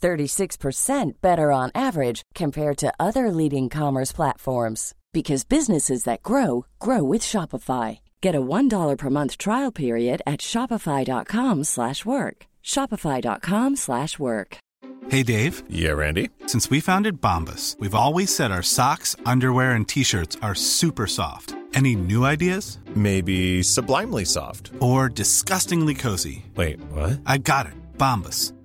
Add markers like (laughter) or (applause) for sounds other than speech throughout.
36% better on average compared to other leading commerce platforms because businesses that grow grow with Shopify. Get a $1 per month trial period at shopify.com/work. shopify.com/work. Hey Dave. Yeah, Randy. Since we founded Bombus, we've always said our socks, underwear and t-shirts are super soft. Any new ideas? Maybe sublimely soft or disgustingly cozy. Wait, what? I got it. Bombus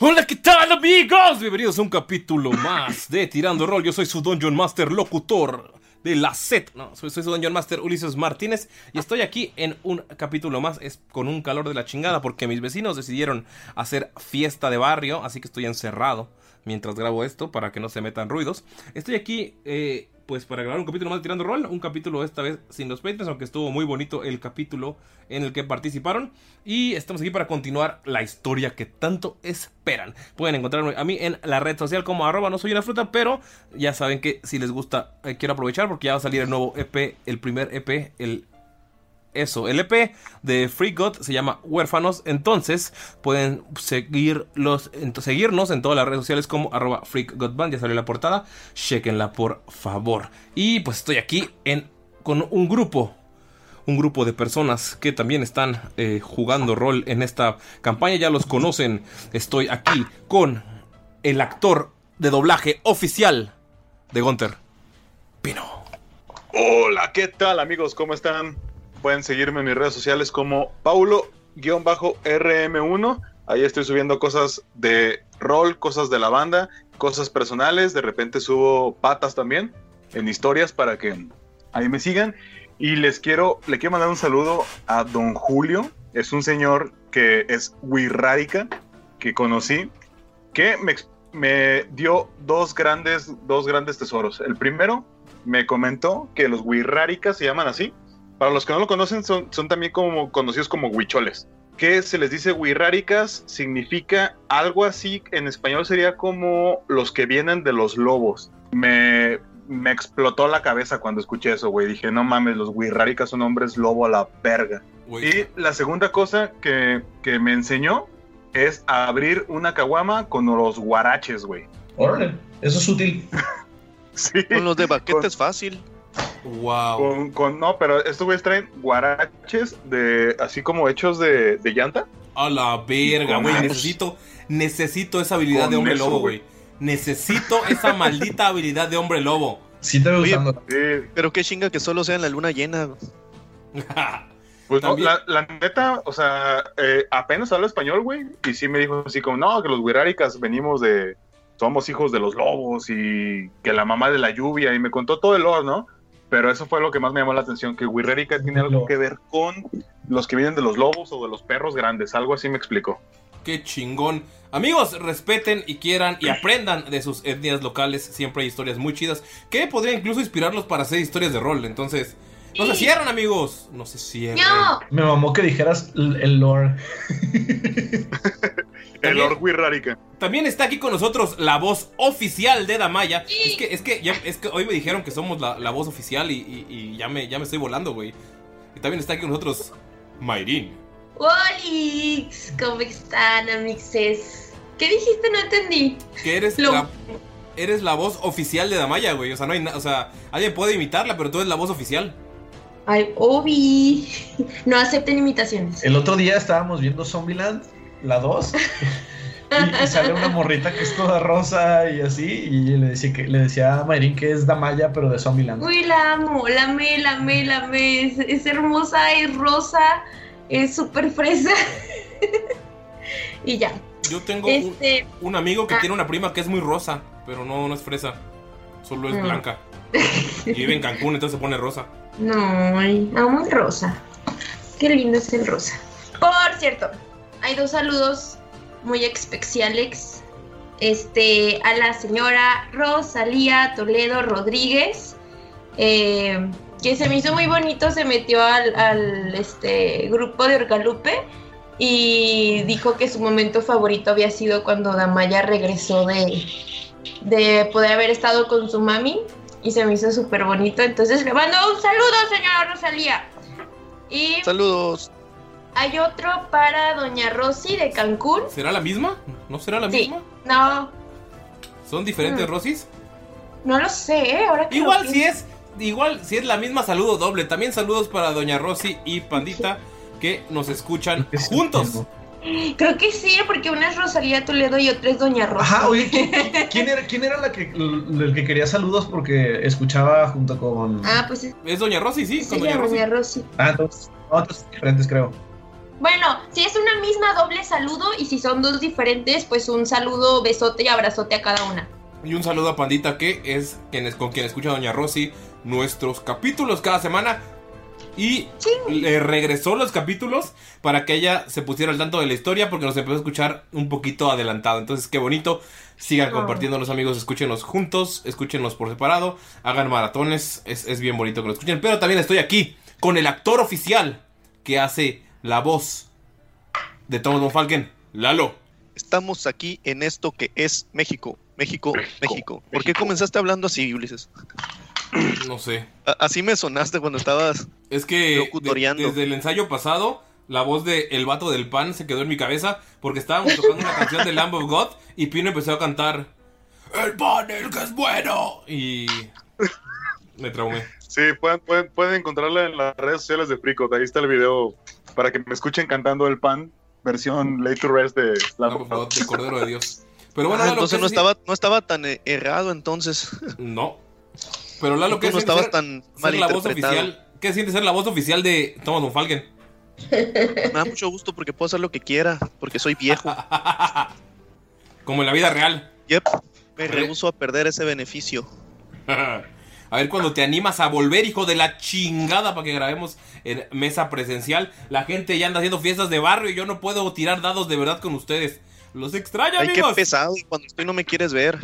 Hola, ¿qué tal amigos? Bienvenidos a un capítulo más de Tirando Roll. Yo soy su Dungeon Master locutor de la set. No, soy, soy su Dungeon Master Ulises Martínez y estoy aquí en un capítulo más. Es con un calor de la chingada porque mis vecinos decidieron hacer fiesta de barrio, así que estoy encerrado mientras grabo esto para que no se metan ruidos. Estoy aquí eh, pues para grabar un capítulo más de Tirando Roll, un capítulo esta vez sin los Patreons, aunque estuvo muy bonito el capítulo en el que participaron. Y estamos aquí para continuar la historia que tanto esperan. Pueden encontrarme a mí en la red social como arroba no soy una fruta, pero ya saben que si les gusta, eh, quiero aprovechar porque ya va a salir el nuevo EP, el primer EP, el eso, el EP de Free God se llama Huérfanos. Entonces pueden seguirlos, seguirnos en todas las redes sociales como arroba freakgodband. Ya salió la portada. Chequenla por favor. Y pues estoy aquí en, con un grupo. Un grupo de personas que también están eh, jugando rol en esta campaña. Ya los conocen. Estoy aquí con el actor de doblaje oficial de Gunter. Pino. Hola, ¿qué tal amigos? ¿Cómo están? Pueden seguirme en mis redes sociales como Paulo-RM1. Ahí estoy subiendo cosas de rol, cosas de la banda, cosas personales. De repente subo patas también en historias para que ahí me sigan. Y les quiero, le quiero mandar un saludo a don Julio. Es un señor que es Wirrárica, que conocí, que me, me dio dos grandes, dos grandes tesoros. El primero me comentó que los Wirráricas se llaman así, para los que no lo conocen, son, son también como conocidos como huicholes. Que se les dice huirráricas, significa algo así, en español sería como los que vienen de los lobos. Me, me explotó la cabeza cuando escuché eso, güey. Dije, no mames, los huirráricas son hombres lobo a la verga. Y la segunda cosa que, que me enseñó es abrir una caguama con los guaraches, güey. Órale, eso es útil. (laughs) sí. Con los de baqueta es fácil. Wow. Con, con, no, pero estos güeyes traen guaraches de así como hechos de, de llanta. A la verga, güey. Necesito, necesito esa habilidad Con de hombre eso, lobo, güey. Necesito esa maldita habilidad de hombre lobo. Sí te usando. Sí. Pero qué chinga que solo sea en la luna llena. (laughs) Pues no, la neta, o sea, eh, apenas habla español, güey. Y sí me dijo así como, no, que los guiráricas venimos de. Somos hijos de los lobos y que la mamá de la lluvia. Y me contó todo el lore, ¿no? Pero eso fue lo que más me llamó la atención, que Wirrárica tiene algo que ver con los que vienen de los lobos o de los perros grandes. Algo así me explicó. qué chingón. Amigos, respeten y quieran y aprendan de sus etnias locales. Siempre hay historias muy chidas que podrían incluso inspirarlos para hacer historias de rol. Entonces, no se cierran, amigos. No se cierran. No. Me mamó que dijeras l- el lore. (laughs) El Orgui Rarica. También está aquí con nosotros la voz oficial de Damaya. Es que, es que, ya- es que hoy me dijeron que somos la, la voz oficial y, y- y ya, me, ya me estoy volando, güey. Y también está aquí con nosotros Mayrin. Olix, ¿cómo están, amixes? ¿Qué dijiste? No entendí. Que eres Lo- la, eres la voz oficial de Damaya, güey. O sea, no hay na- O sea, alguien puede imitarla, pero tú eres la voz oficial. Ay, Obi. No acepten imitaciones. El otro día estábamos viendo Zombieland, la 2. Y, y sale una morrita que es toda rosa y así. Y le decía, que, le decía a Mayrin que es Damaya, pero de Zombieland. Uy, la amo, la amé, la amé, la amé. Es, es hermosa, es rosa, es súper fresa. (laughs) y ya. Yo tengo un, Este. un amigo que Ah. tiene una prima que es muy rosa, pero no, no es fresa. Solo es Mm. blanca. Y vive en Cancún, entonces se pone rosa. No, amo el rosa. Qué lindo es el rosa. Por cierto, hay dos saludos muy especiales. Este, a la señora Rosalía Toledo Rodríguez, eh, que se me hizo muy bonito, se metió al, al, este, grupo de Orgalupe y dijo que su momento favorito había sido cuando Damaya regresó de, de poder haber estado con su mami y se me hizo súper bonito. Entonces le mando un saludo, señora Rosalía. Y Saludos. hay otro para Doña Rosy de Cancún. ¿Será la misma? ¿No será la Sí. misma? No, ¿Son diferentes Mm. Rosis? no lo sé, ¿eh? ahora que lo Igual si es, igual si es la misma saludo doble. También saludos para Doña Rosy y Pandita que nos escuchan juntos. Creo que sí, porque una es Rosalía Toledo y otra es Doña Rosy. Ajá, oye, ¿quién, (laughs) quién era, quién era la que, el que quería saludos porque escuchaba junto con. Ah, pues es Es Doña Rosy, sí, con sí, Doña Rosy. Doña Rosy. Ah, entonces, otros diferentes, creo. Bueno, si es una misma doble saludo y si son dos diferentes, pues un saludo, besote y abrazote a cada una. Y un saludo a Pandita que es quien es con quien escucha Doña Rosy nuestros capítulos cada semana. Y le regresó los capítulos para que ella se pusiera al tanto de la historia porque nos empezó a escuchar un poquito adelantado. Entonces, qué bonito. Sigan Ah. compartiendo los amigos, escúchenos juntos, escúchenos por separado, hagan maratones. Es, es bien bonito que lo escuchen. Pero también estoy aquí con el actor oficial que hace la voz de Thomas von Falken, Lalo. Estamos aquí en esto que es México. México, México. ¿Por qué comenzaste hablando así, Ulises? No sé. A- así me sonaste cuando estabas. Es que de- desde el ensayo pasado, la voz de El Vato del Pan se quedó en mi cabeza porque estábamos tocando una canción de Lamb of God y Pino empezó a cantar El pan, el que es bueno. Y me traumé. Sí, pueden, pueden, pueden encontrarla en las redes sociales de Fricot. Ahí está el video para que me escuchen cantando el pan, versión Late to Rest de Lamb of God. De Cordero de Dios. Pero bueno, Ah, entonces ¿qué no sí- estaba, no estaba tan eh, errado entonces. No. Pero Lalo, ¿qué no estabas ser, tan ser la voz oficial? ¿Qué siente ser la voz oficial de Thomas von Falken? Me da mucho gusto porque puedo hacer lo que quiera, porque soy viejo. (laughs) Como en la vida real. Yep, me rehuso a perder ese beneficio. (laughs) A ver cuando te animas a volver, hijo de la chingada, para que grabemos en mesa presencial. La gente ya anda haciendo fiestas de barrio y yo no puedo tirar dados de verdad con ustedes. Los extraño, Ay, qué amigos. pesado, y cuando estoy no me quieres ver.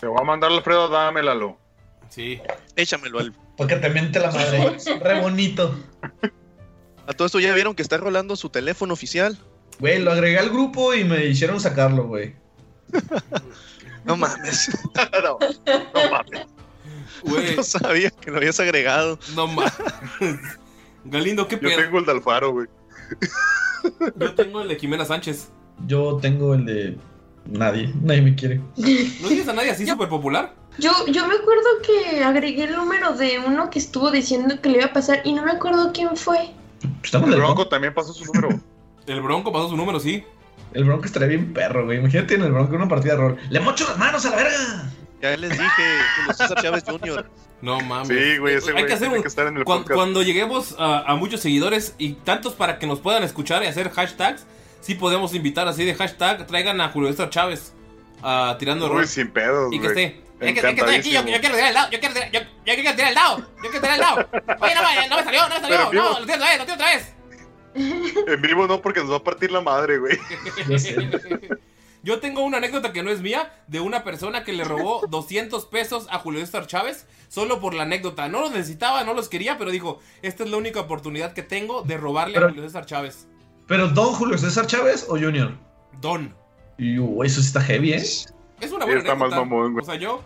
Te voy a mandar Alfredo, dámelo. Sí. Échamelo al. Porque te miente la madre. (laughs) Re bonito. A todo esto ya vieron que está rolando su teléfono oficial. Güey, lo agregué al grupo y me hicieron sacarlo, güey. No mames. (laughs) no, no mames. Güey, No sabía que lo habías agregado. no mames. Galindo, qué Yo pedo. tengo el de Alfaro, güey. Yo tengo el de Jimena Sánchez. Yo tengo el de. Nadie. Nadie me quiere. ¿No tienes a nadie así súper popular? Yo, yo me acuerdo que agregué el número de uno que estuvo diciendo que le iba a pasar y no me acuerdo quién fue. Estamos El Bronco Bronco. también pasó su número. (laughs) El Bronco pasó su número, sí. El Bronco estaría bien perro, güey. Imagínate en el Bronco una partida de rol. ¡Le mocho las manos a la verga! Ya les dije, Julio César Chávez Jr. No mames. Sí, güey, ese Hay güey que hacer un- que estar en el podcast. Cuando lleguemos a, a muchos seguidores y tantos para que nos puedan escuchar y hacer hashtags, sí podemos invitar así de hashtag, traigan a Julio César Chávez a tirando Uy, rol. sin pedos, Y que güey. esté. Es que, es que estoy aquí, yo, yo quiero tirar el dado, yo quiero tirar, yo, yo quiero tirar el dado, yo quiero tirar el dado. Oye, no, me- no me salió, no me salió, no, lo tiro otra vez, lo tiro otra vez. En vivo no, porque nos va a partir la madre, güey. (laughs) Yo tengo una anécdota que no es mía de una persona que le robó (laughs) 200 pesos a Julio César Chávez solo por la anécdota. No los necesitaba, no los quería, pero dijo, esta es la única oportunidad que tengo de robarle Pero- a Julio César Chávez. ¿Pero Don Julio César Chávez o Junior? Don. Y uh, eso sí está heavy, ¿eh? Es una buena Está más anécdota. mamón, güey. O sea, yo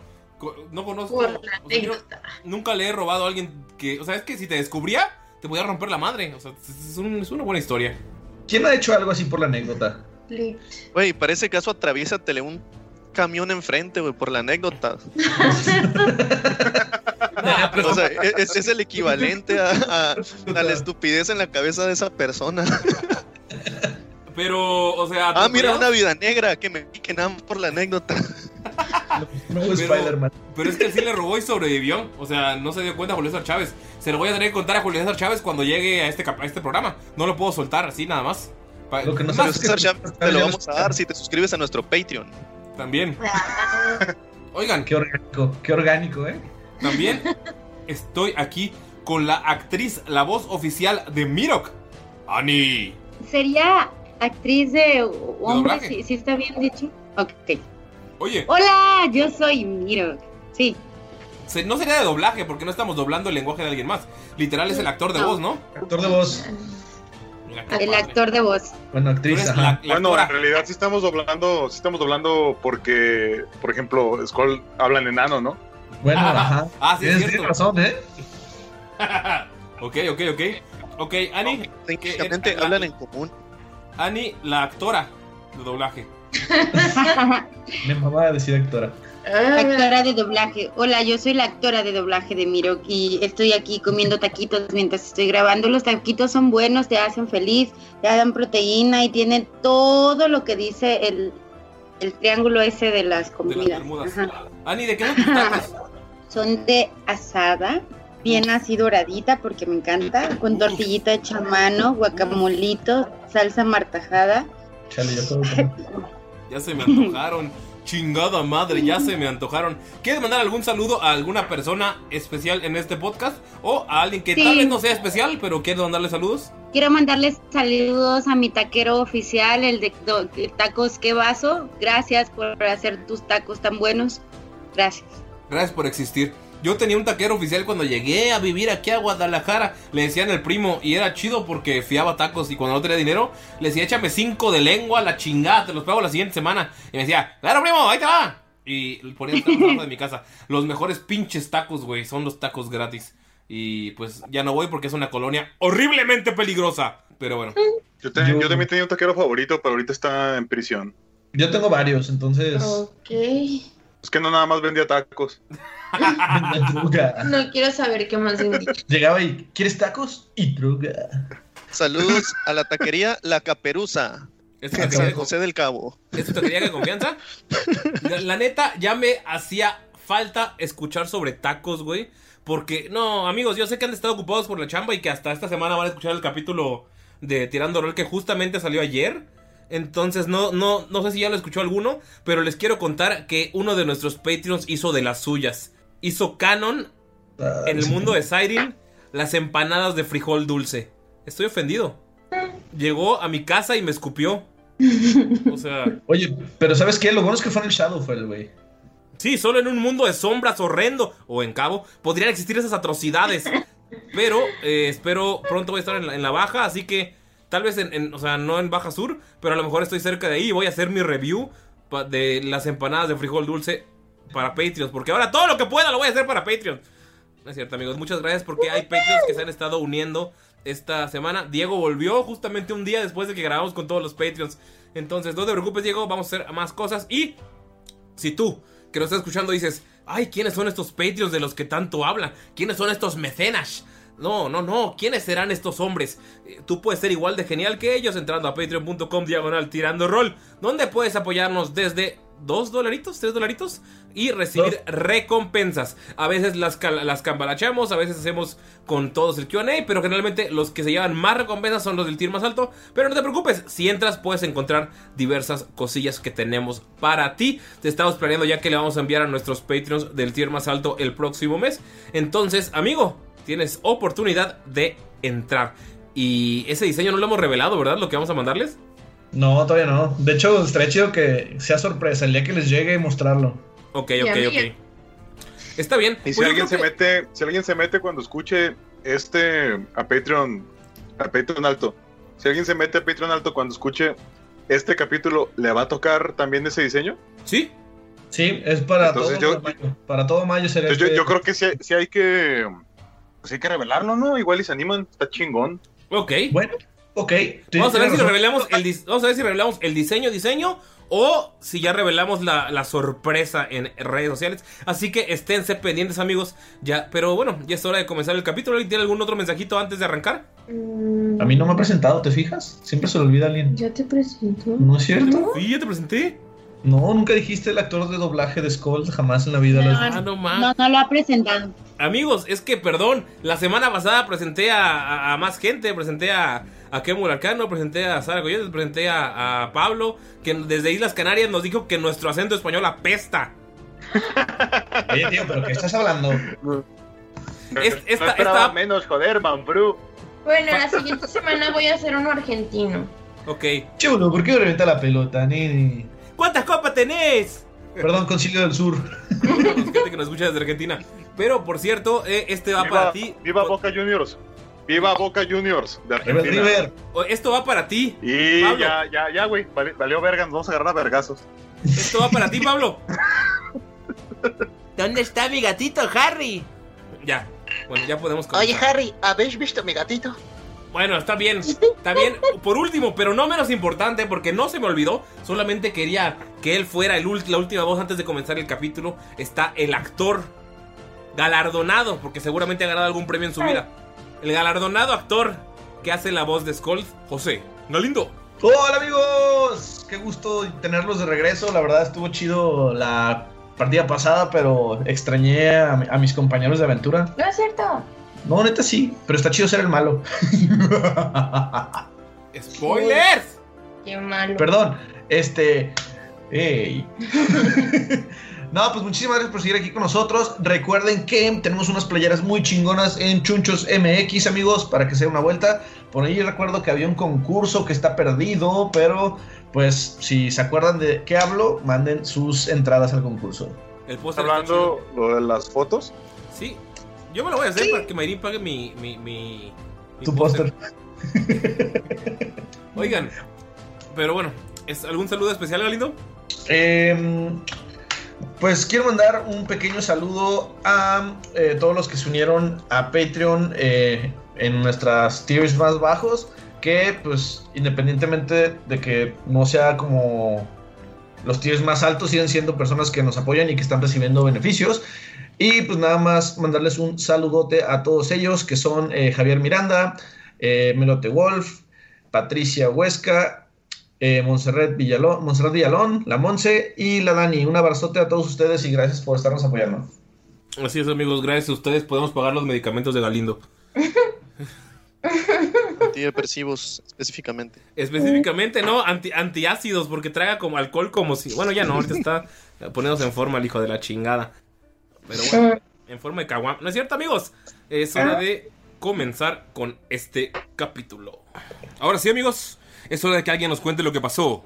no conozco. Por la o sea, yo anécdota. nunca le he robado a alguien que. O sea, es que si te descubría, te podía romper la madre. O sea, es, es un- es una buena historia. ¿Quién ha hecho algo así por la anécdota? Lit. Güey, para ese caso atraviésatele un camión enfrente, güey, por la anécdota. Nah, (laughs) pero- O sea, e, es, es el equivalente a, a- a la estupidez en la cabeza de esa persona. (laughs) Pero, o sea. Ah, mira, una vida negra que me piquen nada más por la anécdota. (laughs) Nuevo Pero- Spider-Man. Pero es que sí le robó y sobrevivió. O sea, no se dio cuenta Julio César Chávez. Se lo voy a tener que contar a Julio César Chávez cuando llegue a este, a este programa. No lo puedo soltar así nada más. Pa- Lo que no más, César Chávez te lo vamos a dar si te suscribes a nuestro Patreon. También. (laughs) Oigan, Qué orgánico, qué orgánico, ¿eh? también estoy aquí con la actriz, la voz oficial de Mirok. Ani. Sería actriz de hombre, si está bien dicho. Ok. Oye, Hola, yo soy Miro. Sí. se- no sería de doblaje porque no estamos doblando el lenguaje de alguien más. Literal es el actor de No. voz, ¿no? Actor de voz. El padre. actor de voz. Bueno, actriz, la, la Bueno, actora. en realidad sí estamos doblando, sí estamos doblando porque, por ejemplo, Skull habla en enano, ¿no? Bueno, ajá. Ah, sí, es Tienes, cierto. tienes razón, ¿eh? (laughs) ok, ok, ok. Ok, Ani, Técnicamente la- hablan en común. Ani, la actora de doblaje. (laughs) Me mamaba decir actora. ah, Actora de doblaje. Hola, yo soy la actora de doblaje de Miro y estoy aquí comiendo taquitos mientras estoy grabando. Los taquitos son buenos, te hacen feliz, te dan proteína y tienen todo lo que dice el, el triángulo ese de las De las comidas. Bermudas. Ajá. Ani, ¿de qué son tus tacos? Son de asada, bien así doradita porque me encanta, con tortillita hecha a mano, guacamolito, salsa martajada. Chale, yo. (laughs) Ya se me antojaron. Chingada madre, ya se me antojaron. ¿Quieres mandar algún saludo a alguna persona especial en este podcast? ¿O a alguien que Sí. tal vez no sea especial, pero quieres mandarle saludos? Quiero mandarles saludos a mi taquero oficial, el de Tacos Que Vaso. Gracias por hacer tus tacos tan buenos. Gracias. Gracias por existir. Yo tenía un taquero oficial cuando llegué a vivir aquí a Guadalajara. Le decían el primo y era chido porque fiaba tacos y cuando no tenía dinero le decía échame cinco de lengua, la chingada, te los pago la siguiente semana. Y me decía, claro primo, ahí te va. Y ponía tacos abajo de mi casa. Los mejores pinches tacos, güey, son los tacos gratis. Y pues ya no voy porque es una colonia horriblemente peligrosa. Pero bueno. Yo, te- Yo- yo también tenía un taquero favorito, pero ahorita está en prisión. Yo tengo varios, entonces. ok. Es que no nada más vendía tacos. Droga. No quiero saber qué más. Llegaba y, ¿quieres tacos? Y droga. Saludos a la taquería La Caperuza, Es de taquería, José del Cabo. ¿Es tu taquería de confianza? La, la neta, ya me hacía falta escuchar sobre tacos, güey. Porque, no, amigos, yo sé que han estado ocupados por la chamba y que hasta esta semana van a escuchar el capítulo de Tirando Rol que justamente salió ayer. Entonces, no, no, no sé si ya lo escuchó alguno, pero les quiero contar que uno de nuestros Patreons hizo de las suyas. Hizo canon Ah, en el mundo de Siren las empanadas de frijol dulce. Estoy ofendido. Llegó a mi casa y me escupió. O sea, (laughs) Oye, pero ¿sabes qué? Lo bueno es que fue en el Shadowfell, güey. Sí, solo en un mundo de sombras horrendo o en cabo podrían existir esas atrocidades. Pero eh, espero pronto voy a estar en la, en la baja, así que tal vez en, en- o sea, no en baja sur, pero a lo mejor estoy cerca de ahí y voy a hacer mi review de las empanadas de frijol dulce para Patreons, porque ahora todo lo que pueda lo voy a hacer para Patreon. No es cierto, amigos, muchas gracias porque hay Patreons que se han estado uniendo esta semana. Diego volvió justamente un día después de que grabamos con todos los Patreons. Entonces, no te preocupes, Diego, vamos a hacer más cosas y si tú, que nos estás escuchando, dices, ay, ¿quiénes son estos Patreons de los que tanto hablan? ¿Quiénes son estos mecenas? No, no, no, ¿quiénes serán estos hombres? Eh, Tú puedes ser igual de genial que ellos entrando a patreon.com diagonal tirando rol, donde puedes apoyarnos desde 2 dolaritos, 3 dolaritos y recibir recompensas. A veces las, las cambalachamos, a veces hacemos con todos el QA, pero generalmente los que se llevan más recompensas son los del tier más alto. Pero no te preocupes, si entras puedes encontrar diversas cosillas que tenemos para ti. Te estamos planeando ya que le vamos a enviar a nuestros Patreons del tier más alto el próximo mes. Entonces, amigo, tienes oportunidad de entrar. Y ese diseño no lo hemos revelado, ¿verdad? Lo que vamos a mandarles. No, todavía no. De hecho, estaría chido que sea sorpresa el día que les llegue mostrarlo. Ok, ok, ok. Está bien. Y si Pues alguien se mete, si alguien se mete cuando escuche este a Patreon, a Patreon alto, si alguien se mete a Patreon alto cuando escuche este capítulo, ¿le va a tocar también ese diseño? Sí. Sí, es para Entonces todo yo- mayo. Para todo mayo sería yo, este- yo creo que sí, sí hay que, pues hay que revelarlo, ¿no? Igual y se animan, está chingón. Ok. Bueno, ok. Vamos a ver si revelamos el vamos a ver si revelamos el diseño diseño o si ya revelamos la, la sorpresa en redes sociales. Así que esténse pendientes, amigos. Ya, pero bueno, ya es hora de comenzar el capítulo. ¿Alguien ¿Tiene algún otro mensajito antes de arrancar? A mí no me ha presentado, ¿te fijas? Siempre se le olvida a alguien. Yo te presento. ¿No es cierto? Sí, ya te presenté. No, nunca dijiste el actor de doblaje de Skull jamás en la vida. lo has Ah, dicho. no más. No, no lo ha presentado. Amigos, es que perdón, la semana pasada presenté a, a- a más gente, presenté a, a Arcano, presenté a Sara Goyetes, presenté a, a Pablo, que desde Islas Canarias nos dijo que nuestro acento español apesta. (laughs) Oye, tío, ¿pero qué estás hablando? Es- esta- no esta- menos, joder, man, bro. Bueno, la siguiente semana voy a hacer uno argentino. Ok. Chulo, ¿por qué me revienta la pelota, nene? ¿Cuántas copas tenés? Perdón, Concilio del Sur. (laughs) gente que nos escucha desde Argentina. Pero por cierto, eh, este va Viva, para ti. viva Boca Juniors. Viva Boca Juniors de Argentina. O- Esto va para ti. Y Pablo. ya, ya, ya, güey. vale- valió verga, nos vamos a agarrar a vergazos. Esto va para ti, Pablo. (laughs) ¿Dónde está mi gatito, Harry? Ya. Bueno, ya podemos Oye, comenzar. Harry, ¿habéis visto mi gatito? Bueno, está bien, está bien. Por último, pero no menos importante, porque no se me olvidó, solamente quería que él fuera el la última voz antes de comenzar el capítulo. Está el actor galardonado, porque seguramente ha ganado algún premio en su vida. El galardonado actor que hace la voz de Skull, José Galindo. Hola amigos, qué gusto tenerlos de regreso. La verdad estuvo chido la partida pasada, pero extrañé a mis compañeros de aventura. No es cierto. No, neta sí, pero está chido ser el malo. (laughs) ¡Spoilers! Qué malo. Perdón, este. ey. (laughs) No, pues muchísimas gracias por seguir aquí con nosotros. Recuerden que tenemos unas playeras muy chingonas en Chunchos MX, amigos, para que se den una vuelta. Por ahí recuerdo que había un concurso que está perdido, pero pues si se acuerdan de qué hablo, manden sus entradas al concurso. El ¿Estás hablando lo de las fotos? Sí, yo me lo voy a hacer para que Mayrin pague mi. mi, mi, mi Tu póster. (laughs) Oigan, pero bueno, ¿es algún saludo especial, Galindo? Em, pues quiero mandar un pequeño saludo a eh, todos los que se unieron a Patreon eh, en nuestras tiers más bajos. Que pues independientemente de que no sea como los tiers más altos, siguen siendo personas que nos apoyan y que están recibiendo beneficios. Y pues nada más mandarles un saludote a todos ellos, que son eh, Javier Miranda, eh, Melote Wolf, Patricia Huesca, eh, Montserrat, Villalón, Montserrat Villalón, la Monse y la Dani. Un abrazote a todos ustedes y gracias por estarnos apoyando. Así es, amigos, gracias a ustedes podemos pagar los medicamentos de Galindo. Antidepresivos específicamente. Específicamente, no, anti, antiácidos, porque traga como alcohol como si. Bueno, ya no, ahorita está poniéndose en forma el hijo de la chingada. Pero bueno, en forma de caguam. ¿No es cierto, amigos? Es hora de comenzar con este capítulo. Ahora sí, amigos, es hora de que alguien nos cuente lo que pasó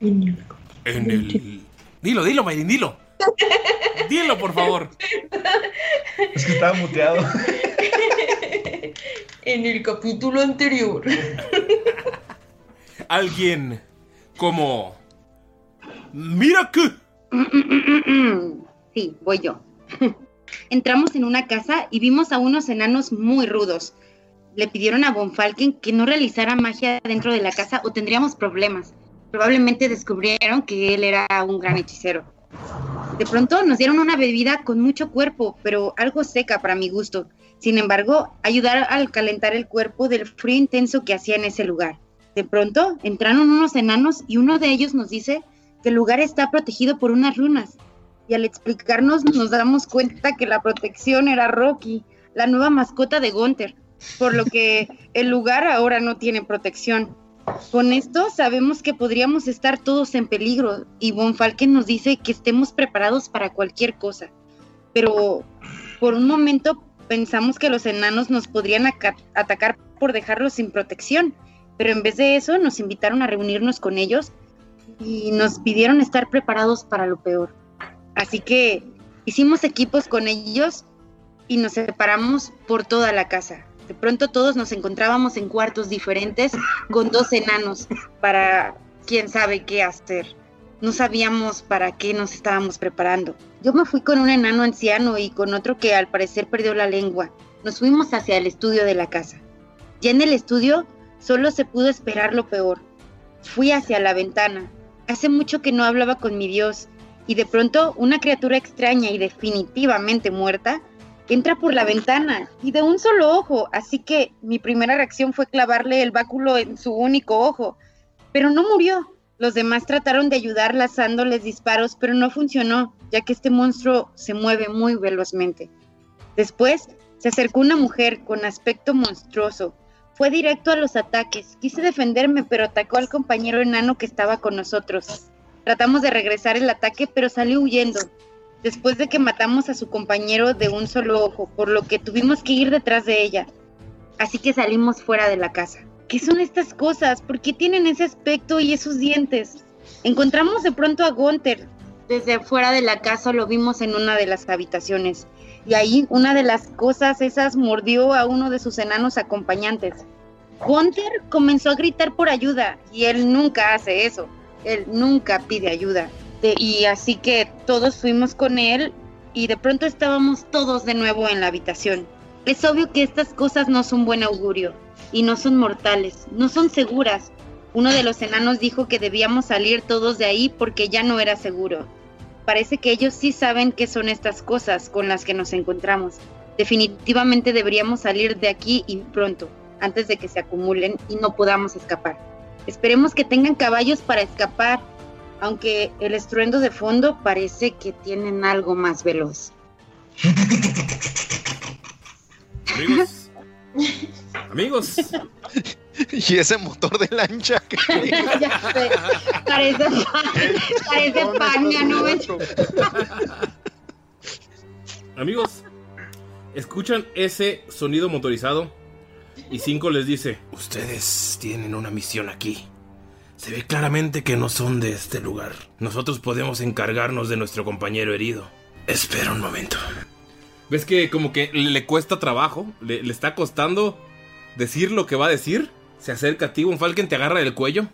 en el. Dilo, dilo, Mayrin, dilo. Dilo, por favor. Es que estaba muteado. en el capítulo anterior. Alguien como. Mira que. Sí, voy yo. (laughs) Entramos en una casa y vimos a unos enanos muy rudos. Le pidieron a Von Falken que no realizara magia dentro de la casa o tendríamos problemas. Probablemente descubrieron que él era un gran hechicero. De pronto nos dieron una bebida con mucho cuerpo, pero algo seca para mi gusto. Sin embargo, ayudar al calentar el cuerpo del frío intenso que hacía en ese lugar. De pronto entraron unos enanos y uno de ellos nos dice que el lugar está protegido por unas runas. Y al explicarnos nos damos cuenta que la protección era Rocky, la nueva mascota de Gunther, por lo que el lugar ahora no tiene protección. Con esto sabemos que podríamos estar todos en peligro y Von nos dice que estemos preparados para cualquier cosa. Pero por un momento pensamos que los enanos nos podrían aca- atacar por dejarlos sin protección, pero en vez de eso nos invitaron a reunirnos con ellos y nos pidieron estar preparados para lo peor. Así que hicimos equipos con ellos y nos separamos por toda la casa. De pronto todos nos encontrábamos en cuartos diferentes con dos enanos para quién sabe qué hacer. No sabíamos para qué nos estábamos preparando. Yo me fui con un enano anciano y con otro que al parecer perdió la lengua. Nos fuimos hacia el estudio de la casa. Ya en el estudio solo se pudo esperar lo peor. Fui hacia la ventana. Hace mucho que no hablaba con mi Dios y de pronto una criatura extraña y definitivamente muerta entra por la ventana y de un solo ojo, así que mi primera reacción fue clavarle el báculo en su único ojo, pero no murió. Los demás trataron de ayudar lanzándoles disparos, pero no funcionó, ya que este monstruo se mueve muy velozmente. Después se acercó una mujer con aspecto monstruoso. Fue directo a los ataques. Quise defenderme, pero atacó al compañero enano que estaba con nosotros. Tratamos de regresar el ataque, pero salió huyendo después de que matamos a su compañero de un solo ojo, por lo que tuvimos que ir detrás de ella. Así que salimos fuera de la casa. ¿Qué son estas cosas? ¿Por qué tienen ese aspecto y esos dientes? Encontramos de pronto a Gunther. Desde fuera de la casa lo vimos en una de las habitaciones. Y ahí una de las cosas esas mordió a uno de sus enanos acompañantes. Gunther comenzó a gritar por ayuda y él nunca hace eso. Él nunca pide ayuda y así que todos fuimos con él y de pronto estábamos todos de nuevo en la habitación. Es obvio que estas cosas no son buen augurio y no son mortales, no son seguras. Uno de los enanos dijo que debíamos salir todos de ahí porque ya no era seguro. Parece que ellos sí saben qué son estas cosas con las que nos encontramos. Definitivamente deberíamos salir de aquí y pronto, antes de que se acumulen y no podamos escapar. Esperemos que tengan caballos para escapar aunque el estruendo de fondo parece que tienen algo más veloz. Amigos. Amigos. Y ese motor de lancha. Que... (laughs) ya sé. Parece, parece panga, ¿no? Amigos, escuchan ese sonido motorizado y Cinco les dice, ustedes tienen una misión aquí. Se ve claramente que no son de este lugar. Nosotros podemos encargarnos de nuestro compañero herido. Espera un momento. ¿Ves que como que le cuesta trabajo? Le, está costando decir lo que va a decir. Se acerca a ti, un Falken te agarra del cuello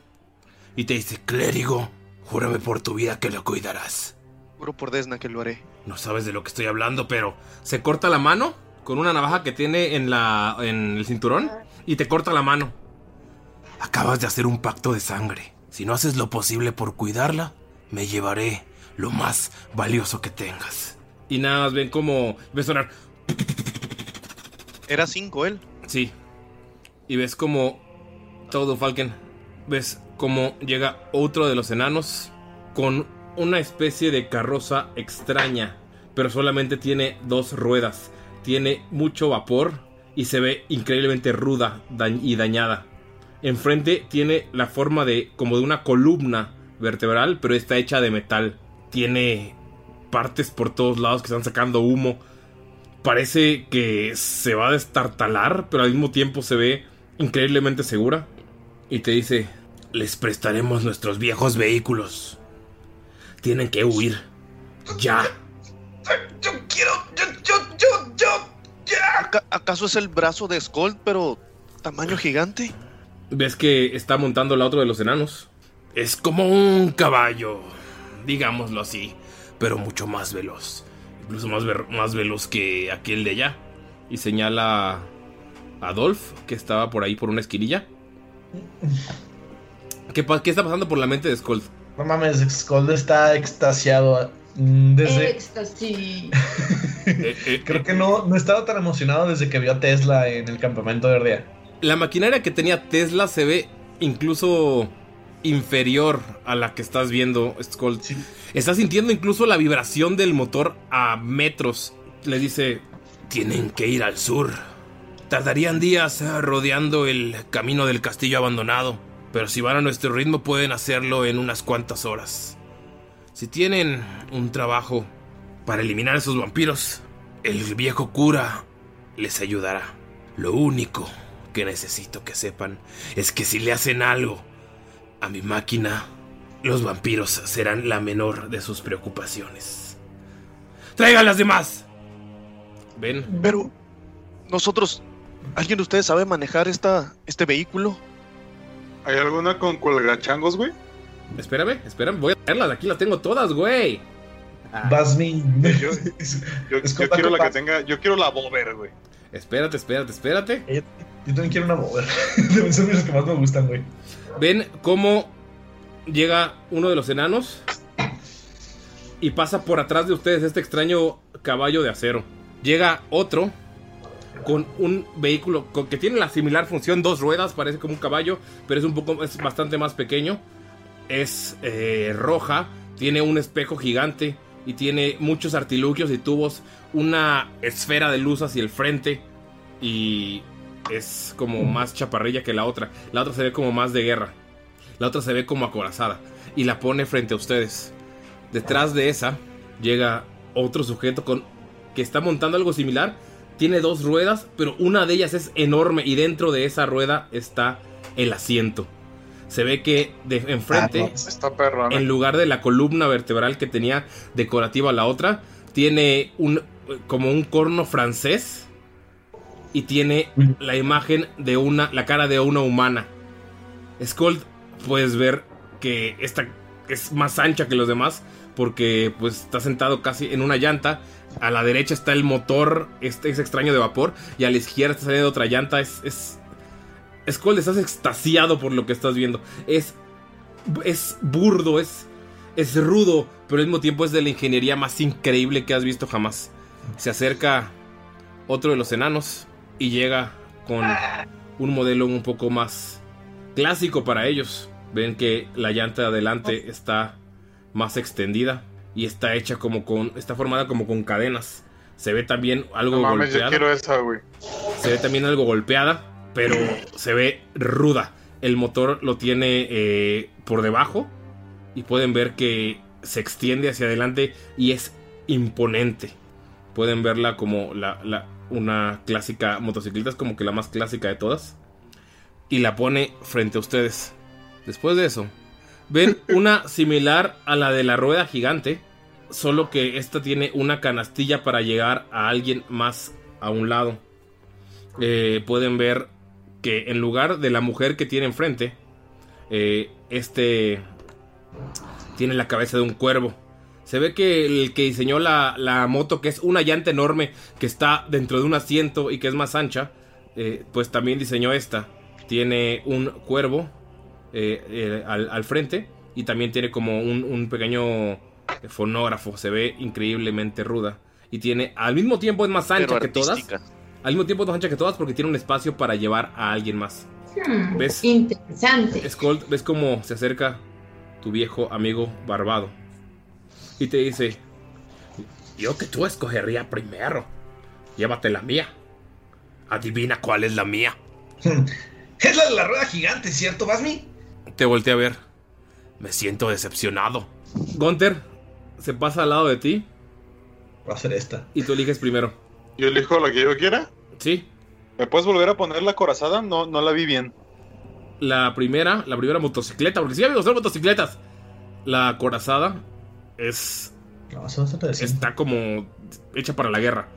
y te dice, clérigo, júrame por tu vida que lo cuidarás. Juro por Desna que lo haré. No sabes de lo que estoy hablando, pero se corta la mano con una navaja que tiene en, la, en el cinturón y te corta la mano. Acabas de hacer un pacto de sangre. Si no haces lo posible por cuidarla, me llevaré lo más valioso que tengas. Y nada más ven cómo ves sonar. Era cinco él. Sí. Y ves como todo Falken. Ves cómo llega otro de los enanos con una especie de carroza extraña, pero solamente tiene dos ruedas. Tiene mucho vapor y se ve increíblemente ruda y dañada. Enfrente tiene la forma de como de una columna vertebral, pero está hecha de metal. Tiene partes por todos lados que están sacando humo. Parece que se va a destartalar, pero al mismo tiempo se ve increíblemente segura. Y te dice, les prestaremos nuestros viejos vehículos. Tienen que huir. Ya. Yo quiero... Yo, yo, yo, yo. Ya. ¿Acaso es el brazo de Skull, pero tamaño gigante? ves que está montando la otro de los enanos. Es como un caballo, digámoslo así, pero mucho más veloz. Incluso más, más veloz que aquel de allá. Y señala a Adolf, que estaba por ahí por una esquinilla. ¿Qué, ¿Qué, está pasando por la mente de Skold? No mames, Skold está extasiado. Mm, desde... Éxtasis. Eh, eh, (laughs) Creo que no, no estaba tan emocionado desde que vio a Tesla en el campamento de Ardea la maquinaria que tenía Tesla se ve incluso inferior a la que estás viendo, Skull. Estás sintiendo incluso la vibración del motor a metros. Le dice, tienen que ir al sur. Tardarían días rodeando el camino del castillo abandonado, pero si van a nuestro ritmo pueden hacerlo en unas cuantas horas. Si tienen un trabajo para eliminar a esos vampiros, el viejo cura les ayudará. Lo único que necesito que sepan es que si le hacen algo a mi máquina, los vampiros serán la menor de sus preocupaciones. ¡Traigan las demás! Ven. Pero nosotros, ¿alguien de ustedes sabe manejar esta, este vehículo? ¿Hay alguna con cuelgachangos, güey? Espérame, espérame, voy a traerlas. Aquí las tengo todas, güey. Basmi. Yo, yo- yo quiero la que tenga. Yo quiero la Bober, güey. Espérate, espérate, espérate. Yo también quiero una mover. Son los que más me gustan, güey. Ven cómo llega uno de los enanos y pasa por atrás de ustedes este extraño caballo de acero. Llega otro con un vehículo con- que tiene la similar función, dos ruedas, parece como un caballo, pero es un poco, es bastante más pequeño. Es eh, roja, tiene un espejo gigante y tiene muchos artilugios y tubos, una esfera de luz hacia el frente y es como más chaparrilla que la otra. La otra se ve como más de guerra. La otra se ve como acorazada y la pone frente a ustedes. Detrás de esa llega otro sujeto con que está montando algo similar. Tiene dos ruedas, pero una de ellas es enorme y dentro de esa rueda está el asiento. Se ve que de enfrente, perro, en lugar de la columna vertebral que tenía decorativa la otra, tiene un como un corno francés y tiene la imagen de una la cara de una humana. Skull puedes ver que esta es más ancha que los demás porque pues está sentado casi en una llanta. A la derecha está el motor, este es extraño de vapor y a la izquierda está saliendo otra llanta. Es es Skull, estás extasiado por lo que estás viendo. Es es burdo, es es rudo, pero al mismo tiempo es de la ingeniería más increíble que has visto jamás. Se acerca otro de los enanos y llega con un modelo un poco más clásico para ellos. Ven que la llanta de adelante está más extendida y está hecha como con está formada como con cadenas. Se ve también algo No mames, yo golpeada. quiero esa, güey. Se ve también algo golpeada, pero se ve ruda. El motor lo tiene eh, por debajo y pueden ver que se extiende hacia adelante y es imponente. Pueden verla como la, la- una clásica motocicleta, es como que la más clásica de todas. Y la pone frente a ustedes. Después de eso, ven (laughs) una similar a la de la rueda gigante, solo que esta tiene una canastilla para llegar a alguien más a un lado. Eh, pueden ver que en lugar de la mujer que tiene enfrente, eh, este tiene la cabeza de un cuervo. Se ve que el que diseñó la, la moto, que es una llanta enorme que está dentro de un asiento y que es más ancha, eh, pues también diseñó esta. Tiene un cuervo eh, al, al frente y también tiene como un, un pequeño fonógrafo. Se ve increíblemente ruda. Y tiene, al mismo tiempo es más ancha que todas. Al mismo tiempo es más ancha que todas porque tiene un espacio para llevar a alguien más. Hmm, ¿Ves? Interesante. Skull, ves cómo se acerca tu viejo amigo barbado. Y te dice, yo que tú escogería primero. Llévate la mía. Adivina cuál es la mía. (laughs) Es la de la rueda gigante, ¿cierto, Basmi? Te volteé a ver. Me siento decepcionado. Gunter se pasa al lado de ti. Va a ser esta. Y tú eliges primero. ¿Yo elijo la que yo quiera? Sí. ¿Me puedes volver a poner la corazada? No, no la vi bien. La primera, la primera motocicleta, porque sí, amigos, son motocicletas. La acorazada es. Está como hecha para la guerra.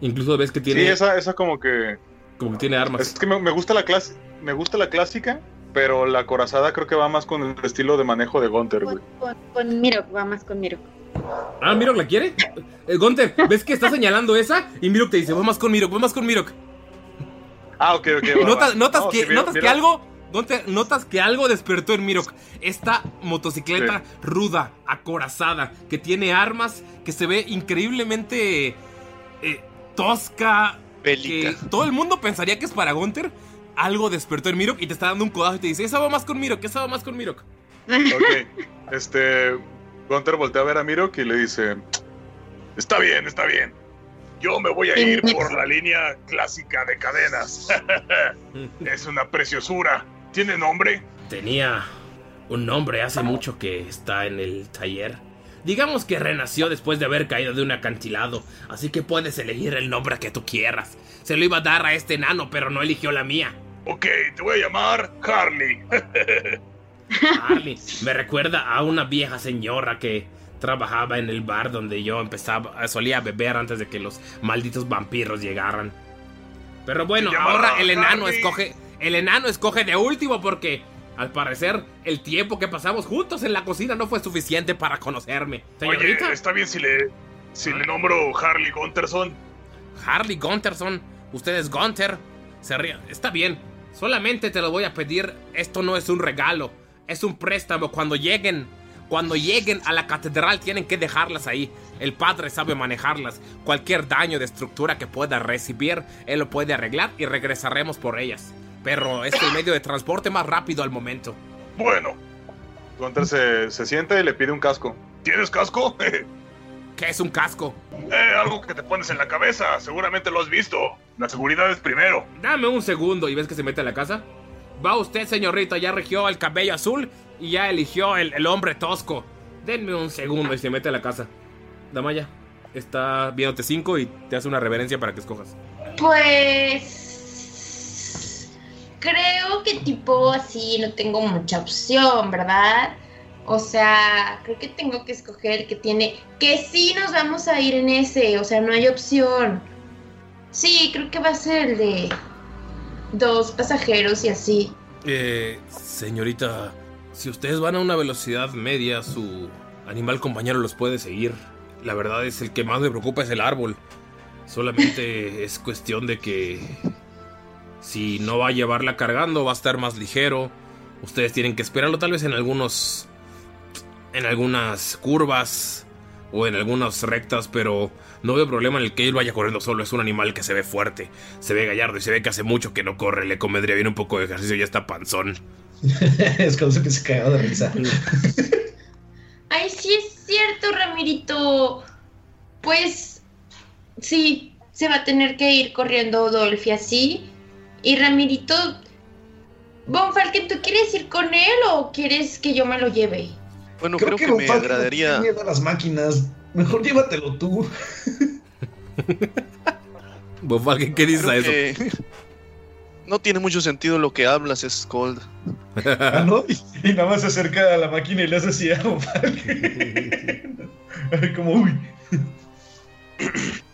Incluso ves que tiene. Sí, esa, esa como que. Como que tiene armas. Es que me, me gusta la clase, me gusta la clásica, pero la corazada creo que va más con el estilo de manejo de Gunter, güey. Con, con Miro, va más con Miro. Ah, Mirok la quiere. Eh, Gunter, ¿ves que está señalando esa? Y Mirok te dice, voy más con Mirok, voy más con Mirok. Ah, ok, ok. va, Notas, va. notas No, que, sí, notas que algo. Gunter, notas que algo despertó en Mirok. Esta motocicleta ruda, acorazada, que tiene armas, que se ve increíblemente eh, tosca. Que todo el mundo pensaría que es para Gunter. Algo despertó en Mirok y te está dando un codazo y te dice, esa va más con Mirok, esa va más con Mirok. Ok, este. Gunter voltea a ver a Mirok y le dice: Está bien, está bien. Yo me voy a ir por la línea clásica de cadenas. (laughs) es una preciosura. ¿Tiene nombre? Tenía un nombre hace mucho que está en el taller. Digamos que renació después de haber caído de un acantilado, así que puedes elegir el nombre que tú quieras. Se lo iba a dar a este enano, pero no eligió la mía. Ok, te voy a llamar Harley. Harley, me recuerda a una vieja señora que trabajaba en el bar donde yo empezaba, solía beber antes de que los malditos vampiros llegaran. Pero bueno, ahora el enano Harley. escoge, el enano escoge de último porque al parecer el tiempo que pasamos juntos en la cocina no fue suficiente para conocerme. Señorita, Oye, está bien si le, si le nombro Harley Gunterson. Harley Gunterson, usted es Gunter. Se ríe. Está bien. Solamente te lo voy a pedir. Esto no es un regalo. Es un préstamo. Cuando lleguen. Cuando lleguen a la catedral tienen que dejarlas ahí. El padre sabe manejarlas. Cualquier daño de estructura que pueda recibir, él lo puede arreglar y regresaremos por ellas. Pero es el medio de transporte más rápido al momento. Bueno, Gunter se, se sienta y le pide un casco. ¿tienes casco? (laughs) ¿Qué es un casco? eh, algo que te pones en la cabeza, seguramente lo has visto. La seguridad es primero. Dame un segundo y ves que se mete a la casa. Va usted, señorita, ya regió el cabello azul y ya eligió el, el hombre tosco. Denme un segundo y se mete a la casa. Damaya, está viéndote cinco y te hace una reverencia para que escojas. Pues creo que tipo así no tengo mucha opción, ¿verdad? O sea, creo que tengo que escoger el que tiene que sí nos vamos a ir en ese, o sea, no hay opción. Sí, creo que va a ser el de dos pasajeros y así. Eh, señorita, si ustedes van a una velocidad media, su animal compañero los puede seguir. La verdad es el que más me preocupa es el árbol. Solamente (laughs) es cuestión de que si no va a llevarla cargando, va a estar más ligero. Ustedes tienen que esperarlo tal vez en algunos en algunas curvas o en algunas rectas, pero no veo problema en el que él vaya corriendo solo. Es un animal que se ve fuerte, se ve gallardo y se ve que hace mucho que no corre. Le convendría bien un poco de ejercicio, ya está panzón. (laughs) es que se cagado de risa. Ay, sí es cierto, Ramirito. Pues sí, se va a tener que ir corriendo Dolphy así. Y Ramirito, Bonfalken, ¿tú quieres ir con él o quieres que yo me lo lleve? Bueno, creo, que, me Bonfalken le agradaría. miedo a las máquinas. Mejor llévatelo tú. (laughs) Bonfalken, ¿qué dices creo a eso? que No tiene mucho sentido lo que hablas, Scold. Ah, ¿no? (laughs) Y, y nada más se acerca a la máquina y le hace así a Bonfalken. (laughs) Como, uy. (clears throat)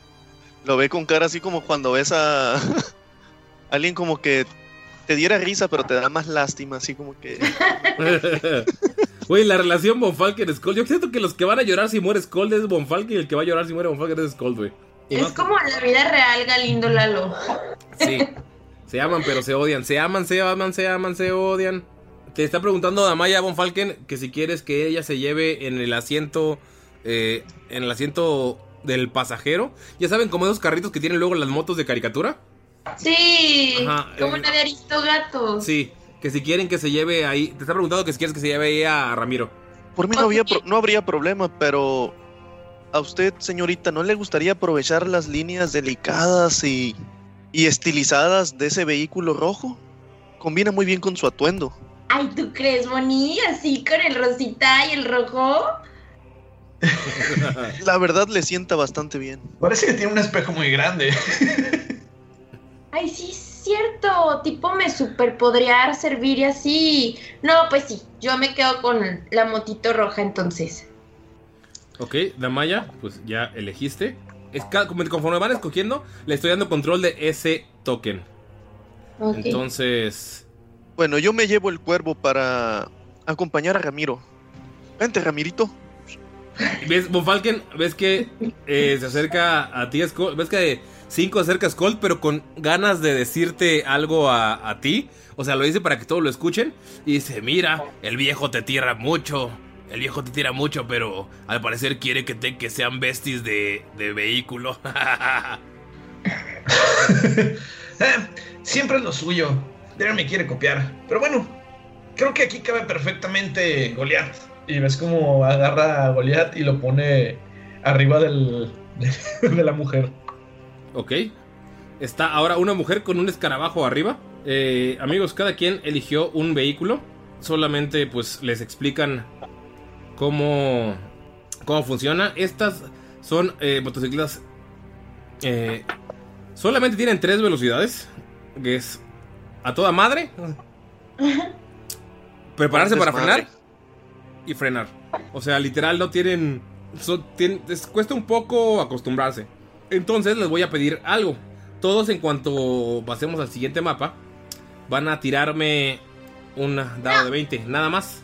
Lo ve con cara así como cuando ves a alguien como que te diera risa, pero te da más lástima, así como que. Oye, la relación Bonfalken-Skull. Yo siento que los que van a llorar si muere Skull es Bonfalken y el que va a llorar si muere Bonfalken es Skull, güey. Es más- como en la vida real, Galindo Lalo. Sí. Se aman, pero se odian. Se aman, se aman, se aman, se odian. Te está preguntando Damaya Bonfalken que si quieres que ella se lleve en el asiento. eh, en el asiento del pasajero. Ya saben, como esos carritos que tienen luego las motos de caricatura. Sí, Ajá, como eh, la de. Sí. Que si quieren que se lleve ahí. Te está preguntando que si quieres que se lleve ahí a Ramiro. Por mí no, había pro- no habría problema, pero a usted, señorita, ¿no le gustaría aprovechar las líneas delicadas y, y estilizadas de ese vehículo rojo? Combina muy bien con su atuendo. Ay, ¿tú crees, Boni? Así con el rosita y el rojo. (laughs) La verdad le sienta bastante bien. Parece que tiene un espejo muy grande. Ay, sí, es cierto. Tipo, me super podría servir y así. No, pues sí, yo me quedo con la motito roja entonces. Ok, Damaya, pues ya elegiste. Es conforme van escogiendo, le estoy dando control de ese token. Ok. Entonces. Bueno, yo me llevo el cuervo para acompañar a Ramiro. Vente, Ramirito. ¿Ves, Bonfalken? ¿Ves que eh, se acerca a ti? ¿Ves que 5 acerca a Skull, pero con ganas de decirte algo a, a ti? O sea, lo dice para que todos lo escuchen. Y dice: Mira, el viejo te tira mucho. El viejo te tira mucho, pero al parecer quiere que, te, que sean besties de, de vehículo. (laughs) (laughs) Eh, siempre es lo suyo. Darren me quiere copiar. Pero bueno, creo que aquí cabe perfectamente Goliath. Y ves como agarra a Goliath y lo pone arriba del, (laughs) de la mujer. Ok. Está ahora una mujer con un escarabajo arriba. Eh, amigos, cada quien eligió un vehículo. Solamente pues les explican cómo, cómo funciona. Estas son eh, motocicletas. eh, solamente tienen tres velocidades. Que es a toda madre. (laughs) Prepararse para frenar y frenar. O sea, literal no tienen. les cuesta un poco acostumbrarse. Entonces les voy a pedir algo. Todos en cuanto pasemos al siguiente mapa, van a tirarme un dado de 20, nada más.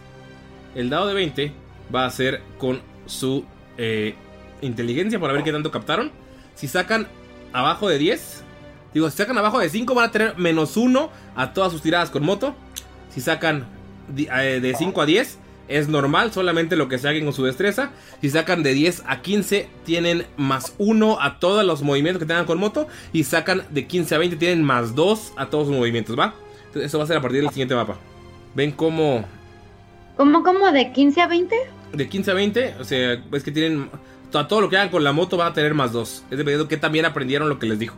El dado de 20 va a ser con su eh, inteligencia para ver qué tanto captaron. Si sacan abajo de 10, digo, si sacan abajo de 5 van a tener menos 1 a todas sus tiradas con moto. Si sacan eh, de 5 a 10 es normal, solamente lo que saquen con su destreza. Si sacan de 10 a 15 tienen más 1 a todos los movimientos que tengan con moto. Y sacan de 15 a 20 tienen más 2 a todos sus movimientos, ¿va? Entonces, eso va a ser a partir del siguiente mapa. ¿Ven cómo ¿Cómo, cómo? ¿De 15 a 20? de 15 a 20, o sea, es que tienen. A todo lo que hagan con la moto van a tener más 2. Es dependiendo que también aprendieron lo que les dijo.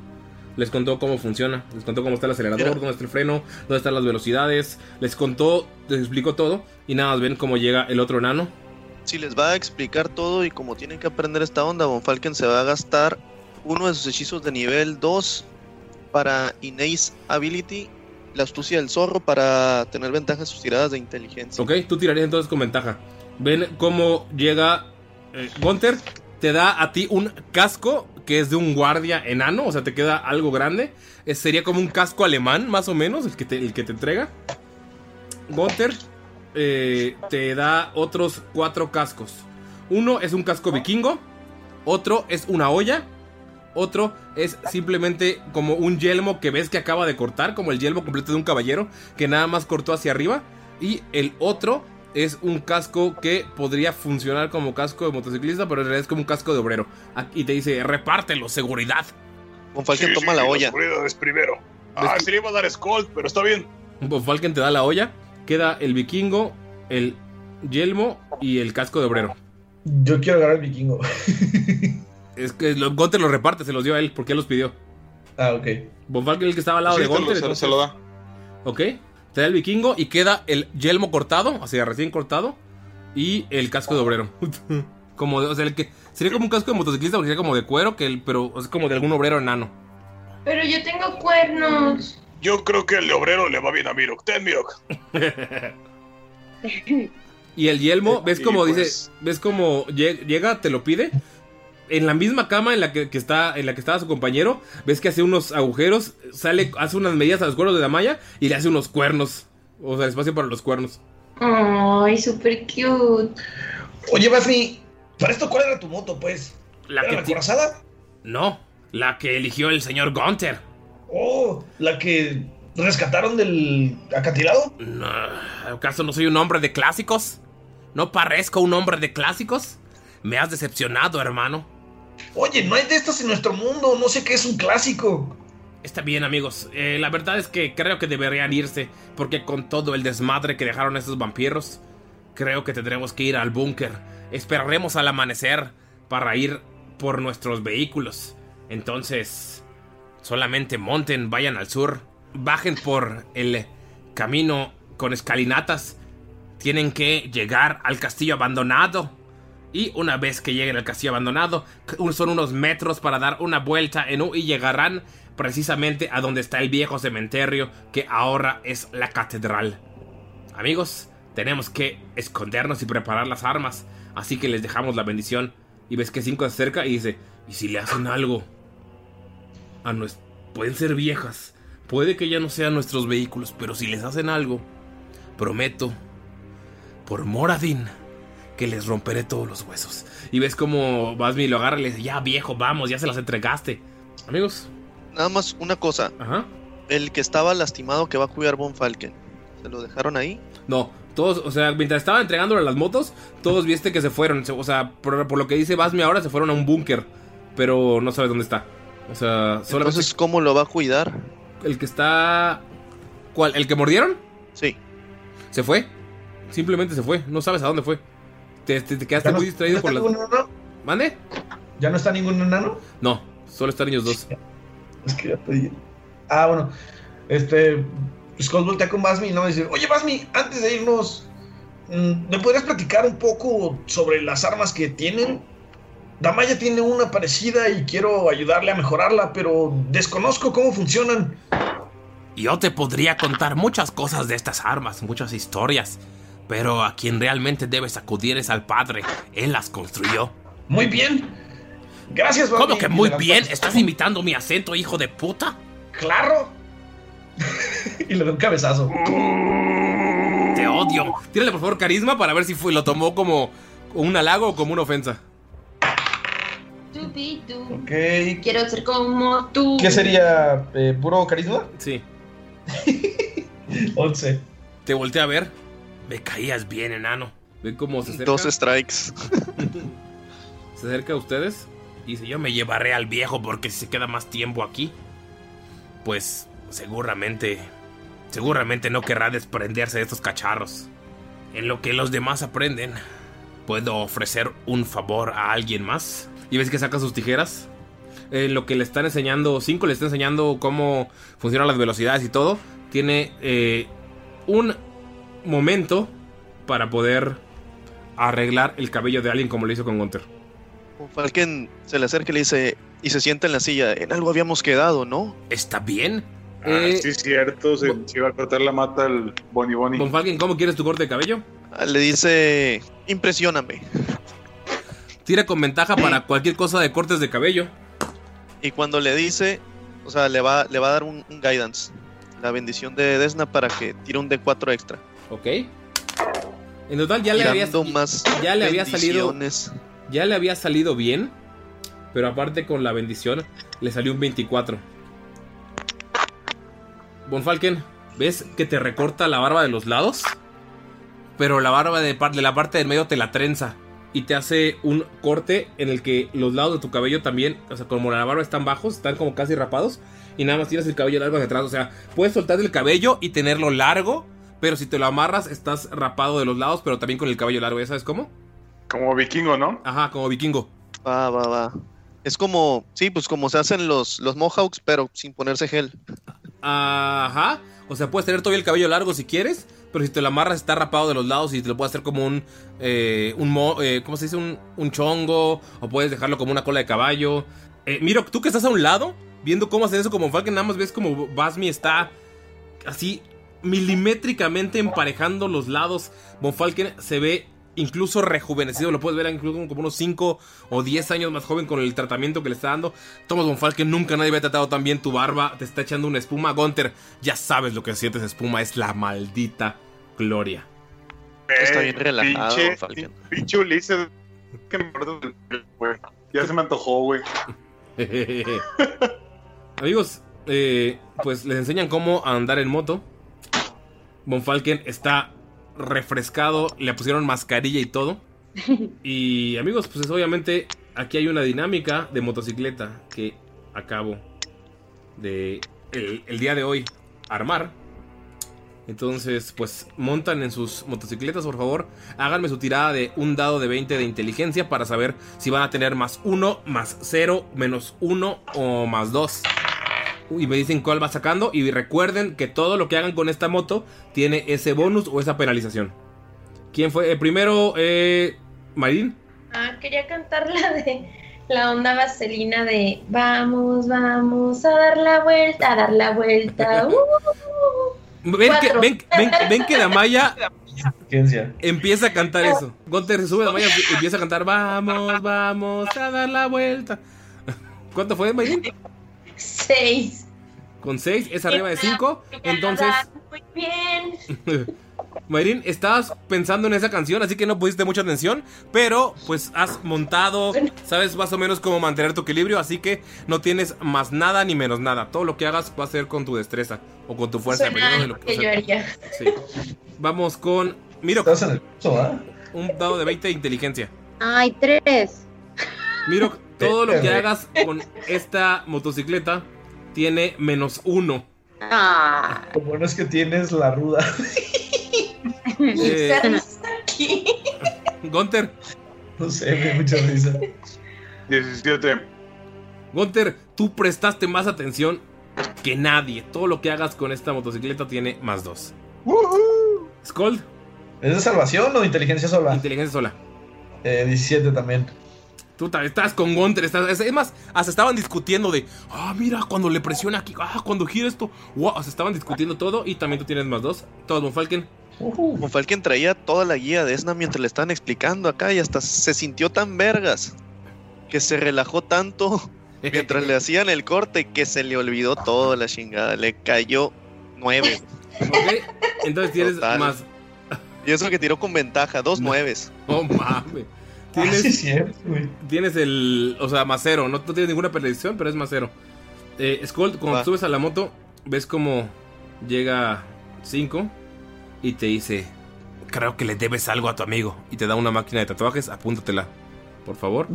Les contó cómo funciona, les contó cómo está el acelerador, dónde está el freno, dónde están las velocidades. Les contó, les explicó todo. Y nada más ven cómo llega el otro enano. Si les va a explicar todo y como tienen que aprender esta onda, Von Falken se va a gastar uno de sus hechizos de nivel 2 para Innate Ability, la astucia del zorro para tener ventaja en sus tiradas de inteligencia. Ok, tú tirarías entonces con ventaja. Ven cómo llega eh, Gunther. Te da a ti un casco que es de un guardia enano. O sea, te queda algo grande. Eh, sería como un casco alemán, más o menos, el que te, entrega. Gunther eh, te da otros cuatro cascos. Uno es un casco vikingo. Otro es una olla. Otro es simplemente como un yelmo que ves que acaba de cortar, como el yelmo completo de un caballero, que nada más cortó hacia arriba. Y el otro es un casco que podría funcionar como casco de motociclista, pero en realidad es como un casco de obrero. Y te dice, repártelo, seguridad. Von Falken Sí, toma sí, la la olla. es primero. Ah, se le iba a dar Skull, pero está bien. Von Falken te da la olla, queda el vikingo, el yelmo y el casco de obrero. Yo quiero agarrar el vikingo. (laughs) Es que lo, Gunter los reparte, se los dio a él, porque él los pidió. Ah, ok. Von Falken el que estaba al lado Sí, de te lo- Gunter. se- se lo da. Ok, te da el vikingo y queda el yelmo cortado, o sea, recién cortado, y el casco de obrero. (laughs) como de- o sea, el que sería como un casco de motociclista, porque sería como de cuero, que el, pero es como de algún obrero enano. Pero yo tengo cuernos. Yo creo que el de obrero le va bien a Mirok. Ten, Mirok. (laughs) Y el yelmo, ves como pues- dice, ves como lle- llega, te lo pide. En la misma cama en la que, que está, en la que estaba su compañero, ves que hace unos agujeros, sale, hace unas medidas a los cuernos de la malla y le hace unos cuernos. O sea, espacio para los cuernos. Ay, súper cute. Oye, Basmi, ¿para esto cuál era tu moto, pues? La ¿Era que la corazada? No, la que eligió el señor Gunther. Oh, la que rescataron del acantilado. No, ¿Acaso no soy un hombre de clásicos? ¿No parezco un hombre de clásicos? Me has decepcionado, hermano. Oye, no hay de estas en nuestro mundo. No sé qué es un clásico. Está bien, amigos. Eh, la verdad es que creo que deberían irse, porque con todo el desmadre que dejaron estos vampiros, creo que tendremos que ir al búnker. Esperaremos al amanecer para ir por nuestros vehículos. Entonces, solamente monten, vayan al sur, bajen por el camino con escalinatas. Tienen que llegar al castillo abandonado. Y una vez que lleguen al castillo abandonado, son unos metros para dar una vuelta en U y llegarán precisamente a donde está el viejo cementerio que ahora es la catedral. Amigos, tenemos que escondernos y preparar las armas, así que les dejamos la bendición. Y ves que Cinco se acerca y dice, ¿y si le hacen algo? A nues- Pueden ser viejas, puede que ya no sean nuestros vehículos, pero si les hacen algo, prometo, por Moradin, que les romperé todos los huesos. Y ves como Basmi lo agarra y le dice, ya viejo, vamos, ya se las entregaste. Amigos. Nada más una cosa. Ajá. El que estaba lastimado que va a cuidar Von Falken. ¿Se lo dejaron ahí? No, todos, o sea, mientras estaban entregándole las motos, todos viste que se fueron. O sea, por, por lo que dice Basmi ahora, se fueron a un búnker. Pero no sabes dónde está. O sea, solamente Entonces, ¿cómo lo va a cuidar? el que está... ¿Cuál? ¿El que mordieron? Sí. Se fue. Simplemente se fue. No sabes a dónde fue. Te, te- te quedaste ¿Ya no- muy distraído no las... ningún enano? ¿Mande? ¿Ya no está ningún enano? No, solo están ellos dos. Es que ya pedí. Ah, bueno. Este. Skull voltea con Basmi y no dice: Oye, Basmi, antes de irnos, mm, ¿me podrías platicar un poco sobre las armas que tienen? Damaya tiene una parecida y quiero ayudarle a mejorarla, pero desconozco cómo funcionan. Yo te podría contar muchas cosas de estas armas, muchas historias, pero a quien realmente debes acudir es al padre. Él las construyó. Muy bien. Gracias, Bambi. ¿Cómo que muy bien? ¿Estás imitando mi acento, hijo de puta? Claro. (laughs) y le doy un cabezazo. Te odio. Tírale por favor carisma para ver si fue, lo tomó como un halago o como una ofensa. Tupi, tú. Ok. Quiero ser como tú. ¿Qué sería? eh, ¿Puro carisma? Sí. (laughs) 11. Te volteé a ver. Me caías bien, enano. Ven cómo se acerca. Dos strikes. Se acerca a ustedes y dice, yo me llevaré al viejo porque si se queda más tiempo aquí, pues seguramente, seguramente no querrá desprenderse de estos cacharros. En lo que los demás aprenden, puedo ofrecer un favor a alguien más. Y ves que saca sus tijeras. En lo que le están enseñando, 5 le está enseñando cómo funcionan las velocidades y todo. Tiene eh, un momento para poder arreglar el cabello de alguien como lo hizo con Gunter. Falken se le acerca y le dice, y se sienta en la silla, en algo habíamos quedado, ¿no? ¿Está bien? Ah, Eh, sí, es cierto. Se, se iba a cortar la mata al Bonnie Bonnie. Von Falken, ¿cómo quieres tu corte de cabello? Ah, Le dice, impresióname. Tira con ventaja para (clears throat) cualquier cosa de cortes de cabello. Y cuando le dice, o sea, le va, le va a dar un, un guidance, la bendición de Desna para que tire un D4 extra. Ok. En total ya le había, más ya le había salido ya le había salido bien, pero aparte con la bendición le salió un 24. Von Falken, ¿ves que te recorta la barba de los lados? Pero la barba de, de la parte del medio te la trenza y te hace un corte en el que los lados de tu cabello también, o sea, como la barba están bajos, están como casi rapados y nada más tienes el cabello largo hacia atrás, o sea, puedes soltar el cabello y tenerlo largo, pero si te lo amarras estás rapado de los lados, pero también con el cabello largo, ¿ya sabes cómo? Como vikingo, ¿no? Ajá, como vikingo. Va, va, va. Es como, sí, pues como se hacen los, los mohawks, pero sin ponerse gel. Ajá. O sea, puedes tener todavía el cabello largo si quieres, pero si te lo amarras está rapado de los lados y te lo puedes hacer como un, eh, un mo- eh, ¿cómo se dice? Un, un chongo, o puedes dejarlo como una cola de caballo. Eh, Miro, tú que estás a un lado, viendo cómo hacer eso como Falken, nada más ves como Basmi está así milimétricamente emparejando los lados. Von Falken se ve incluso rejuvenecido, lo puedes ver incluso como unos 5 o 10 años más joven con el tratamiento que le está dando. Thomas Von Falken nunca nadie había tratado tan bien tu barba, te está echando una espuma. Gunter, ya sabes lo que sientes espuma, es la maldita gloria. Está Eh, bien relajado, Pinche, Falken. pinche Ulises. Que me güey. Ya se me antojó, güey. (laughs) Amigos, eh, pues les enseñan cómo andar en moto. Von Falken está refrescado, le pusieron mascarilla y todo. (laughs) Y amigos, pues obviamente aquí hay una dinámica de motocicleta que acabo de el, el día de hoy armar. Entonces, pues montan en sus motocicletas, por favor. Háganme su tirada de un dado de 20 de inteligencia para saber si van a tener más 1, más 0, menos 1 o más 2. Y me dicen cuál va sacando. Y recuerden que todo lo que hagan con esta moto tiene ese bonus o esa penalización. ¿Quién fue? El primero, eh, Marín. Ah, quería cantar la de la onda vaselina de Vamos, vamos a dar la vuelta, a dar la vuelta. (laughs) uh". Ven que, ven, ven- ven que Damaya empieza a cantar eso. Gunter se sube a Damaya y empieza a cantar Vamos, vamos a dar la vuelta. (laughs) ¿Cuánto fue, Marín? Seis. Con 6 es arriba de 5. Entonces, Muy bien. (laughs) Mayrin, estabas pensando en esa canción, así que no pusiste mucha atención, pero pues has montado, sabes más o menos cómo mantener tu equilibrio, así que no tienes más nada ni menos nada. Todo lo que hagas va a ser con tu destreza o con tu fuerza. Suena dependiendo de algo lo que o yo sea, haría. sí. Vamos con Miro, Estás en el curso, ¿ah? un dado de 20 de inteligencia. Ay, tres. Miro, todo lo que hagas con esta motocicleta tiene menos uno. Ah. Lo bueno es que tienes la ruda. (laughs) Eh, aquí. Gunter, No sé, me mucha risa. 17. Gunter, tú prestaste más atención que nadie. Todo lo que hagas con esta motocicleta tiene más dos. Scold, ¿Es de salvación o inteligencia sola? Inteligencia sola. Eh, 17 también. Tú estás con Gunter, estás, es más, hasta estaban discutiendo de, ah, mira, cuando le presiona aquí, ah, cuando gira esto, wow, o sea, estaban discutiendo todo y también tú tienes más dos. Todos, Von Falken. Von Falken traía toda la guía de Esna mientras le estaban explicando acá y hasta se sintió tan vergas que se relajó tanto (laughs) mientras le hacían el corte que se le olvidó toda la chingada. Le cayó nueve. (laughs) Ok, entonces tienes Total. más. Y eso que tiró con ventaja, dos (laughs) nueves. Oh, mames. Ah, Tienes, sí, es cierto, güey. tienes el, o sea, más cero, no, no tienes ninguna predicción, pero es más cero. Eh, Skull, cuando subes a la moto, ves como llega 5 y te dice, creo que le debes algo a tu amigo. Y te da una máquina de tatuajes, apúntatela, por favor.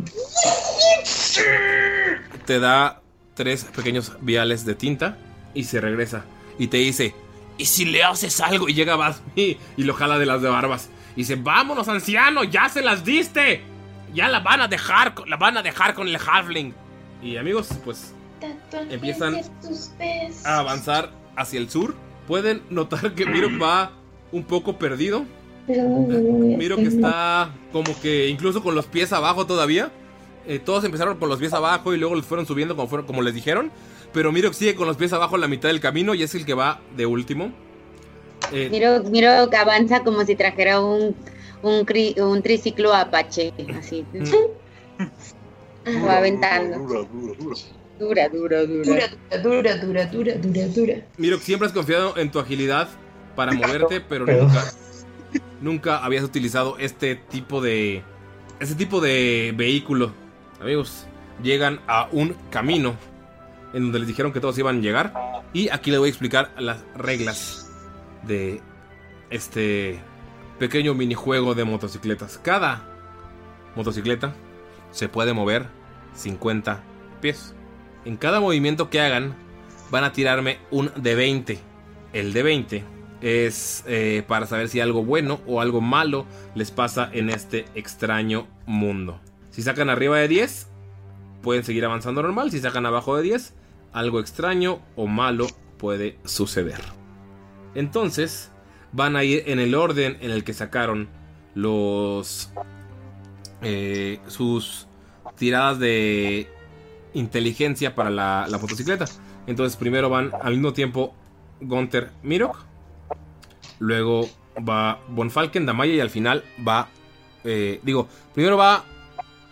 Te da tres pequeños viales de tinta y se regresa. Y te dice, ¿y si le haces algo? Y llega Basmi y lo jala de las de barbas. Y dice, vámonos anciano, ya se las diste. Ya la van a dejar, la van a dejar con el halfling. Y amigos, pues Empiezan a avanzar hacia el sur. Pueden notar que Miro (clears throat) va un poco perdido. Miro que está como que incluso con los pies abajo todavía. Eh, todos empezaron con los pies abajo y luego los fueron subiendo como, fueron, como les dijeron. Pero Miro sigue con los pies abajo en la mitad del camino y es el que va de último. Eh, Miro, miro que avanza como si trajera un, un, cri- un triciclo Apache, así. Va aventando. Dura, dura, dura. Dura, dura, dura. Dura, dura, dura, dura, dura, dura. Miro que siempre has confiado en tu agilidad para moverte, pero Pero- nunca, (laughs) nunca habías utilizado este tipo de, este tipo de vehículo. Amigos, llegan a un camino en donde les dijeron que todos iban a llegar y aquí les voy a explicar las reglas de este pequeño minijuego de motocicletas. Cada motocicleta se puede mover 50 pies. En cada movimiento que hagan van a tirarme un de 20. El de 20 es eh, para saber si algo bueno o algo malo les pasa en este extraño mundo. Si sacan arriba de 10, pueden seguir avanzando normal. Si sacan abajo de 10, algo extraño o malo puede suceder. Entonces, van a ir en el orden en el que sacaron los eh, sus tiradas de inteligencia para la, la motocicleta. Entonces primero van al mismo tiempo Gunther Mirok. Luego va Von Falken, Damaya y al final va... eh, digo, primero va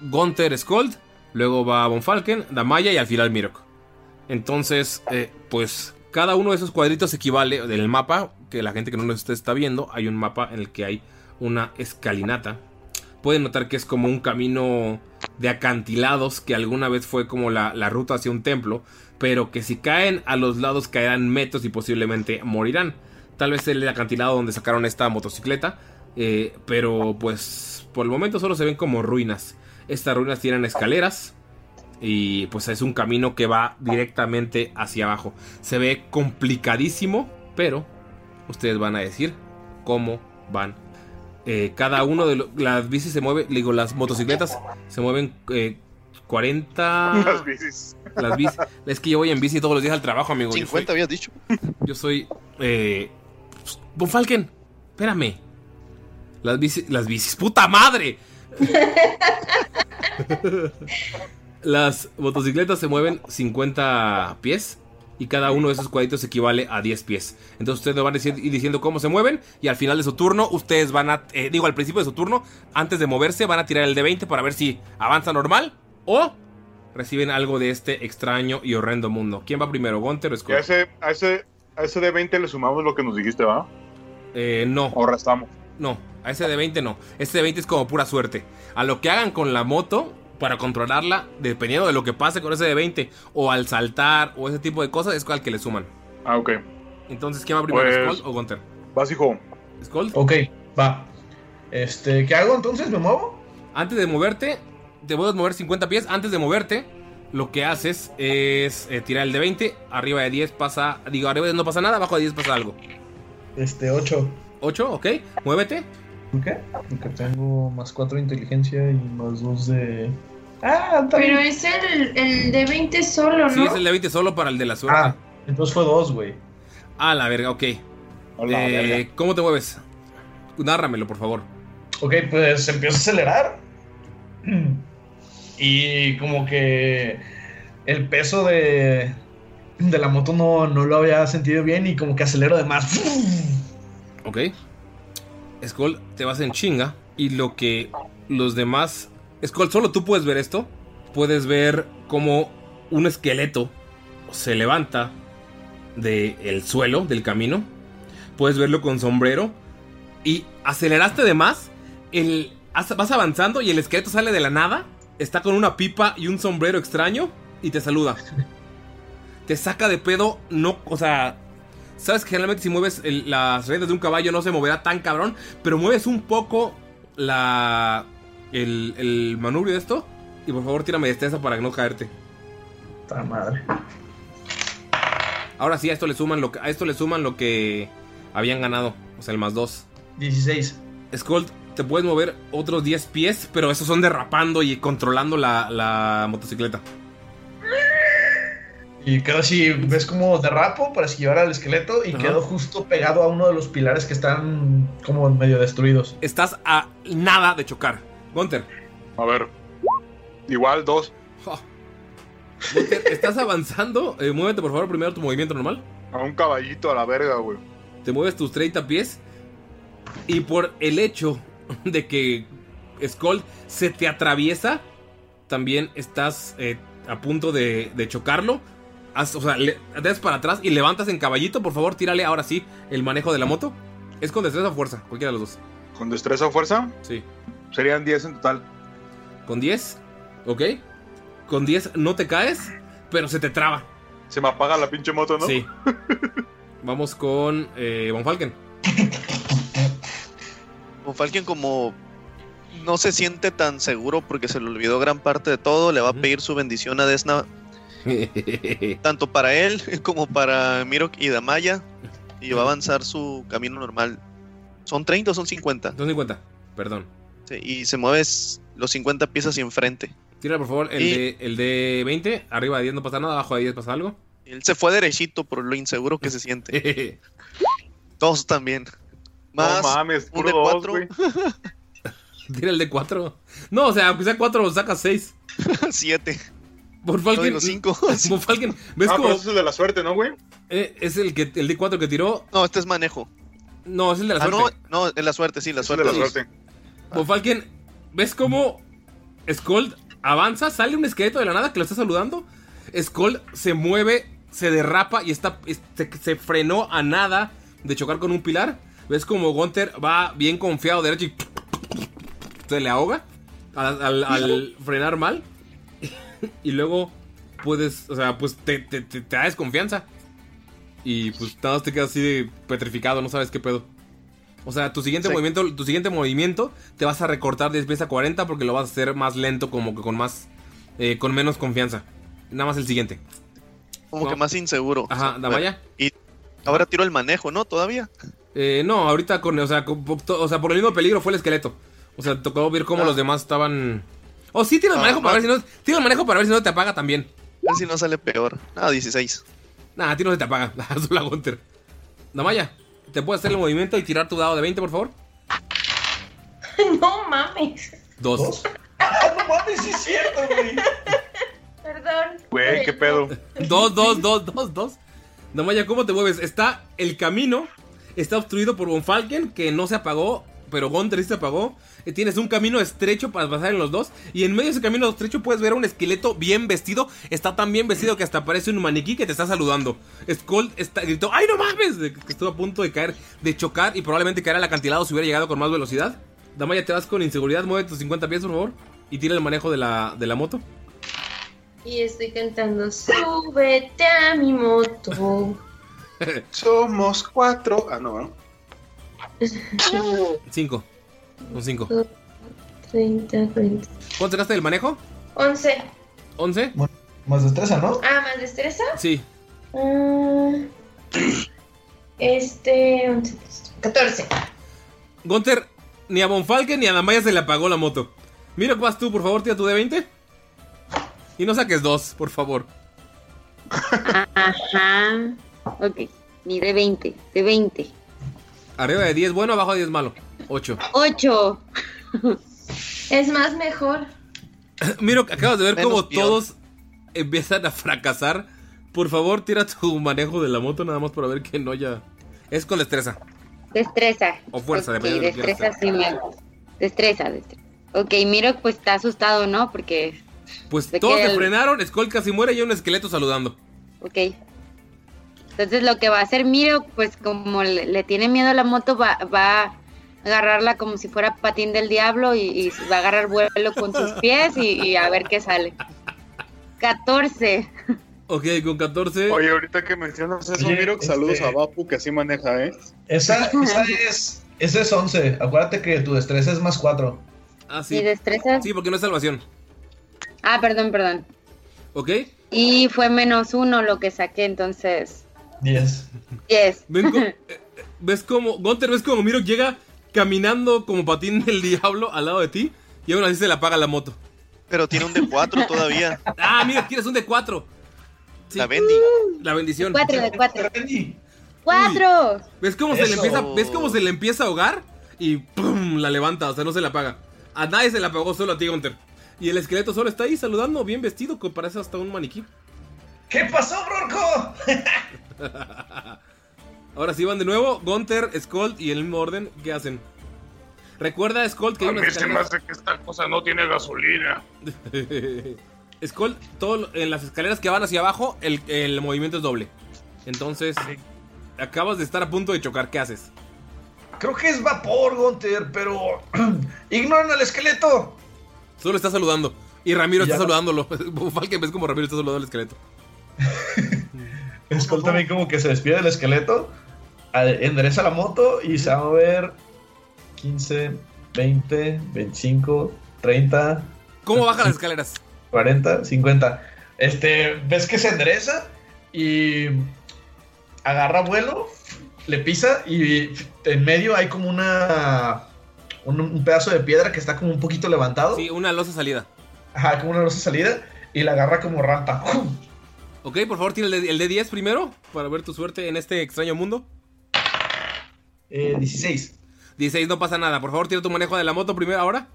Gunther Skold. Luego va Von Falken, Damaya y al final Mirok. Entonces, eh, pues cada uno de esos cuadritos equivale del mapa, que la gente que no nos está, viendo, hay un mapa en el que hay una escalinata. Pueden notar que es como un camino de acantilados que alguna vez fue como la, la ruta hacia un templo, pero que si caen a los lados caerán metros y posiblemente morirán. Tal vez el acantilado donde sacaron esta motocicleta, eh, pero pues por el momento solo se ven como ruinas. Estas ruinas tienen escaleras y pues es un camino que va directamente hacia abajo. Se ve complicadísimo, pero ustedes van a decir cómo van eh, cada uno de lo- las bicis se mueve, digo, las motocicletas se mueven eh, 40. (laughs) Las bicis. Las bicis. Es que yo voy en bici todos los días al trabajo, amigo. Yo 50 soy, habías dicho. yo soy. Eh, Von Falken, espérame. Las bicis, las bicis, puta madre. (laughs) las motocicletas se mueven 50 pies y cada uno de esos cuadritos equivale a 10 pies. Entonces ustedes me van a ir diciendo cómo se mueven y al final de su turno ustedes van a, eh, digo, al principio de su turno, antes de moverse, van a tirar el de 20 para ver si avanza normal o reciben algo de este extraño y horrendo mundo. ¿Quién va primero, Gunter o Y a Scott? ese, a ese, a ese de 20 le sumamos lo que nos dijiste, ¿va? Eh, no. O restamos. No, a ese de 20 no. Este de 20 es como pura suerte. A lo que hagan con la moto para controlarla, dependiendo de lo que pase con ese de 20, o al saltar, o ese tipo de cosas, es al que le suman. Ah, ok. Entonces, ¿quién va primero, Pues- Skull o Gunter? Vas, hijo. Skull. Ok, va. Este, ¿qué hago entonces? ¿Me muevo? Antes de moverte, te puedes mover 50 pies. Antes de moverte, lo que haces es eh, tirar el de 20. Arriba de 10 pasa. Digo, arriba de 10 no pasa nada, abajo de 10 pasa algo. Este, 8. 8, ok. Muévete. ¿Por qué? Porque tengo más 4 de inteligencia y más 2 de. Ah, Pero es el, el de 20 solo, ¿no? Sí, es el de 20 solo para el de la suerte. Ah, entonces fue 2, güey. Ah, la verga, ok. A la Eh, verga. ¿Cómo te mueves? Nárramelo, por favor. Ok, pues empieza a acelerar. Y como que el peso de, de la moto no, no lo había sentido bien y como que acelero de más. Ok. Skull, te vas en chinga. Y lo que los demás. Skull, solo tú puedes ver esto. Puedes ver como un esqueleto se levanta del suelo, del camino. Puedes verlo con sombrero. Y aceleraste de más. El, as- vas avanzando y el esqueleto sale de la nada. Está con una pipa y un sombrero extraño. Y te saluda. (laughs) Te saca de pedo. No, o sea, Sabes que generalmente si mueves el- las redes de un caballo no se moverá tan cabrón, pero mueves un poco la el, el manubrio de esto. Y por favor tírame destreza para no caerte. Puta madre. Ahora sí, a esto le suman lo que, a esto le suman lo que habían ganado. O sea, el más 2. 16. Skull, te puedes mover otros 10 pies, pero esos son derrapando y controlando la, la motocicleta. Y quedo así, ves como derrapo para esquivar al esqueleto y Ajá. quedo justo pegado a uno de los pilares que están como medio destruidos. Estás a nada de chocar. Gunter. A ver. Igual, dos. Gunter, estás avanzando. Eh, muévete por favor primero tu movimiento normal. A un caballito a la verga, güey. te mueves tus 30 pies y por el hecho de que Skull se te atraviesa, también estás eh, a punto de, de chocarlo. Haz- o sea, le das para atrás y levantas en caballito. Por favor, tírale ahora sí el manejo de la moto. Es con destreza o fuerza, cualquiera de los dos. ¿Con destreza o fuerza? Sí. Serían 10 en total. Con 10, ok. Con 10 no te caes, pero se te traba. Se me apaga la pinche moto, ¿no? Sí. (laughs) Vamos con eh, Von Falken. Con Falken como no se siente tan seguro porque se le olvidó gran parte de todo, le va a pedir su bendición a Desna (laughs) tanto para él (laughs) como para Mirok y Damaya y va a avanzar su camino normal. ¿Son 30 o son 50? Son 50, perdón. Sí, y se mueve s- los 50 pies hacia enfrente. Tira por favor el, Y- de, el de 20. Arriba de 10 no pasa nada, abajo de 10 pasa algo. Él se fue derechito por lo inseguro que se siente. (laughs) Dos también. Más no mames, un de dos, cuatro. güey. (laughs) Tira el de 4. No, o sea, aunque sea 4, sacas 6. Siete. Por No Falken. digo cinco. (laughs) Por Falken. ¿Ves Ah, cómo pero eso es de la suerte, ¿no, güey? eh, es el, que, el de 4 que tiró? No, este es manejo. No, es el de la Ah, no, suerte. no, es la suerte, sí, la Es suerte. de la sí. suerte. Von Falken, ¿ves cómo Skull avanza? Sale un esqueleto de la nada que lo está saludando. Skull se mueve, se derrapa y está, es- se, frenó a nada de chocar con un pilar. ¿Ves como Gunter va bien confiado derecho y se le ahoga al, frenar mal? y luego puedes, o sea, pues te, te, te- te da desconfianza. Y pues nada más te quedas así de petrificado, no sabes qué pedo. O sea, tu siguiente Sí. movimiento, tu siguiente movimiento te vas a recortar 10 pies a 40 porque lo vas a hacer más lento, como que con más, eh, con menos confianza. Nada más el siguiente. Como No. que más inseguro. Ajá, Damaya. Y ahora tiro el manejo, ¿no? Todavía. Eh, no, ahorita con, o sea, con- o sea, por el mismo peligro fue el esqueleto. O sea, tocó ver cómo Ah. los demás estaban. Oh, sí, tira el Ah, manejo para ver si no. Tira el manejo para ver si no te apaga también. A ver si no sale peor. Ah, 16. Nah, a ti no se te apaga. (laughs) Solo a Gunter. Damaya, ¿te puedes hacer el movimiento y tirar tu dado de 20, por favor? (laughs) No mames. Dos. ¡Ah, no mames, sí es cierto, güey! Perdón. Güey, qué pedo. Dos, dos, dos, dos, dos. Damaya, ¿cómo te mueves? Está el camino, está obstruido por Von Falken, que no se apagó, pero Gunter sí se apagó. Eh, Tienes un camino estrecho para pasar en los dos. Y en medio de ese camino estrecho puedes ver a un esqueleto bien vestido. Está tan bien vestido que hasta parece un maniquí que te está saludando. Skull está, gritó, ¡ay no mames! Que estuvo a punto de caer, de chocar y probablemente caer al acantilado si hubiera llegado con más velocidad. Damaya, te vas con inseguridad, mueve tus 50 pies, por favor. Y tira el manejo de la, de la moto. Y estoy cantando, súbete a mi moto. (laughs) Somos cuatro. Ah, no, ¿no? (laughs) 5. Un 5. 30, 40. ¿Cuánto sacaste del manejo? 11. ¿11? Más destreza, ¿no? Ah, más destreza. Sí. Ah, este. 11, 14. Gunter, ni a Bonfalken ni a Damaya se le apagó la moto. Mira, vas tú, por favor, tira tu de 20. Y no saques dos, por favor. Ajá. Ok. Ni de 20. De 20. Arriba de 10 bueno, abajo de 10 malo. 8. Ocho. Es más mejor. (laughs) Miro, acabas de ver Menos cómo peor. todos empiezan a fracasar. Por favor, tira tu manejo de la moto nada más para ver que no haya... Es con destreza. Destreza. O fuerza, Ok, dependiendo de destreza sí me... Destreza, destreza. Ok, miro pues está asustado, ¿no? Porque... Pues todos se el- frenaron, Skull casi muere y hay un esqueleto saludando. Ok. Entonces lo que va a hacer Miro, pues como le, le tiene miedo a la moto, va, va a agarrarla como si fuera patín del diablo y, y va a agarrar vuelo con sus (laughs) pies y, y a ver qué sale. 14. Ok, con 14. Oye, ahorita que mencionas eso, Oye, Miro, saludos este- a Vapu que así maneja, ¿eh? Esa, (laughs) esa es. Esa es 11. Acuérdate que tu destreza es más 4. Ah, ¿Y sí. destreza? Sí, porque no es salvación. Ah, perdón, perdón. ¿Ok? Y fue menos uno lo que saqué, entonces 10. 10. Ven co- (laughs) eh, eh, ¿Ves cómo, Gunter, ves cómo Miro llega caminando como patín del diablo al lado de ti y aún así se le apaga la moto? Pero tiene un de 4 (laughs) todavía. Ah, mira, tienes un de 4. Sí, La Bendy. la bendición. 4 de 4. Bendy. 4. ¿Ves cómo, se le empieza, ¿Ves cómo se le empieza a ahogar? Y ¡pum! la levanta, o sea, no se la apaga. A nadie se la apagó, solo a ti, Gunter. Y el esqueleto solo está ahí saludando, bien vestido, que parece hasta un maniquí. ¿Qué pasó, Bronco? (laughs) Ahora sí van de nuevo, Gunter, Skull y el mismo orden, ¿qué hacen? Recuerda, Skull, que hay A unas mí se me escaleras... hace que esta cosa no tiene gasolina. (laughs) Skull, todo, en las escaleras que van hacia abajo, el, el movimiento es doble. Entonces, acabas de estar a punto de chocar, ¿qué haces? Creo que es vapor, Gunter, pero. (clears throat) Ignoran al esqueleto. Solo está saludando. Y Ramiro Ya está no- saludándolo. (laughs) Falken, ves como Ramiro está saludando al esqueleto. (laughs) Skull también como que se despide del esqueleto, endereza la moto y se va a mover 15, 20, 25, 30, ¿Cómo baja las escaleras? 40, 50. Este, ves que se endereza y agarra vuelo, le pisa y en medio hay como una un, un pedazo de piedra que está como un poquito levantado. Sí, una losa salida. Ajá, como una losa salida y la agarra como rampa. Ok, por favor, tira el de, el de 10 primero para ver tu suerte en este extraño mundo. Eh, 16. 16, no pasa nada. Por favor, tira tu manejo de la moto primero ahora.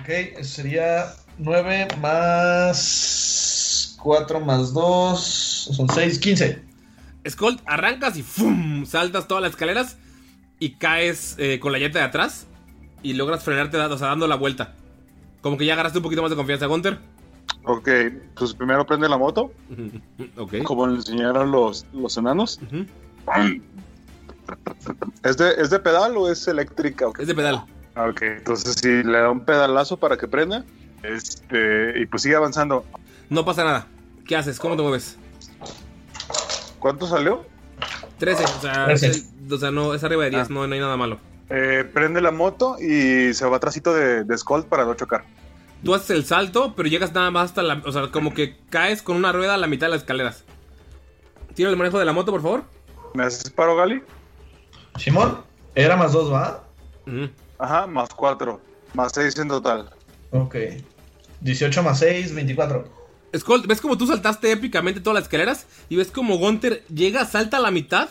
Ok, eso sería 9 más 4 más 2. Son 6, 15. Skull, arrancas y ¡fum! saltas todas las escaleras y caes eh, con la llanta de atrás y logras frenarte, o sea, dando la vuelta. Como que ya agarraste un poquito más de confianza, Gunter. Ok, pues primero prende la moto, (laughs) ok. como le enseñaron los, los enanos. Ujú. ¿Es de, ¿Es de pedal o es eléctrica? Es de pedal. Ah, Ok, entonces si le da un pedalazo para que prenda, este, y pues sigue avanzando. No pasa nada. ¿Qué haces? ¿Cómo te mueves? ¿Cuánto salió? 13, o sea, Trece. es, el- o sea, no, es arriba de 10, no, no hay nada malo. Eh, prende la moto y se va atrásito de, de Skull para no chocar. Tú haces el salto, pero llegas nada más hasta la. O sea, como que caes con una rueda a la mitad de las escaleras. Tira el manejo de la moto, por favor. ¿Me haces paro, Gali? Simón, era más 2, ¿va? Ajá, más 4, más 6 en total. Ok. 18 más 6, 24. Skull, ¿ves como tú saltaste épicamente todas las escaleras? Y ves como Gunter llega, salta a la mitad,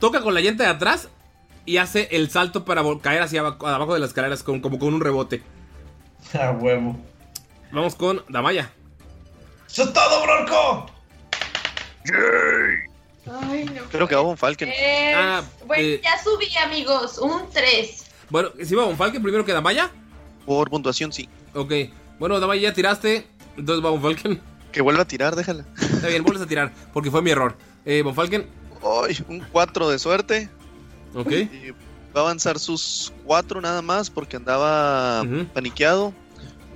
toca con la llanta de atrás y hace el salto para caer hacia abajo, abajo de las escaleras con- como con un rebote. (laughs) A huevo. Vamos con Damaya. ¡Eso es todo, Bronco! Ay, no. Creo que va un Falcon. Eh, Ah, bueno, eh. ya subí, amigos. Un 3. Bueno, si va un Falken primero que Damaya. Por puntuación, sí. Ok. Bueno, Damaya ya tiraste. Entonces va un Falken. Que vuelva a tirar, déjala. Está bien, vuelves a tirar. Porque fue mi error. Eh, Von Falken. Ay, un 4 de suerte. Ok. Y va a avanzar sus 4 nada más porque andaba paniqueado.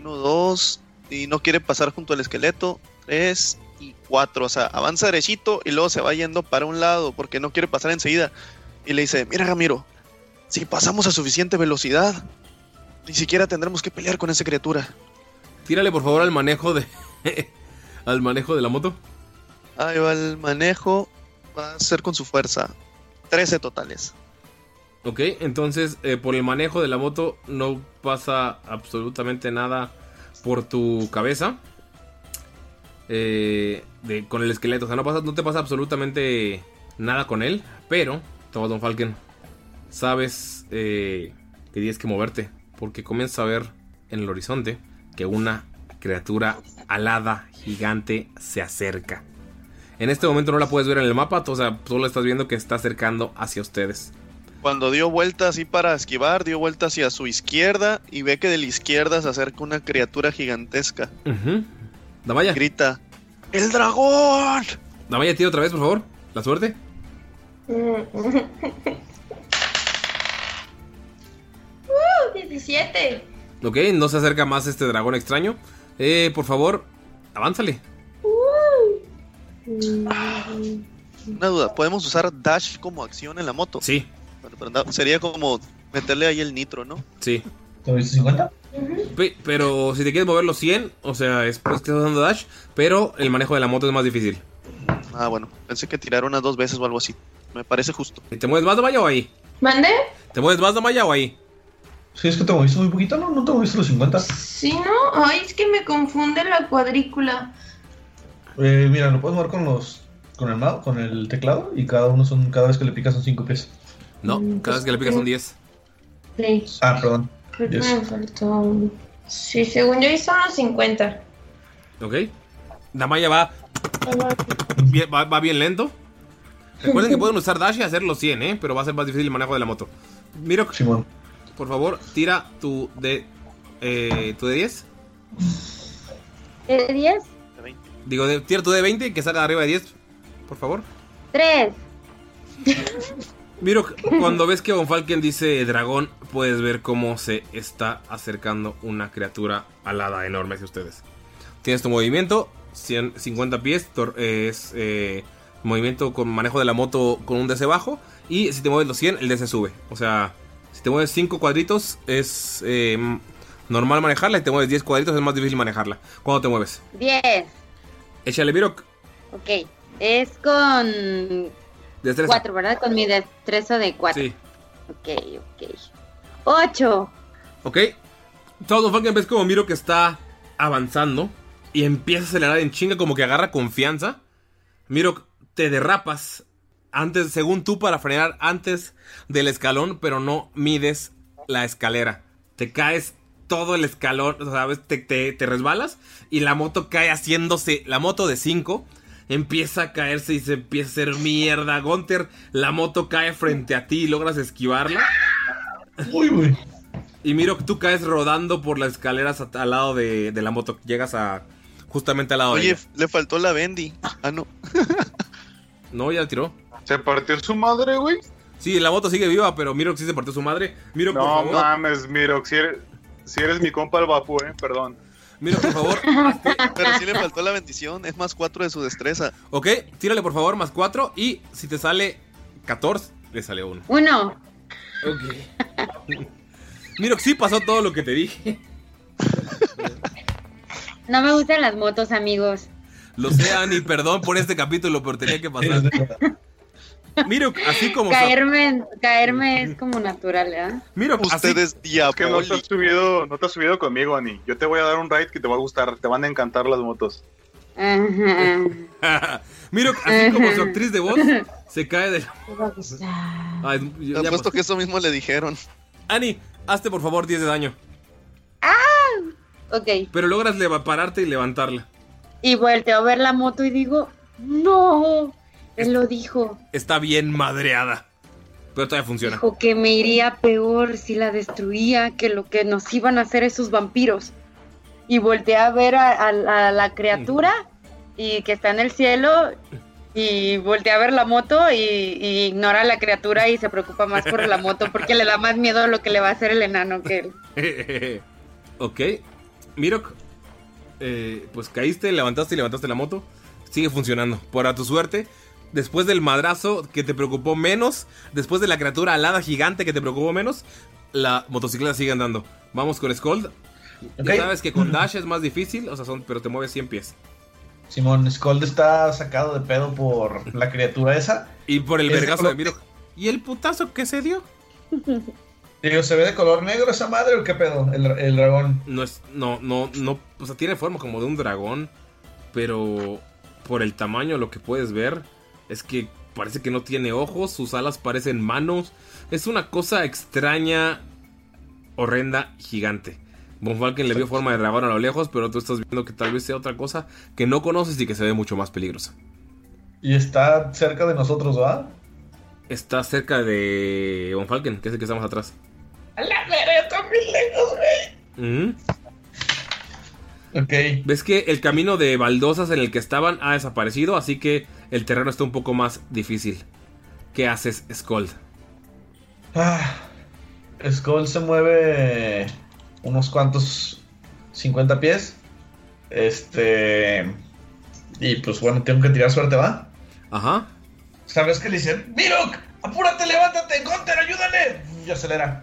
1, 2. Y no quiere pasar junto al esqueleto. 3 y 4. O sea, avanza derechito y luego se va yendo para un lado porque no quiere pasar enseguida. Y le dice, mira Ramiro, si pasamos a suficiente velocidad, ni siquiera tendremos que pelear con esa criatura. Tírale por favor al manejo de. (laughs) al manejo de la moto. Ahí va el manejo. Va a ser con su fuerza. 13 totales. Ok, entonces eh, por el manejo de la moto no pasa absolutamente nada por tu cabeza. Eh, de, con el esqueleto. O sea, no, pasa, no te pasa absolutamente nada con él. Pero, toma Don Falken. sabes eh, que tienes que moverte. Porque comienzas a ver en el horizonte que una criatura alada gigante se acerca. En este momento no la puedes ver en el mapa, o sea, solo estás viendo que está acercando hacia ustedes. Cuando dio vuelta así para esquivar, dio vuelta hacia su izquierda y ve que de la izquierda se acerca una criatura gigantesca. Ujú. Damaya. Grita, ¡El dragón! Damaya, tira otra vez, por favor. La suerte. (laughs) ¡Uh! 17. Ok, no se acerca más este dragón extraño. Eh, por favor, avánzale. Una duda, ¿podemos usar dash como acción en la moto? Sí. Bueno, pero no, sería como meterle ahí el nitro, ¿no? Sí. ¿Te viste 50? Pe- pero si te quieres mover los 100, o sea, es pues, que estás usando dash, pero el manejo de la moto es más difícil. Ah, bueno, pensé que tirar unas dos veces o algo así. Me parece justo. ¿Te mueves más Damaya o ahí? ¿Mande? ¿Te mueves más Damaya o ahí? Sí, es que te moviste muy poquito, ¿no? No te moviste los 50. Sí, ¿no? Ay, es que me confunde la cuadrícula. Eh, mira, lo puedes mover con los. con el mouse, con el teclado, y cada uno son. cada vez que le picas son 5 pies. No, cada vez que le picas son 10. Sí. Ah, perdón. Creo que me faltó. Sí, según yo hice unos 50. ¿Ok? Damaya va, bien, va, va bien lento. Recuerden que pueden usar dash y hacer los 100, ¿eh? Pero va a ser más difícil el manejo de la moto. Miro, por favor, tira tu de. Eh, tu de 10. ¿De 10? Digo, de- tira tu de 20 que salga arriba de 10, por favor. 3. (laughs) Miro, cuando ves que Von Falken dice dragón, puedes ver cómo se está acercando una criatura alada enorme hacia ustedes. Tienes tu movimiento, 100 50 pies, es eh, movimiento con manejo de la moto con un DC bajo. Y si te mueves los 100, el DC sube. O sea, si te mueves 5 cuadritos, es eh, m- normal manejarla. Y te mueves 10 cuadritos, es más difícil manejarla. ¿Cuándo te mueves? 10. Échale, Miro. Ok. Es con Destreza. 4, ¿verdad? Con mi destreza de 4. Sí. Ok, ok. 8. Ok. Falken ves como Miro que está avanzando y empieza a acelerar en chinga como que agarra confianza. Miro, te derrapas antes, según tú, para frenar antes del escalón, pero no mides la escalera. Te caes todo el escalón, ¿sabes? Te, te, te resbalas y la moto cae haciéndose, la moto de 5 empieza a caerse y se empieza a hacer mierda. Gunter, la moto cae frente a ti y logras esquivarla. Uy, uy. Y miro que tú caes rodando por las escaleras al lado de, de la moto. Llegas a. justamente al lado de Oye, le faltó la Bendy. Ah, no. (laughs) No, ya la tiró. ¿Se partió su madre, güey? Sí, la moto sigue viva, pero miro que sí se partió su madre. Miro, por No favor. mames, Miro, si eres, si eres mi compa el Bapu, eh, perdón. Miro, por favor. (laughs) Pero sí le faltó la bendición. Es más 4 de su destreza. ok, tírale por favor más 4. Y si te sale 14, le sale 1. 1. Ok. (laughs) Miro sí pasó todo lo que te dije. (laughs) No me gustan las motos, amigos. Lo sé, Ani, perdón por este capítulo, pero tenía que pasar. Miro, así como. Caerme, caerme es como natural, ¿eh? Miro, Usted es Es que no te, has subido, no te has subido conmigo, Ani. Yo te voy a dar un ride que te va a gustar. Te van a encantar las motos. Ajá. (laughs) Miro, así como su actriz de voz se cae de. Ay, Te apuesto que eso mismo le dijeron. Ani, hazte por favor 10 de daño. Ok. Pero logras pararte y levantarla. Y volteo a ver la moto y digo, no. Él lo dijo. Está bien madreada. Pero todavía funciona. Dijo que me iría peor si la destruía que lo que nos iban a hacer esos vampiros. Y volteé a ver a, a- a la criatura y que está en el cielo. Y volteé a ver la moto y, y ignora a la criatura y se preocupa más por la moto porque le da más miedo a lo que le va a hacer el enano que él. (laughs) ok. Mirok, eh, pues caíste, levantaste y levantaste la moto. Sigue funcionando. Para tu suerte, después del madrazo que te preocupó menos, después de la criatura alada gigante que te preocupó menos, la motocicleta sigue andando. Vamos con Scold. Ya sabes que con Dash es más difícil, o sea, son, pero te mueves 100 pies. Simón, Scold está sacado de pedo por la criatura esa. Y por el de vergazo de Mirok. ¿Y el putazo que se dio? (laughs) Digo, ¿se ve de color negro esa madre o qué pedo? El, el dragón. No es, no, no, no, o sea, tiene forma como de un dragón, pero por el tamaño lo que puedes ver es que parece que no tiene ojos, sus alas parecen manos. Es una cosa extraña, horrenda, gigante. Von Falken le vio forma de dragón a lo lejos, pero tú estás viendo que tal vez sea otra cosa que no conoces y que se ve mucho más peligrosa. Y está cerca de nosotros, ¿va? Está cerca de Von Falken, que es el que estamos atrás. A la verga, está muy lejos, güey. Ujú. Ves que el camino de baldosas en el que estaban ha desaparecido, así que el terreno está un poco más difícil. ¿Qué haces, Skold? Ah, Skull se mueve unos cuantos 50 pies. Este. Y pues bueno, tengo que tirar suerte, ¿va? Ajá. ¿Sabes qué le dicen? ¡Mirok! ¡Apúrate, levántate! ¡Gunter, ayúdale! Y acelera.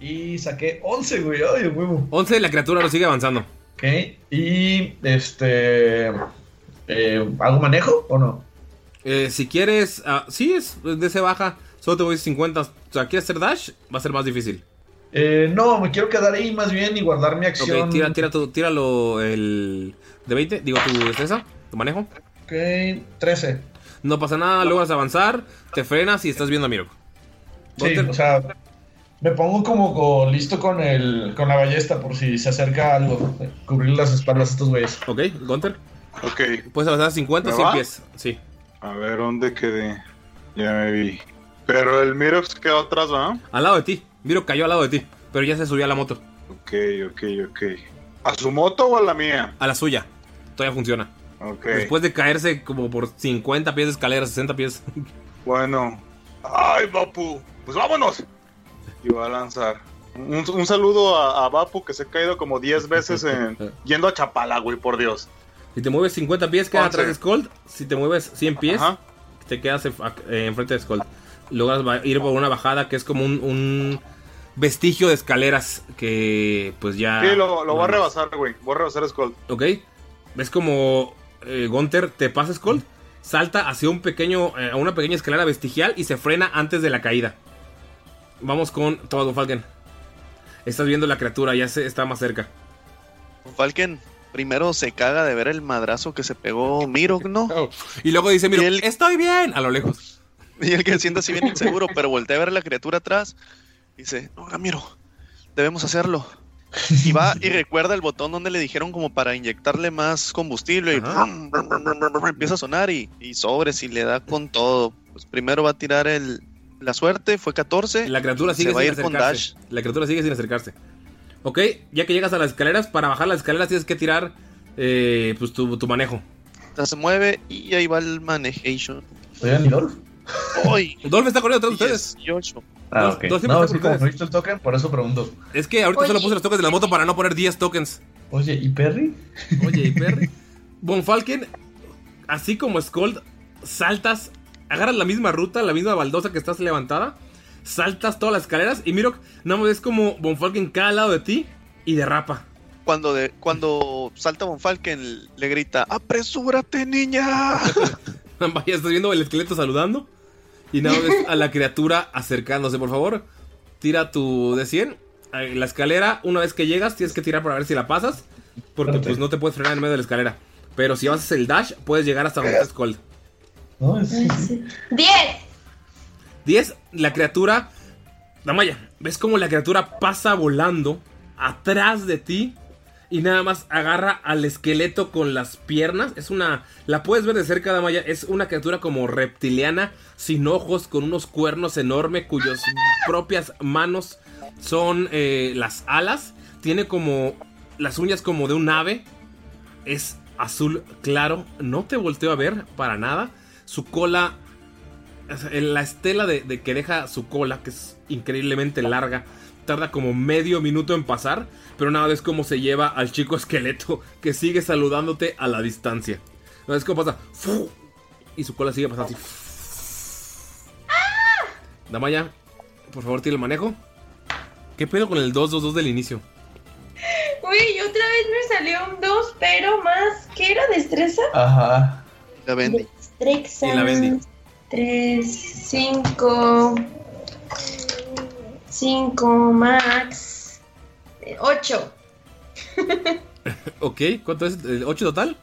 Y saqué 11, güey. ¡Ay, huevo! 11, la criatura lo sigue avanzando. Ok. Y este. Eh, ¿Hago manejo o no? Eh, si quieres, ah, sí, es de ese baja. Solo te voy a decir 50. O sea, ¿quieres hacer dash? Va a ser más difícil. Eh, no, me quiero quedar ahí más bien y guardar mi acción. Ok, tira, tira tu, tíralo el de 20. Digo, tu destreza, tu manejo. Ok, 13. No pasa nada, logras avanzar, te frenas y estás viendo a Mirok. Sí, o sea, me pongo como co- listo con el con la ballesta por si se acerca algo. Cubrir las espaldas a estos güeyes. Ok, Gunter. Ok. Puedes avanzar 50, ¿Me 100 va? pies. Sí. A ver, ¿dónde quedé? Ya me vi. Pero el Mirox quedó atrás, ¿va? Al lado de ti. Mirok cayó al lado de ti, pero ya se subió a la moto. Ok, ok, ok. ¿A su moto o a la mía? A la suya. Todavía funciona. Ok. Después de caerse como por 50 pies de escalera, 60 pies. Bueno. ¡Ay, Bapu! Pues vámonos. Y voy a lanzar. Un, un saludo a, a Bapu que se ha caído como 10 veces en, yendo a Chapala, güey, por Dios. Si te mueves 50 pies, queda Once. atrás de Skold. Si te mueves 100 pies, te quedas en- eh, enfrente de Skold. Logras ir por una bajada que es como un, un vestigio de escaleras que pues ya... Sí, lo, lo voy a rebasar, güey. Voy a rebasar Skull. Ok. ¿Ves como eh, Gunther te pasa Skold? Salta hacia un pequeño, eh, a una pequeña escalera vestigial y se frena antes de la caída. Vamos con todo Falken. Estás viendo la criatura, ya se, está más cerca. Falken primero se caga de ver el madrazo que se pegó Mirok, ¿no? (laughs) Y luego dice, Miro, estoy bien, a lo lejos. (laughs) Y el que se siente así bien inseguro, pero voltea a ver a la criatura atrás. Y dice, no, Ramiro, debemos hacerlo. Y va y recuerda el botón donde le dijeron como para inyectarle más combustible y brum, brum, brum, brum, brum, empieza a sonar y, y sobres y le da con todo. Pues primero va a tirar el, la suerte, fue 14. La criatura sigue se va a sin con dash. acercarse. La criatura sigue sin acercarse. Ok, ya que llegas a las escaleras, para bajar las escaleras tienes que tirar eh, pues tu, tu manejo. Se mueve y ahí va el manejation. ¿Oye, ni Dolph? ¡Uy! (laughs) Dolph está corriendo atrás de ustedes. 18. Ah, Dos- ok. dos siempre No, es que como no he visto el token, por eso pregunto. Es que ahorita solo puse los tokens de la moto para no poner 10 tokens. Oye, ¿y Perry? Oye, y Perry. (laughs) Von Falken, así como Skold, saltas, agarras la misma ruta, la misma baldosa que estás levantada, saltas todas las escaleras y Mirok, nada más ves como Von Falken cae al lado de ti y derrapa. Cuando, de, cuando salta Von Falken le grita, ¡apresúrate, niña! (laughs) Vaya, estás viendo el esqueleto saludando. Y nada más ves a la criatura acercándose, por favor. Tira tu de 100. Ahí, La escalera, una vez que llegas, tienes que tirar para ver si la pasas. Porque pues no te puedes frenar en medio de la escalera. Pero si haces el dash, puedes llegar hasta donde está Skull. No, es... ¡Diez! 10, la criatura. Damaya, ¿ves cómo la criatura pasa volando atrás de ti? Y nada más agarra al esqueleto con las piernas. Es una. La puedes ver de cerca, Damaya. Es una criatura como reptiliana, sin ojos, con unos cuernos enormes, cuyas propias manos son eh, las alas. Tiene como las uñas como de un ave. Es azul claro. No te volteo a ver para nada. Su cola la estela de, de que deja su cola, que es increíblemente larga, tarda como medio minuto en pasar, pero nada es como se lleva al chico esqueleto que sigue saludándote a la distancia. No es como pasa, ¡fu! y su cola sigue pasando así. Damaya, por favor, tira el manejo. ¿Qué pedo con el 222 del inicio? Uy, otra vez me salió un 2, pero más. ¿Qué era? ¿Destreza? Ajá. La Bendy. Destreza. Y la Bendy. 3, 5. 5 max. 8. (laughs) Ok, ¿cuánto es? ¿El 8 total?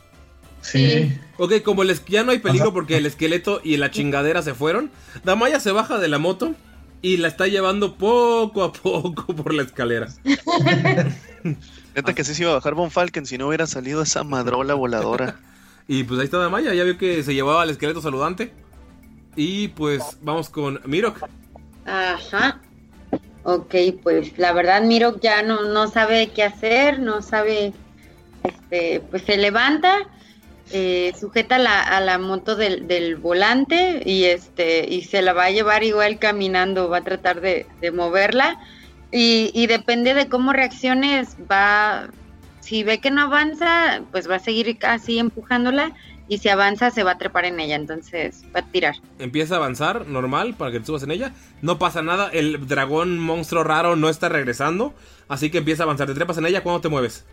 Sí. Ok, como el es- ya no hay peligro porque el esqueleto y la chingadera se fueron, Damaya se baja de la moto y la está llevando poco a poco (laughs) por la escalera. (laughs) Neta que sí se iba a bajar Von Falken si no hubiera salido esa madrola voladora. Y pues ahí está Damaya, ya vio que se llevaba al esqueleto saludante. Y pues vamos con Mirok. Ajá. Ok, pues la verdad Miro ya no, no sabe qué hacer, no sabe, este, pues se levanta, eh, sujeta la, a la moto del, del volante y este, y se la va a llevar igual caminando, va a tratar de, de moverla y, y depende de cómo reacciones, va, si ve que no avanza, pues va a seguir así empujándola y si avanza se va a trepar en ella, entonces va a tirar. Empieza a avanzar normal para que te subas en ella. No pasa nada, el dragón monstruo raro no está regresando. Así que empieza a avanzar. Te trepas en ella cuando te mueves.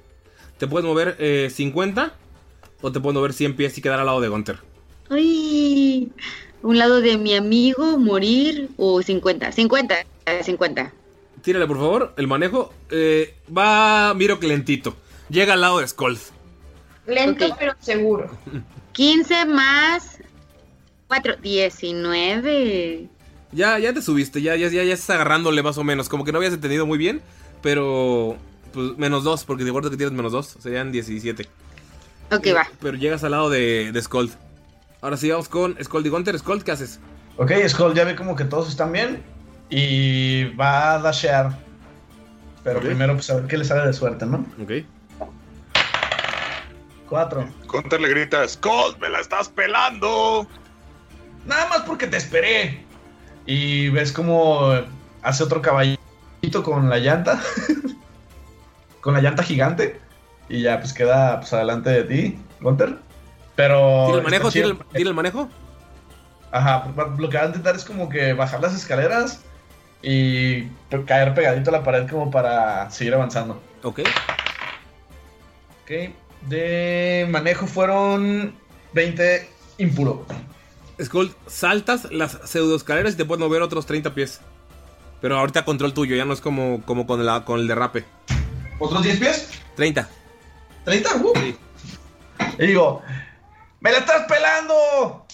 Te puedes mover eh, 50 o te puedes mover 100 pies y quedar al lado de Gunter. Ay, un lado de mi amigo, morir o 50, 50, eh, 50. Tírale por favor, el manejo. eh, va, miro que lentito. Llega al lado de Skull. Lento pero seguro. (laughs) 15 más 4, 19. Ya, ya te subiste, ya, ya, ya, ya estás agarrándole más o menos. Como que no habías entendido muy bien, pero pues menos 2, porque de acuerdo que tienes menos 2, serían 17. Ok, va. Pero llegas al lado de, de Skull. Ahora sí, vamos con Skull y Gunter. Skull, ¿qué haces? Ok, Skull ya ve como que todos están bien y va a dashear. Pero primero, pues a ver qué le sale de suerte, ¿no? Ok. Cuatro. Gunter le grita, Skull, me la estás pelando. Nada más porque te esperé. Y ves como hace otro caballito con la llanta. (laughs) con la llanta gigante. Y ya pues queda pues adelante de ti, Gunter. Pero. ¿Tira el manejo? está ¿Tira chido el, tira el manejo? Ajá, lo que va a intentar es como que bajar las escaleras y caer pegadito a la pared como para seguir avanzando. Ok. Ok, de manejo fueron 20 impuro. Skull, saltas las pseudoescaleras y te puedes mover otros 30 pies. Pero ahorita control tuyo, ya no es como, como con, la, con el derrape. ¿Otros 10 pies? 30. ¿30? Uh. Y digo, ¡me la estás pelando!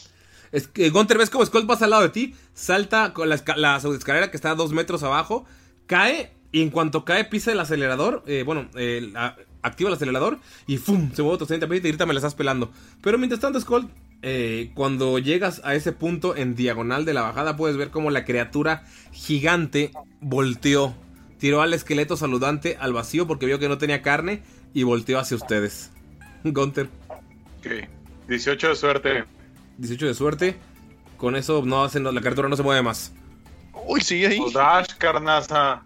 Es que Gunter ves como Skull pasa al lado de ti, salta con la, la pseudoescalera que está a dos metros abajo, cae y en cuanto cae pisa el acelerador, eh, bueno, eh, la- activa el acelerador y ¡fum! Se mueve otros 30 pies y te grita me la estás pelando. Pero mientras tanto Skull, eh, cuando llegas a ese punto en diagonal de la bajada puedes ver como la criatura gigante volteó, tiró al esqueleto saludante al vacío porque vio que no tenía carne y volteó hacia ustedes. (laughs) Gunter. Ok. 18 de suerte. 18 de suerte. Con eso no hacen, la criatura no se mueve más. Uy, sigue ahí. Pues dash, carnaza.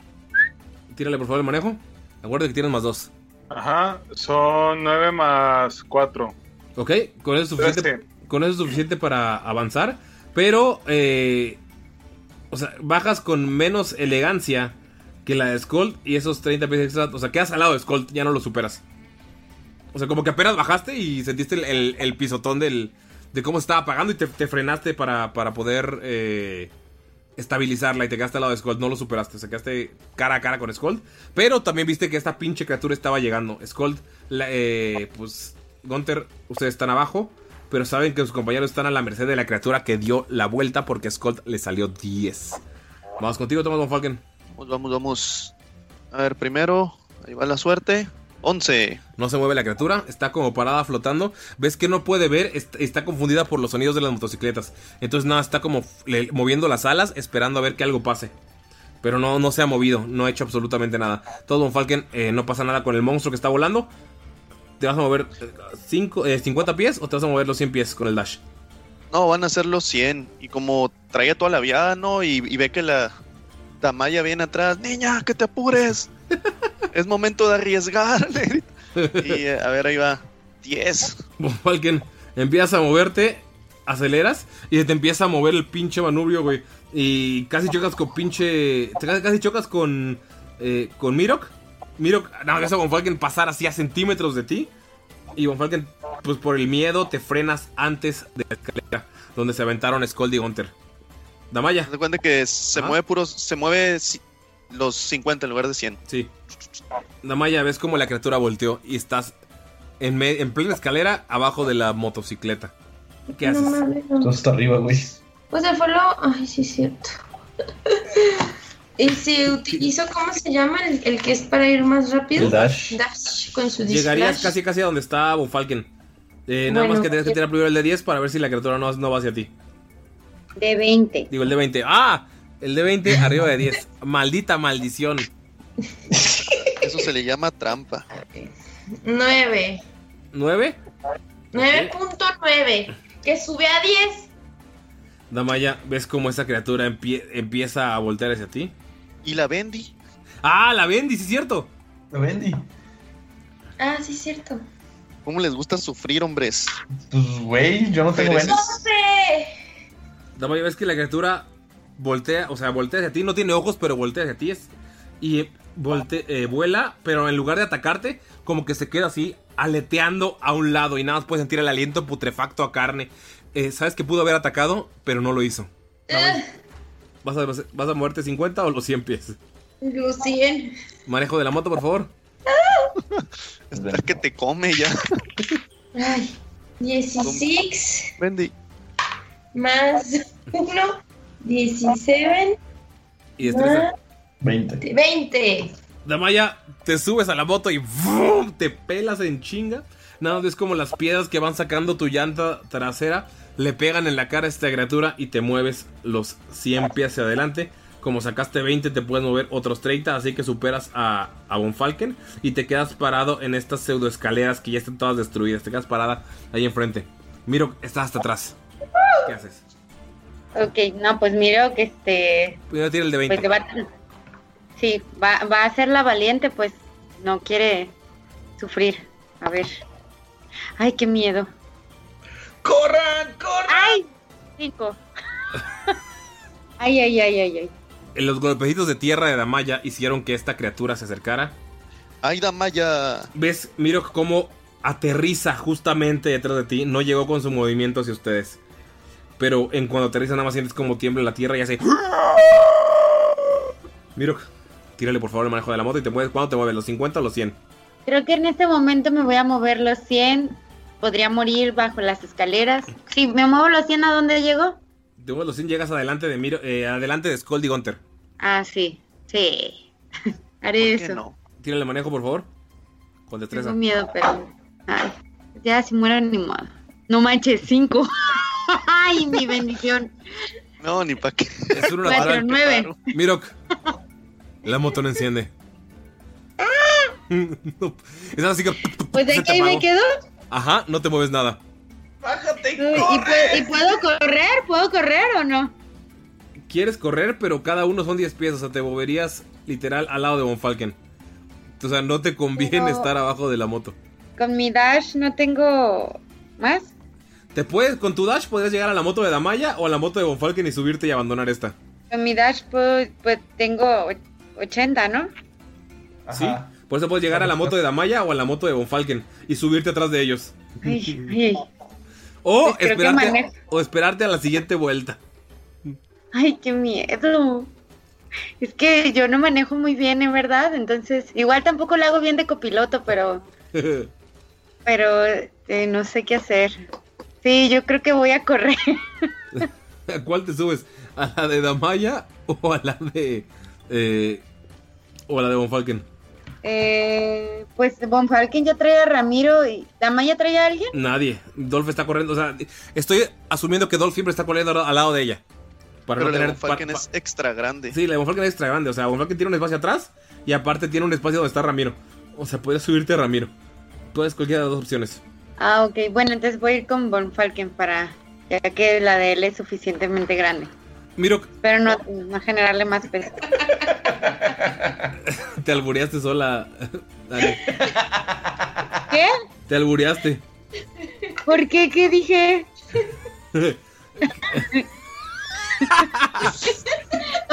Tírale por favor el manejo. Acuérdate que tienes más dos. Ajá, son 9 más 4. Ok, con eso es suficiente, con eso es suficiente para avanzar. Pero, eh, o sea, bajas con menos elegancia que la de Skull y esos 30 pies extra. O sea, quedas al lado de Skull, ya no lo superas. O sea, como que apenas bajaste y sentiste el, el- el pisotón del, de cómo estaba apagando y te, te frenaste para, para poder eh, estabilizarla y te quedaste al lado de Skull. No lo superaste, o sea, quedaste cara a cara con Skull. Pero también viste que esta pinche criatura estaba llegando. Skull, eh, pues, Gunter, ustedes están abajo. Pero saben que sus compañeros están a la merced de la criatura que dio la vuelta porque Skull le salió 10. Vamos contigo, Thomas von Falken. Vamos, vamos, vamos. A ver, primero, ahí va la suerte. 11. No se mueve la criatura, está como parada flotando. Ves que no puede ver, est- está confundida por los sonidos de las motocicletas. Entonces nada, está como le- moviendo las alas, esperando a ver que algo pase. Pero no, no se ha movido, no ha hecho absolutamente nada. Todo Von Falken, eh, no pasa nada con el monstruo que está volando. ¿Te vas a mover eh, cinco- eh, 50 pies o te vas a mover los 100 pies con el dash? No, van a ser los 100. Y como traía toda la viada, ¿no? Y, y ve que la Damaya viene atrás. Niña, que te apures. (laughs) es momento de arriesgar. (laughs) y eh, a ver, ahí va. 10. Von Falken, empiezas a moverte, aceleras y se te empieza a mover el pinche manubrio, güey. Y casi chocas con pinche. Casi, chocas con. eh, con Mirok. Mirok, no, ves a Von Falken pasar así a centímetros de ti. Y Von Falken, pues por el miedo, te frenas antes de la escalera donde se aventaron Skull y Gunter. Damaya. Te cuenta que se mueve puros. Se mueve los 50 en lugar de 100. Sí. Damaya, ves como la criatura volteó y estás En, en plena escalera, abajo de la motocicleta. ¿Qué No haces? mames, no. Entonces está arriba, güey. O sea, fue lo. Ay, sí, es cierto. (laughs) ¿Y se utilizó, cómo se llama? El, el que es para ir más rápido. El dash. Dash con su Llegarías disfraz. casi casi a donde está Von Falken. Eh, nada Bueno, más que tienes que tirar primero el de 10 para ver si la criatura no, no va hacia ti. De 20. Digo, el de 20. ¡Ah! El de 20 arriba de 10. (laughs) Maldita maldición. Eso se le llama trampa. 9. ¿9? 9.9. Que sube a 10. Damaya, ¿ves cómo esa criatura empie- empieza a voltear hacia ti? ¿Y la Bendy? ¡Ah, la Bendy, sí es cierto! La Bendy. Ah, sí, es cierto. ¿Cómo les gusta sufrir, hombres? Pues, güey, yo no tengo Pereces. vendas. 12. Damaya, ves que la criatura voltea, o sea, voltea hacia ti. No tiene ojos, pero voltea hacia ti. Es, y volte- eh, vuela, pero en lugar de atacarte, como que se queda así, aleteando a un lado. Y nada más puedes sentir el aliento putrefacto a carne. Eh, Sabes que pudo haber atacado, pero no lo hizo. ¿Vas a, ¿Vas a moverte 50 o los 100 pies? Los 100. Manejo de la moto, por favor. (laughs) Espera que te come ya. Ay. 16 Bendy. más 1. 17 Y destreza. 20. 20. Damaya, te subes a la moto y ¡vum! te pelas en chinga. Nada más ves como las piedras que van sacando tu llanta trasera le pegan en la cara a esta criatura y te mueves los 100 pies hacia adelante. Como sacaste 20, te puedes mover otros 30, así que superas a, a Von Falken y te quedas parado en estas pseudo escaleras que ya están todas destruidas. Te quedas parada ahí enfrente. Miro, estás hasta atrás. ¿Qué haces? Ok, no, pues miro que este. Primero tira el de 20. Pues va. Sí, va, va a ser la valiente, pues no quiere sufrir. A ver. Ay, qué miedo. ¡Corran! ¡Corran! ¡Ay! Cinco. (laughs) ay, ay, ay, ay, ay. Los golpecitos de tierra de Damaya hicieron que esta criatura se acercara. ¡Ay, Damaya! ¿Ves? Miro cómo aterriza justamente detrás de ti. No llegó con su movimiento hacia ustedes. Pero en cuando aterriza nada más sientes como tiembla la tierra y hace... Miro, tírale por favor el manejo de la moto y te mueves. ¿Cuándo te mueves? ¿Los 50 o los 100? Creo que en este momento me voy a mover los 100. Podría morir bajo las escaleras. Si me muevo los 100, ¿a dónde llego? Te mueves los 100, llegas adelante de Miro, eh, adelante de Skull y Gunter. Ah, sí. Sí. (laughs) Haré eso. no? Tírale el manejo por favor. Con destreza. Tengo miedo, pero. Ay, ya si muero ni modo. No manches, 5. (laughs) (laughs) Ay, mi bendición. No, ni pa' qué. Es un Cuatro, nueve. Mirok, la moto no enciende. (laughs) No, es así que... Pues de te aquí ahí me quedo. Ajá, no te mueves nada. ¡Bájate! Uy, ¿Y, pu- y puedo correr? ¿Puedo correr o no? Quieres correr, pero cada uno son 10 pies. O sea, te moverías literal al lado de Von Falken. O sea, no te conviene Pero- estar abajo de la moto. Con mi dash no tengo más. Te puedes, con tu dash podrías llegar a la moto de Damaya o a la moto de Von Falken y subirte y abandonar esta. Con mi dash puedo, pues tengo och- 80, ¿no? ¿Sí? Por eso puedes llegar a la moto de Damaya o a la moto de Von Falken y subirte atrás de ellos. Ay, ay, O, Pues esperarte, o esperarte a la siguiente vuelta. ay, qué miedo. Es que yo no manejo muy bien, en verdad. Entonces, igual tampoco lo hago bien de copiloto, pero, (laughs) pero eh, no sé qué hacer. Sí, yo creo que voy a correr. ¿A (laughs) cuál te subes? ¿A la de Damaya o a la de. eh, o a la de Von Falken? Eh, pues Von Falken ya trae a Ramiro y ¿Damaya trae a alguien? Nadie. Dolph está corriendo. O sea, estoy asumiendo que Dolph siempre está corriendo al lado de ella. Para Pero no la tener. Von Falken pa- es extra grande. Sí, la de Von Falken es extra grande. O sea, Von Falken tiene un espacio atrás y aparte tiene un espacio donde está Ramiro. O sea, puedes subirte a Ramiro. Puedes cualquiera de las dos opciones. Ah, ok. Bueno, entonces voy a ir con Von Falken para... Ya que la de él es suficientemente grande. Miro, Pero no, no generarle más peso. (laughs) te albureaste sola. (laughs) Dale. ¿Qué? Te albureaste. ¿Por qué? ¿Qué dije? (laughs)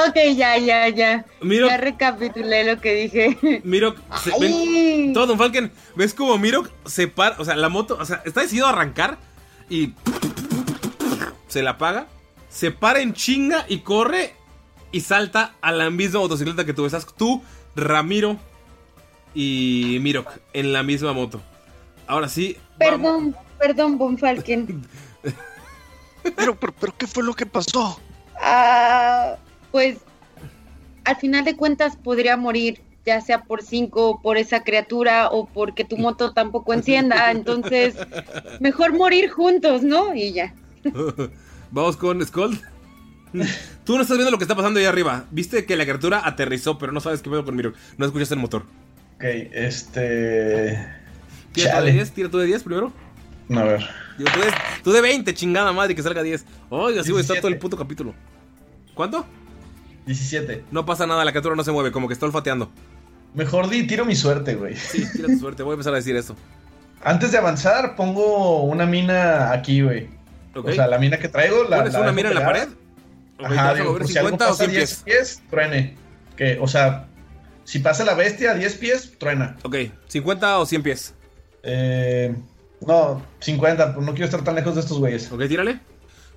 Ok, ya, ya, ya. Miro- Ya recapitulé lo que dije. Se, ven, todo Don Falken, ves como Mirok se para, o sea, la moto, o sea, está decidido a arrancar y se la apaga, se para en chinga y corre y salta a la misma motocicleta que tú estás tú, Ramiro y Mirok en la misma moto. Ahora sí. Perdón, perdón, Von Falken. (laughs) pero, pero, pero, ¿qué fue lo que pasó? Ah, pues al final de cuentas podría morir, ya sea por cinco, por esa criatura o porque tu moto tampoco encienda. (laughs) Entonces, mejor morir juntos, ¿no? Y ya. (laughs) Vamos con Skull. Tú no estás viendo lo que está pasando ahí arriba. Viste que la criatura aterrizó, pero no sabes qué pedo con Miro. No escuchaste el motor. Ok, este. Tira tú de 10, tira tú de 10 primero. A ver. Digo, tú, de, tú de 20, chingada madre, que salga 10. Oiga, así voy a estar todo el puto capítulo. ¿Cuánto? 17. No pasa nada, la criatura no se mueve, como que está olfateando. Mejor di, tiro mi suerte, güey. Sí, tira tu suerte, voy a empezar a decir eso. Antes de avanzar, pongo una mina aquí, güey. O sea, la mina que traigo. La, ¿Pones la una mina en la pared? Ajá, ¿te vas a digo, por si algo 50 o pasa 100 10 pies, truene. Que, o sea, si pasa la bestia a 10 pies, truena. Ok, ¿50 o 100 pies? Eh, no, 50, pues no quiero estar tan lejos de estos güeyes. Ok, tírale.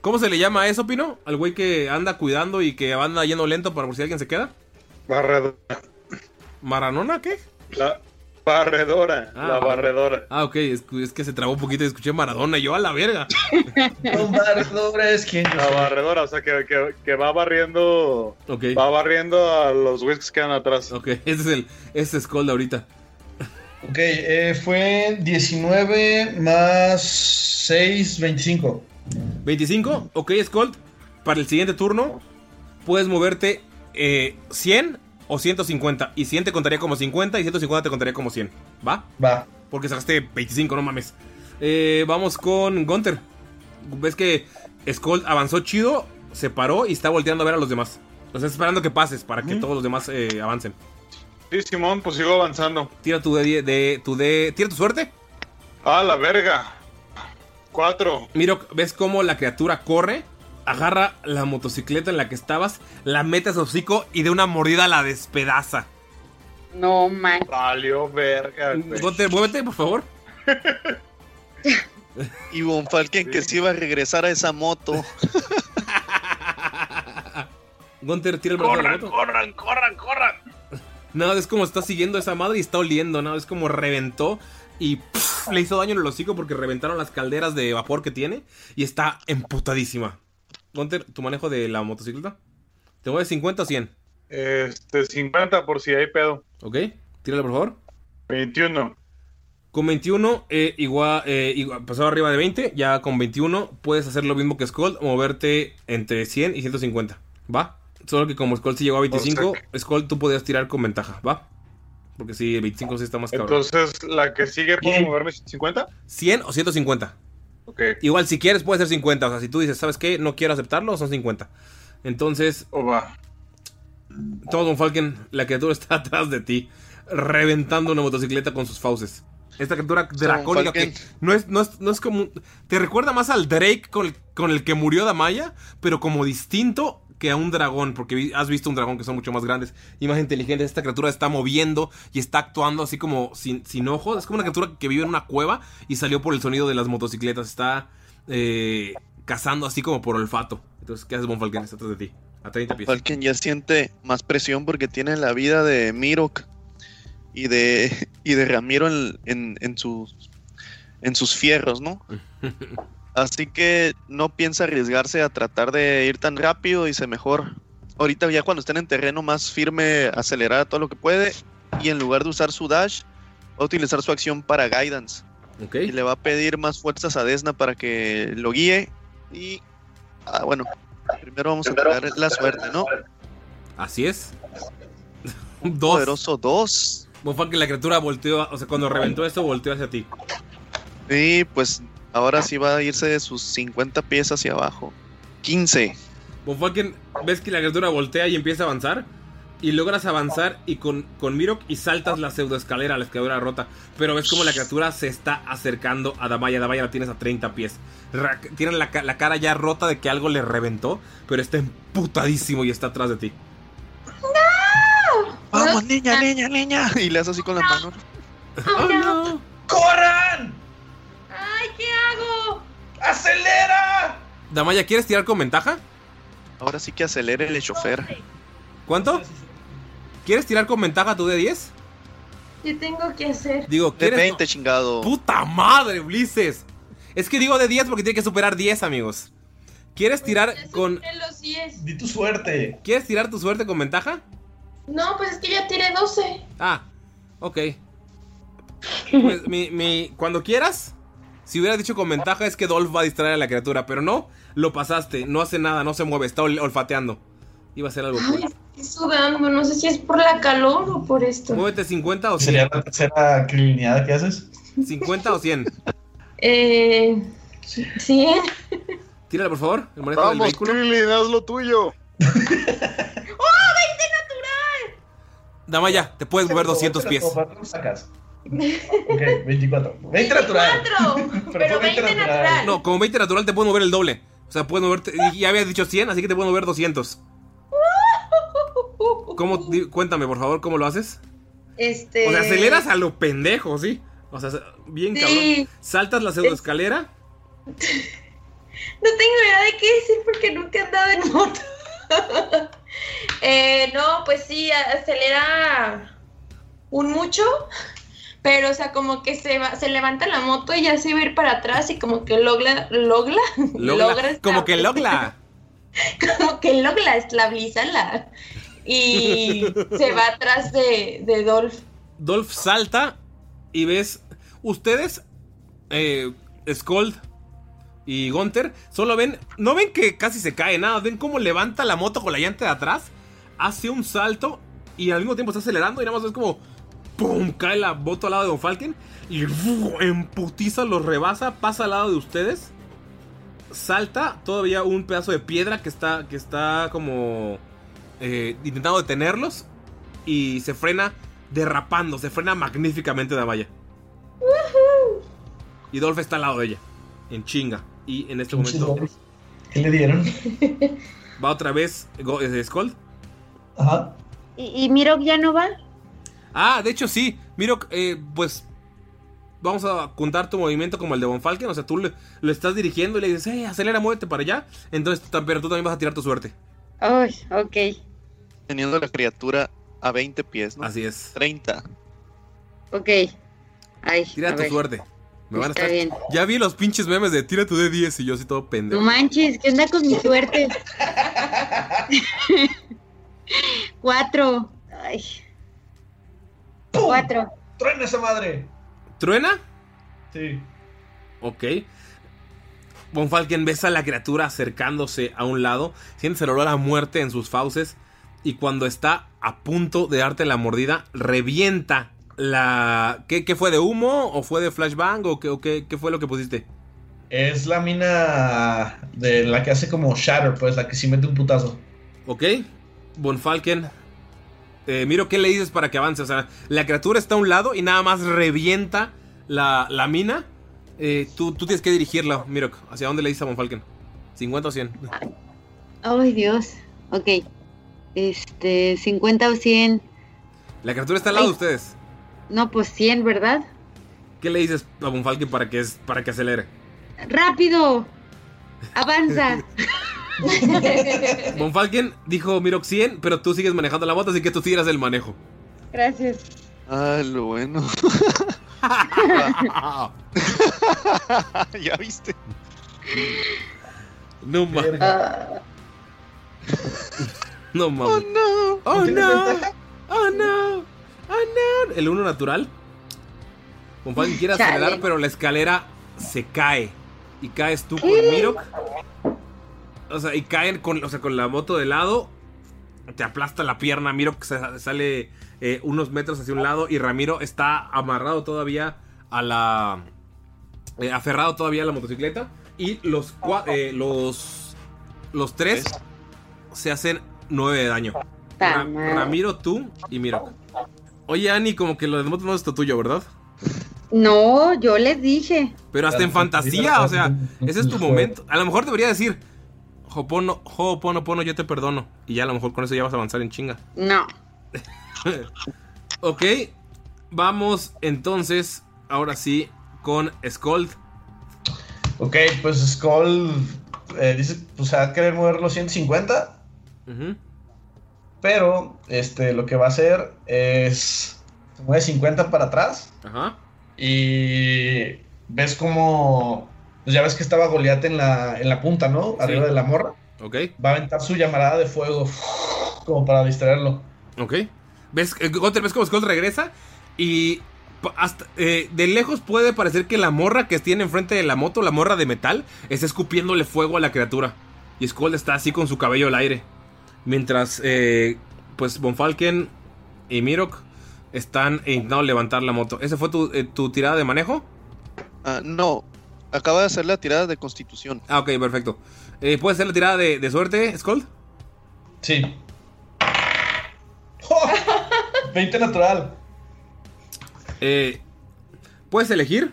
¿Cómo se le llama a eso, Pino? Al güey que anda cuidando y que anda yendo lento para por si alguien se queda. Barredora. ¿Maranona qué? La barredora. Ah, la barredora. Ah, ok, es, es que se trabó un poquito y escuché Maradona y yo a la verga. (laughs) No, barredora es quien. La barredora, o sea, que, que, que va barriendo. Ok. Va barriendo a los güeyes que quedan atrás. Ok, (laughs) ese es el. Ese es Cold ahorita. Ok, eh, fue 19 más 6, 25. 25, ok, Skull. Para el siguiente turno, puedes moverte eh, 100 o 150. Y 100 te contaría como 50 y 150 te contaría como 100. ¿Va? Va. Porque sacaste 25, no mames. Eh, vamos con Gunter. Ves que Skull avanzó chido, se paró y está volteando a ver a los demás. O sea, esperando que pases para que todos los demás eh, avancen. Sí, Simón, pues sigo avanzando. Tira tu de, de, tu de. Tira tu suerte. Ah, la verga. Cuatro. Miro, ves cómo la criatura corre, agarra la motocicleta en la que estabas, la mete a su hocico y de una mordida la despedaza. No man. Valió verga, güey. Gunter, muévete, por favor. Y Von Falken que se iba a regresar a esa moto. (laughs) Gunter, tira el brazo de la moto. corran, corran, corran. No, es como está siguiendo a esa madre y está oliendo, ¿no? Es como reventó y pff, le hizo daño en el hocico porque reventaron las calderas de vapor que tiene y está emputadísima. Gunter, tu manejo de la motocicleta. ¿Te mueves 50 o 100? Este, 50 por si hay pedo. Ok, tírale por favor. 21. Con 21, eh, igual, eh, igual, pasado arriba de 20, ya con 21 puedes hacer lo mismo que Skull, moverte entre 100 y 150, ¿va? Solo que como Skull sí llegó a 25, Skull tú podías tirar con ventaja, ¿va? Porque sí, el 25 sí está más cabrón. Entonces, la que sigue, ¿puedo moverme 50? 100 o 150. Ok. Igual, si quieres, puede ser 50. O sea, si tú dices, ¿sabes qué? No quiero aceptarlo, son 50. Entonces, O va. todo Don Falken, la criatura está (laughs) atrás de ti, reventando una motocicleta con sus fauces. Esta criatura dracónica que no es, no, es, no es como. Te recuerda más al Drake con el, con el que murió Damaya, pero como distinto que a un dragón, porque has visto un dragón que son mucho más grandes y más inteligentes. Esta criatura está moviendo y está actuando así como sin, sin ojos. Es como una criatura que vive en una cueva y salió por el sonido de las motocicletas. Está eh, cazando así como por olfato. Entonces, ¿qué haces, Von Falken? Está atrás de ti, a 30 pies. Falken ya siente más presión porque tiene la vida de Mirok y de, (laughs) y de Ramiro en, en, en sus, en sus fierros, ¿no? (laughs) Así que no piensa arriesgarse a tratar de ir tan rápido y se mejor. Ahorita ya cuando estén en terreno más firme, acelerar todo lo que puede y en lugar de usar su dash, va a utilizar su acción para guidance. Ok. Y le va a pedir más fuerzas a Desna para que lo guíe. Y, ah, bueno, primero vamos a tirar la suerte, ¿no? Así es. Un (laughs) Dos. poderoso 2. Von Falken, la criatura volteó, o sea, cuando reventó esto, volteó hacia ti. Y pues ahora sí va a irse de sus 50 pies hacia abajo. 15. Von Falken, ves que la criatura voltea y empieza a avanzar. Y logras avanzar y con, con Mirok y saltas la pseudoescalera, la escalera rota. Pero ves como la criatura se está acercando a Damaya. Damaya la tienes a 30 pies. Ra- tiene la, la cara ya rota de que algo le reventó. Pero está emputadísimo y está atrás de ti. Vamos, niña, niña, niña. Y le hace así con la mano. Oh, no. ¡Corran! ¡Ay, qué hago! ¡Acelera! Damaya, ¿quieres tirar con ventaja? Ahora sí que acelere el chofer. ¿Cuánto? ¿Quieres tirar con ventaja tú de 10? ¿Qué tengo que hacer? Digo, De ¿quieres? 20, chingado. ¡Puta madre, Ulises! Es que digo de 10 porque tiene que superar 10, amigos. ¿Quieres tirar con. De los 10. Di tu suerte. ¿Quieres tirar tu suerte con ventaja? No, pues es que ya tiré 12. Ah, ok. Pues mi, mi- cuando quieras, si hubieras dicho con ventaja es que Dolph va a distraer a la criatura, pero no, lo pasaste, no hace nada, no se mueve, está ol- olfateando. Iba a ser algo cool. Ay, estoy sudando. No sé si es por la calor o por esto. Muévete 50 o ¿Sería 100. la tercera crilineada que haces? 50 o 100. Eh. 100. Tírale, por favor, el manejo del Vamos, vehículo. Krillin, haz lo tuyo. ¡Oh, 20 natural! Damaya, te puedes mover 200 pies. ¿Cuánto sacas? (laughs) Ok, 24. 20 natural. 4. (laughs) Pero 20 natural. No, como 20 natural te puedes mover el doble. O sea, puedes moverte. Ya habías dicho 100, así que te puedes mover 200. (laughs) ¿Cómo? Cuéntame, por favor, ¿cómo lo haces? Este. O sea, aceleras a lo pendejo, ¿sí? O sea, bien Sí. cabrón. Saltas la pseudoescalera. No tengo idea de qué decir porque nunca he andado en moto. eh, no, pues sí, acelera un mucho, pero o sea, como que se, va- se levanta la moto y ya se va a ir para atrás y como que logra, logra, Logla- logra (laughs) como que logla. como que logra estabilizarla y (laughs) se va atrás de, de Dolph. Dolph salta y ves. Ustedes, eh, Skold y Gunther, solo ven. No ven que casi se cae nada. Ven cómo levanta la moto con la llanta de atrás. Hace un salto y al mismo tiempo está acelerando. Y nada más es como. ¡Pum! Cae la moto al lado de Don Falken. Y ¡fu! en putiza los rebasa. Pasa al lado de ustedes. Salta todavía un pedazo de piedra que está, que está como eh, intentando detenerlos. Y se frena derrapando. Se frena magníficamente de valla. Y Dolph está al lado de ella. En chinga. Y en este momento. ¿Qué le dieron? (laughs) va otra vez Go- eh, Skold. Ajá. ¿Y, y Mirok ya no va? Ah, de hecho sí. Miro, eh, pues vamos a contar tu movimiento como el de Von Falken. O sea, tú le, lo estás dirigiendo y le dices, hey, acelera, muévete para allá. Entonces, pero tú también vas a tirar tu suerte. Ay, ok, Teniendo la criatura a 20 pies, ¿no? Así es. 30. ok. Ay, Tira a tu ver. suerte. Me van a estar... bien. Ya vi los pinches memes de tira tu D10 y yo así todo No pendejo. manches, ¿qué onda con mi suerte? (laughs) Cuatro. Ay. Cuatro. ¡Truena esa madre! ¿Truena? Sí. Ok. Von Falken ves a la criatura acercándose a un lado. Sientes el olor a muerte en sus fauces. Y cuando está a punto de darte la mordida, revienta la. ¿Qué, qué fue de humo? ¿O fue de flashbang? ¿O qué, o qué, qué fue lo que pusiste? Es la mina de la que hace como Shatter, pues, la que sí mete un putazo. Ok. Von Falken. Eh, miro qué le dices para que avance. O sea, la criatura está a un lado y nada más revienta la, la mina. Eh, tú, tú tienes que dirigirla, Mirok. ¿Hacia dónde le dices a Von Falken? ¿50 o 100? Ay, Dios. Ok. Este, 50 o 100. La criatura está al lado de ustedes. No, pues 100, ¿verdad? ¿Qué le dices a Von Falken para que, es, para que acelere? ¡Rápido! ¡Avanza! (laughs) (laughs) Von Falken dijo Mirok 100, pero tú sigues manejando la moto, así que tú tiras el manejo. Gracias. Ah, lo bueno. (laughs) (laughs) ya viste. No mames. Ah, No mames. no. Oh ¿Tienes no. Oh no. Oh no. El uno natural. Von Falken quiere acelerar, pero la escalera se cae. Y caes tú con Mirok. O sea, y caen con, o sea, con la moto de lado. Te aplasta la pierna. Mirok se- sale eh, unos metros hacia un lado. Y Ramiro está amarrado todavía a la. eh, aferrado todavía a la motocicleta. Y los, cua- eh, los, los tres se hacen nueve de daño. Ra-. Ramiro, tú y Mirok. Oye, Ani, como que lo de moto no es esto tuyo, ¿verdad? No, yo les dije. Pero hasta en fantasía, o sea, ese es tu momento. A lo mejor debería decir, Hopono, Ho'oponopono, yo te perdono. Y ya a lo mejor con eso ya vas a avanzar en chinga. No. (laughs) Ok, vamos entonces, ahora sí, con Skold. Ok, pues Skull eh, dice, pues se va a querer mover los 150, Ujú. pero este, lo que va a hacer es se mueve 50 para atrás. Ajá. Y ves como. Pues ya ves que estaba Goliat en la, en la punta, ¿no? Arriba de la morra. Ok. Va a aventar su llamarada de fuego. Como para distraerlo. Ok. ¿Ves, eh, Gunter, ves cómo Skull regresa? Y hasta, eh, de lejos puede parecer que la morra que tiene enfrente de la moto, la morra de metal, está escupiéndole fuego a la criatura. Y Skull está así con su cabello al aire. Mientras, eh, pues, Bonfalken y Mirok están intentando levantar la moto. ¿Esa fue tu, eh, tu tirada de manejo? Ah, no, acaba de hacer la tirada de constitución. Ah, ok, perfecto. Eh, ¿Puedes hacer la tirada de, de suerte, Skull? Sí. 20 natural. Eh, puedes elegir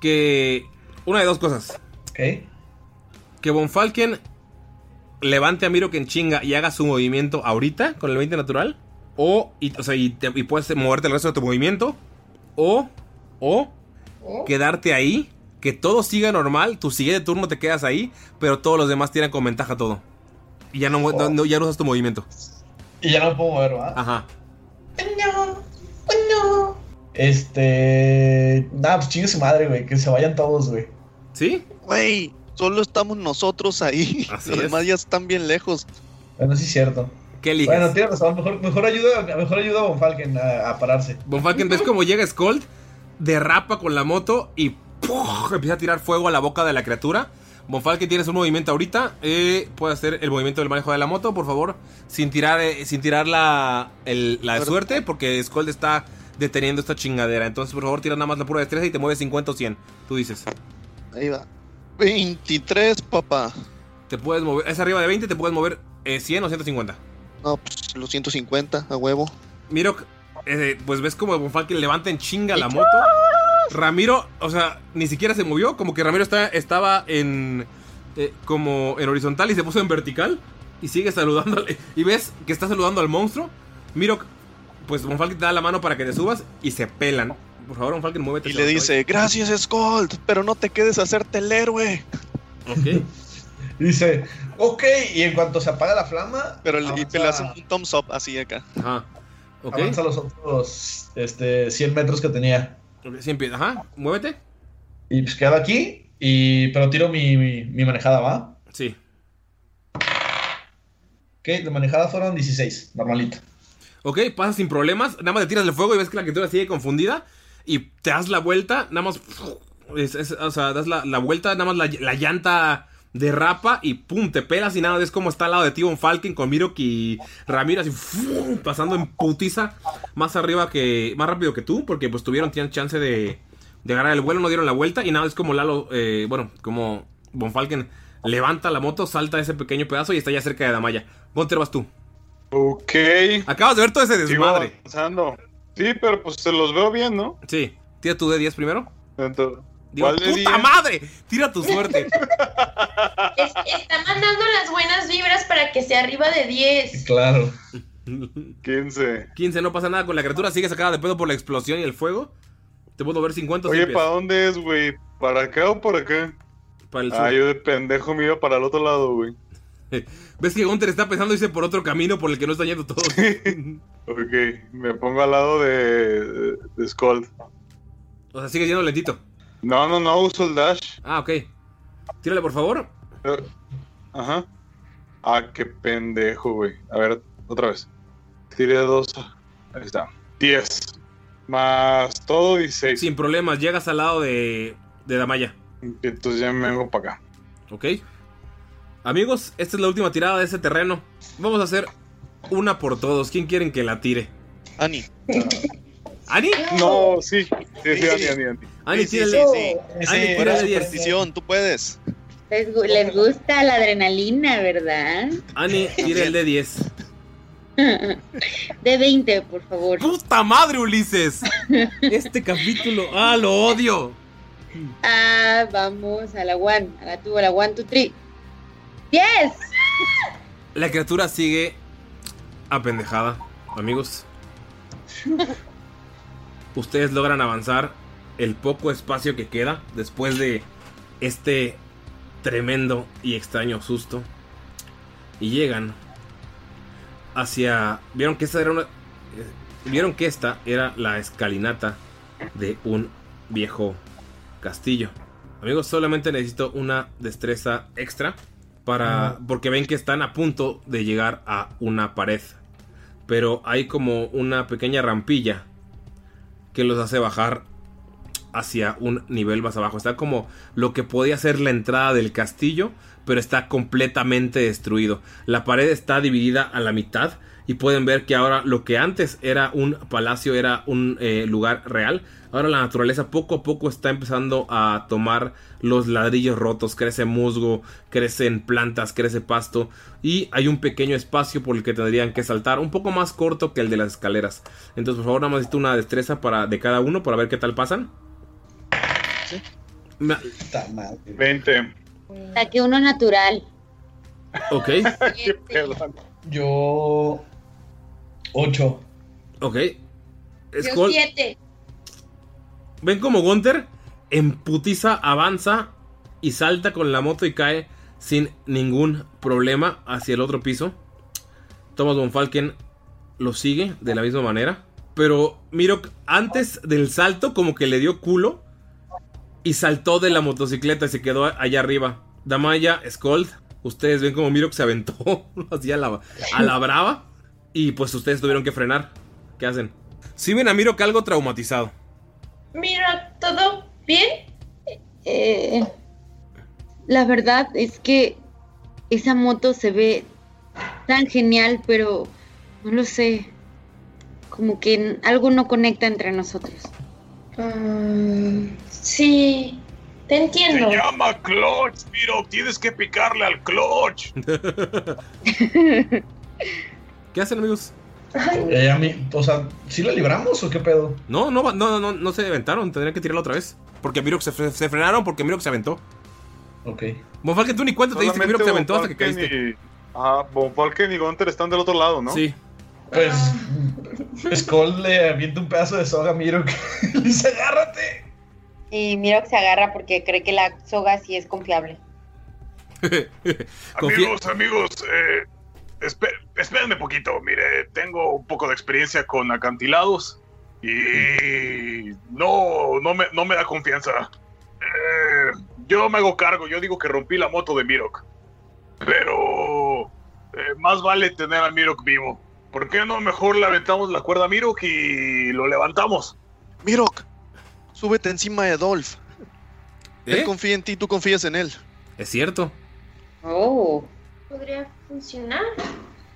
que. Una de dos cosas. Ok. Que Bonfalken levante a Miro que en chinga y haga su movimiento ahorita con el 20 natural. O, y, o sea, y, te- y puedes moverte el resto de tu movimiento. O, o, quedarte ahí. Que todo siga normal. Tu siguiente turno te quedas ahí. Pero todos los demás tienen con ventaja todo. Y ya no, no- no- ya no usas tu movimiento. Y ya no me puedo mover, ¿verdad? Ajá. No, no. Este. Nah, pues chingue su madre, güey. Que se vayan todos, güey. ¿Sí? Güey, solo estamos nosotros ahí. (laughs) Así Los es. demás ya están bien lejos. Bueno, sí es cierto. ¿Qué eliges? Bueno, tienes razón. Mejor, mejor ayuda, mejor ayuda a Von Falken a, a pararse. Bonfalken, ¿ves cómo llega Skull? Derrapa con la moto y ¡puf! empieza a tirar fuego a la boca de la criatura. Bonfalken, tienes un movimiento ahorita. Eh, puede hacer el movimiento del manejo de la moto, por favor. Sin tirar, eh, sin tirar la, el- la de suerte, porque Skull está deteniendo esta chingadera. Entonces, por favor, tira nada más la pura destreza y te mueves 50 o 100. Tú dices. Ahí va. 23, papá. Te puedes mover. Es arriba de 20, te puedes mover eh, 100 o 150. No, pues los 150, a huevo. Miro, eh, pues ves como Bonfalken levanta en chinga la moto. Ramiro, o sea, ni siquiera se movió. Como que Ramiro está, estaba en. eh, como en horizontal y se puso en vertical. Y sigue saludándole. (laughs) Y ves que está saludando al monstruo. Miro, pues Bonfalken te da la mano para que te subas y se pelan. Por favor, Bonfalken, muévete. Y le dice, gracias Skold, pero no te quedes a hacerte el héroe. Ok. Y (laughs) dice, ok. Y en cuanto se apaga la flama. Pero le, y avanza- le hace un thumbs up así acá. Ajá. Ok. Avanza los otros este, 100 metros que tenía. Ok, empieza. Ajá. Muévete. Y pues quedo aquí. Y, pero tiro mi, mi, mi manejada, ¿va? Sí. Ok, de manejada fueron 16, normalito. Ok, pasa sin problemas. Nada más le tiras el fuego y ves que la criatura sigue confundida. Y te das la vuelta. Nada más. es- es- o sea, das la, la vuelta. Nada más la, la llanta derrapa. Y pum, te pelas. Y nada, ves cómo está al lado de ti un Falcon con Mirok y Ramiro. Así ¡fum! pasando en putiza. Más arriba que. Más rápido que tú. Porque pues tuvieron tienen chance de. De agarrar el vuelo. No dieron la vuelta. Y nada, es como Lalo. eh, bueno, como Von Falken levanta la moto. Salta ese pequeño pedazo. Y está ya cerca de Damaya. Gunter, vas tú. Ok. Acabas de ver todo ese Sigo desmadre. avanzando. Sí, pero pues se los veo bien, ¿no? Sí. Tira tu D10 primero. Entonces, Digo, ¿cuál de ¡puta 10? madre! Tira tu suerte. (laughs) Es- está mandando las buenas vibras para que sea arriba de 10. Claro. 15. 15, no pasa nada con la criatura. Sigue sacada de pedo por la explosión y el fuego. Te puedo ver 50 o Oye, 100 ¿para dónde es, güey? ¿Para acá o por acá? Para el sur. Ah, yo de pendejo me iba para el otro lado, güey. (laughs) ¿Ves que Gunter está pensando irse por otro camino por el que no están yendo todos? (laughs) Ok, me pongo al lado de, de, de Skull. o sea, sigue yendo lentito. No, no, no, uso el dash. Ah, ok. Tírale, por favor. Ajá. Ah, qué pendejo, güey. A ver, otra vez. Tiré dos. Ahí está. 10. Más todo 16. Sin problemas, llegas al lado de, de Damaya. Entonces ya me vengo para acá. ¿Ok? Amigos, esta es la última tirada de ese terreno. Vamos a hacer una por todos. ¿Quién quieren que la tire? Ani. ¿Ani? No, sí. Sí, sí, Ani, Ani, Ani. Ani, Sí, sí, sí. Ani, Fuera 10. superstición, tú puedes. Les, gu- les gusta la adrenalina, ¿verdad? Ani, tira el de 10. (laughs) De 20, por favor. ¡Puta madre, Ulises! Este capítulo, ¡ah, lo odio! Ah, vamos a la one, a la two, a la one, two, three. ¡Diez! La criatura sigue apendejada, amigos. (laughs) Ustedes logran avanzar el poco espacio que queda después de este tremendo y extraño susto. Y llegan hacia... Vieron que esta era una... eh, vieron que esta era la escalinata de un viejo castillo. Amigos, solamente necesito una destreza extra para porque ven que están a punto de llegar a una pared. Pero hay como una pequeña rampilla que los hace bajar hacia un nivel más abajo. Está como lo que podía ser la entrada del castillo, pero está completamente destruido. La pared está dividida a la mitad y pueden ver que ahora lo que antes era un palacio era un eh, lugar real. Ahora la naturaleza poco a poco está empezando a tomar los ladrillos rotos, crece musgo, crecen plantas, crece pasto y hay un pequeño espacio por el que tendrían que saltar, un poco más corto que el de las escaleras. Entonces, por favor, nada más necesito una destreza para de cada uno para ver qué tal pasan. Me- 20. Saqué uno natural. Ok. (laughs) Yo. 8. Ok. Yo Skull, siete. ven como Gunter en putiza avanza y salta con la moto y cae sin ningún problema hacia el otro piso. Thomas von Falken lo sigue de la misma manera. Pero Mirok antes del salto como que le dio culo y saltó de la motocicleta y se quedó allá arriba. Damaya, Skold, ustedes ven como Mirok se aventó (laughs) así a la, a la brava y pues ustedes tuvieron que frenar. ¿Qué hacen? Si ven a Mirok algo traumatizado. Mira, ¿todo bien? Eh, la verdad es que esa moto se ve tan genial, pero no lo sé. Como que algo no conecta entre nosotros. Mm, sí, te entiendo. Se llama clutch, Miro. Tienes que picarle al clutch. (laughs) ¿Qué hacen, amigos? Eh, a mí, o sea, ¿sí la libramos o qué pedo? No, no, no, no, no se aventaron. Tendrían que tirarla otra vez. Porque Mirok se, fre- se frenaron porque Mirok se aventó. Ok. Von Falken, tú ni cuenta te diste que Mirok se aventó hasta que caíste. Y, ajá, Von Falken y Gunter están del otro lado, ¿no? Sí. Pues. (laughs) Skull le avienta un pedazo de soga a Miro que (laughs) le dice: agárrate. Y Miro que se agarra porque cree que la soga sí es confiable. (laughs) Amigos, amigos, eh, espé- espérenme poquito. Mire, tengo un poco de experiencia con acantilados y no, no, me, no me da confianza. Eh, yo me hago cargo, yo digo que rompí la moto de Mirok. Pero eh, más vale tener a Mirok vivo. ¿Por qué no mejor le aventamos la cuerda a Mirok y lo levantamos? Mirok, súbete encima de Dolph. ¿Eh? Él confía en ti, tú confías en él. Es cierto. Oh. Podría funcionar.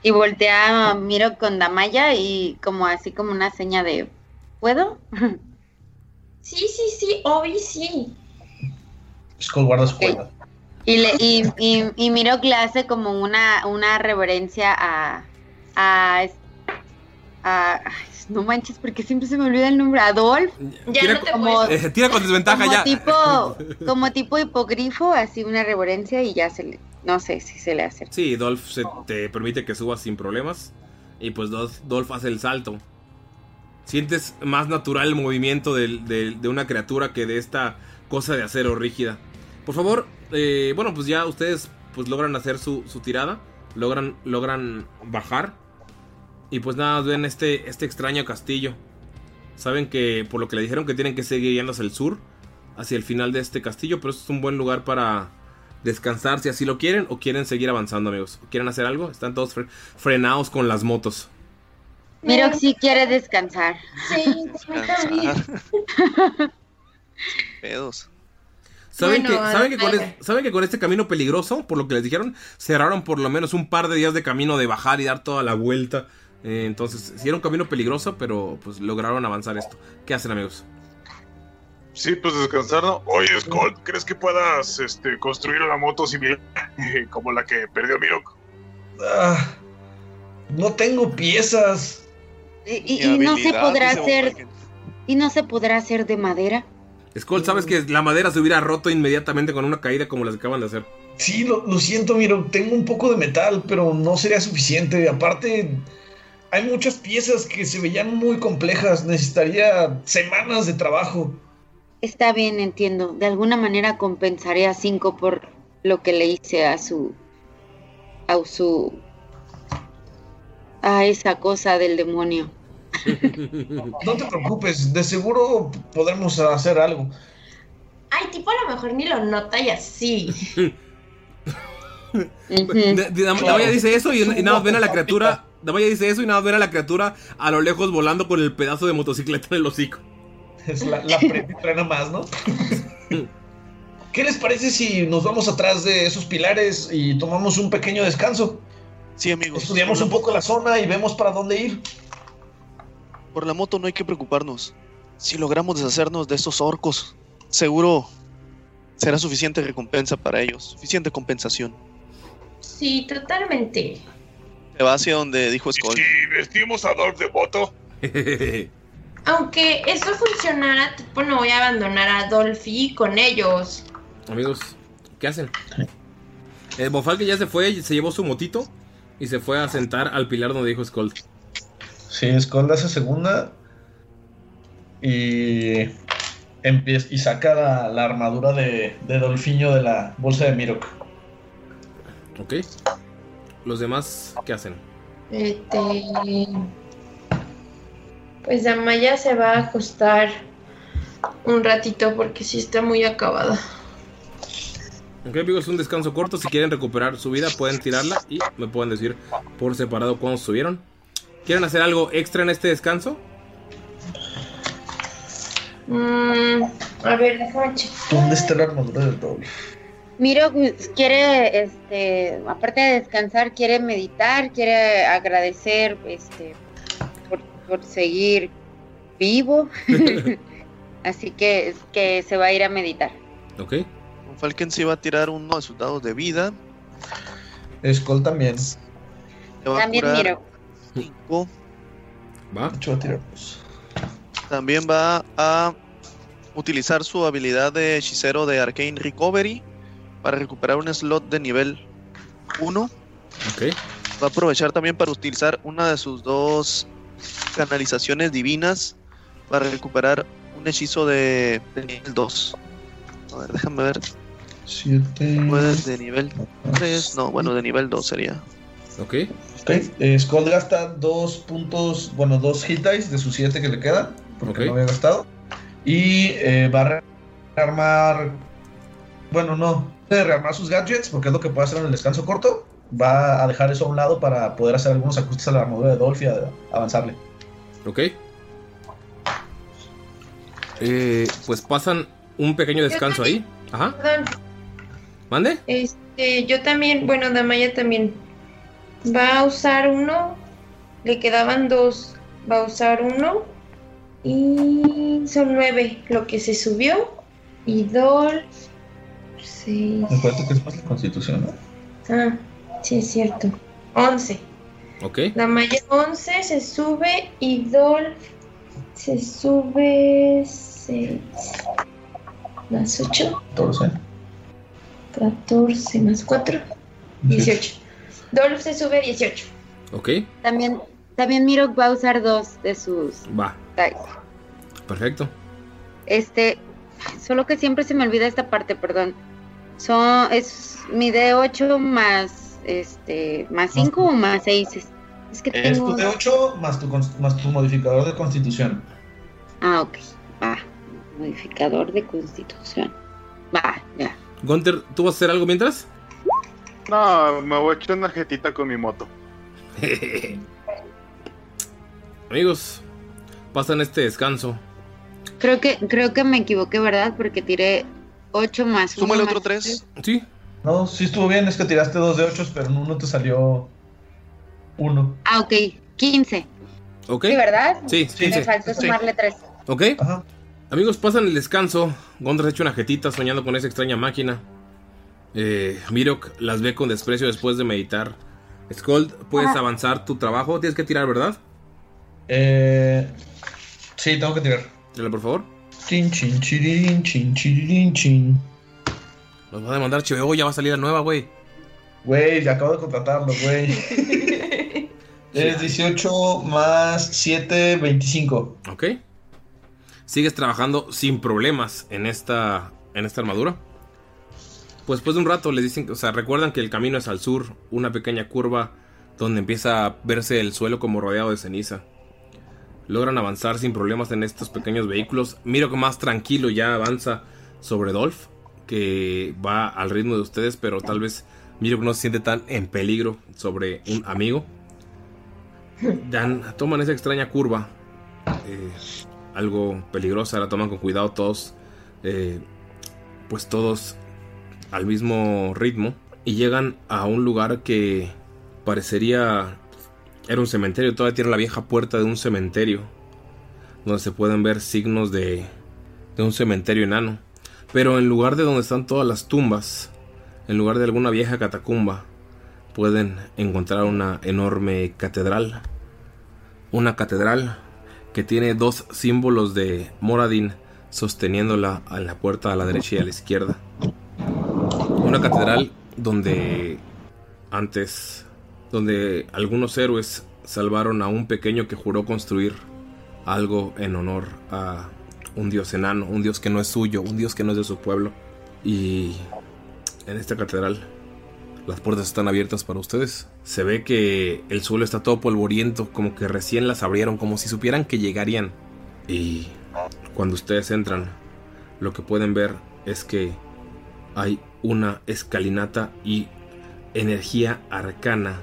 Y voltea Miro con Damaya y como así como una seña de ¿Puedo? (laughs) Sí, sí, sí, obvio sí. Skull guarda su cuerda. Y, le, y, y, y Miro le hace como una, una reverencia a, a, no manches, porque siempre se me olvida el nombre. Adolf. Ya Tira no te con- Como, Eh, tira con desventaja como ya. tipo, (laughs) como tipo hipogrifo, así una reverencia y ya se le, no sé si se le hace. Sí, Dolph se te permite que subas sin problemas. Y pues Dolph, hace el salto. Sientes más natural el movimiento del- de una criatura que de esta cosa de acero rígida. Por favor, eh, bueno, pues ya ustedes pues logran hacer su, su tirada. Logran, logran bajar. Y pues nada, ven este, este extraño castillo. Saben que por lo que le dijeron que tienen que seguir yendo hacia el sur. Hacia el final de este castillo. Pero esto es un buen lugar para descansar si así lo quieren. O quieren seguir avanzando amigos. ¿Quieren hacer algo? Están todos fre- frenados con las motos. Miro sí quiere descansar. Sí, yo también. (laughs) Pedos. ¿Saben, Bueno, que, ¿saben, que con a ver. es- ¿Saben que con este camino peligroso, por lo que les dijeron, cerraron por lo menos un par de días de camino de bajar y dar toda la vuelta? Eh, entonces, sí era un camino peligroso, pero pues lograron avanzar esto. ¿Qué hacen, amigos? Sí, pues descansar, ¿no? Oye, Scott, ¿crees que puedas este, construir una moto similar (laughs) como la que perdió Mirok? Ah, no tengo piezas. Y, y- Mi y no se podrá hacer, y no se podrá hacer de madera. Skull, sabes que la madera se hubiera roto inmediatamente con una caída como las que acaban de hacer. Sí, lo, lo siento, Miro. Tengo un poco de metal, pero no sería suficiente. Aparte, hay muchas piezas que se veían muy complejas. Necesitaría semanas de trabajo. Está bien, entiendo. De alguna manera compensaré a cinco por lo que le hice a su. a su. a esa cosa del demonio. (laughs) No te preocupes, de seguro podremos hacer algo. Ay, tipo a lo mejor ni lo nota y así. Damaya dice eso y, y nada más ven a la criatura. Damaya dice eso y nada más ven a la criatura a lo lejos volando con el pedazo de motocicleta en el hocico. (laughs) Es la, la pre- frena más, ¿no? (laughs) ¿Qué les parece si nos vamos atrás de esos pilares y tomamos un pequeño descanso? Sí, amigos. Estudiamos un poco la zona y vemos para dónde ir. Por la moto no hay que preocuparnos. Si logramos deshacernos de esos orcos, seguro será suficiente recompensa para ellos, suficiente compensación. Sí, totalmente. Se va hacia donde dijo Skull. Si vestimos a Dolph de voto, (laughs) Aunque eso funcionara, tipo no voy a abandonar a Dolphy con ellos. Amigos, ¿qué hacen? El Bofalque ya se fue, se llevó su motito y se fue a sentar al pilar donde dijo Skull. Sí, Skull hace segunda y empieza y saca la, la armadura de, de Dolfiño de la bolsa de Mirok. ¿Ok? Los demás, ¿qué hacen? Este. Pues Amaya se va a acostar un ratito porque sí está muy acabada. Ok, amigos, un descanso corto. Si quieren recuperar su vida, pueden tirarla y me pueden decir por separado cuándo estuvieron. ¿Quieren hacer algo extra en este descanso? Mm, a ver, déjame checar. ¿Dónde está la armadura de Dolph? Miro quiere, este, aparte de descansar, quiere meditar, quiere agradecer, este, por, seguir vivo. (laughs) Así que, que se va a ir a meditar. Ok. Falken se va a tirar uno de sus dados de vida. Skull también. Va También a curar Miro. cinco. Va. Dos. También va a utilizar su habilidad de hechicero de Arcane Recovery para recuperar un slot de nivel 1. Ok. Va a aprovechar también para utilizar una de sus dos canalizaciones divinas para recuperar un hechizo de, de nivel 2. A ver, déjame ver. Siete. Puede de nivel 3. No, bueno, de nivel 2 sería. Ok. Ok, eh, Skull gasta dos puntos, bueno, dos hit dice de sus siete que le quedan, porque Ok. no había gastado. Y eh, va a rearmar. Bueno, no. Puede rearmar sus gadgets, porque es lo que puede hacer en el descanso corto. Va a dejar eso a un lado para poder hacer algunos ajustes a la armadura de Dolph y a- avanzarle. Ok. Eh, pues pasan un pequeño descanso ahí. Ajá. Perdón, ¿Mande? este, yo también, bueno, Damaya también. Va a usar uno. Le quedaban dos. Va a usar uno. Y son nueve lo que se subió. Y Dolph. Seis. Me acuerdo que es más la constitución, ¿no? Ah, sí, es cierto. Once. Ok. Damaya 11 se sube y Dolph se sube 6 más 8, 14. 14 más 4, 18. Dolph se sube 18. Ok. También, también Miro va a usar dos de sus Va. dice. Perfecto. Este, solo que siempre se me olvida esta parte, perdón. Son, es mi D8 más, este, más 5 o más 6. Es, es que Es tengo... tu D8 más tu, más tu modificador de constitución. Ah, ok. Va. Modificador de constitución. Va, ya. Gunter, ¿tú vas a hacer algo mientras? No, me voy a echar una jetita con mi moto. (laughs) Amigos, pasan este descanso. Creo que, creo que me equivoqué, ¿verdad? Porque tiré 8 más. Súmale otro más 3. Sí. No, sí estuvo bien, es que tiraste dos de 8, pero en uno te salió uno. Ah, ok. 15. ¿Ok? Sí, ¿verdad? Sí, Me 15. faltó sumarle 3. ¿Ok? Amigos, pasan el descanso. Gondra se echa una jetita soñando con esa extraña máquina. Eh, Mirok las ve con desprecio después de meditar. Skold, puedes Ajá. avanzar tu trabajo. Tienes que tirar, ¿verdad? Eh, sí, tengo que tirar. Tírala, por favor. Chin, chin, chirin, chin, chirin, chin. Nos va a demandar HBO, ya va a salir la nueva, güey. Güey, ya acabo de contratarlo, güey. (laughs) es 18 más 7, 25. ¿Ok? Sigues trabajando sin problemas en esta, en esta armadura. Pues después de un rato les dicen, o sea, recuerdan que el camino es al sur, una pequeña curva donde empieza a verse el suelo como rodeado de ceniza. logran avanzar sin problemas en estos pequeños vehículos. Miro que más tranquilo ya avanza sobre Dolph, que va al ritmo de ustedes, pero tal vez Miro que no se siente tan en peligro sobre un amigo. Dan, toman esa extraña curva, eh, algo peligrosa, la toman con cuidado todos, eh, pues todos al mismo ritmo, y llegan a un lugar que parecería era un cementerio, todavía tiene la vieja puerta de un cementerio, donde se pueden ver signos de, de un cementerio enano. Pero en lugar de donde están todas las tumbas, en lugar de alguna vieja catacumba, pueden encontrar una enorme catedral. Una catedral que tiene dos símbolos de Moradin sosteniéndola a la puerta a la derecha y a la izquierda. Una catedral donde antes, donde algunos héroes salvaron a un pequeño que juró construir algo en honor a un dios enano, un dios que no es suyo, un dios que no es de su pueblo. Y en esta catedral las puertas están abiertas para ustedes. Se ve que el suelo está todo polvoriento, como que recién las abrieron, como si supieran que llegarían. Y cuando ustedes entran, lo que pueden ver es que hay una escalinata y energía arcana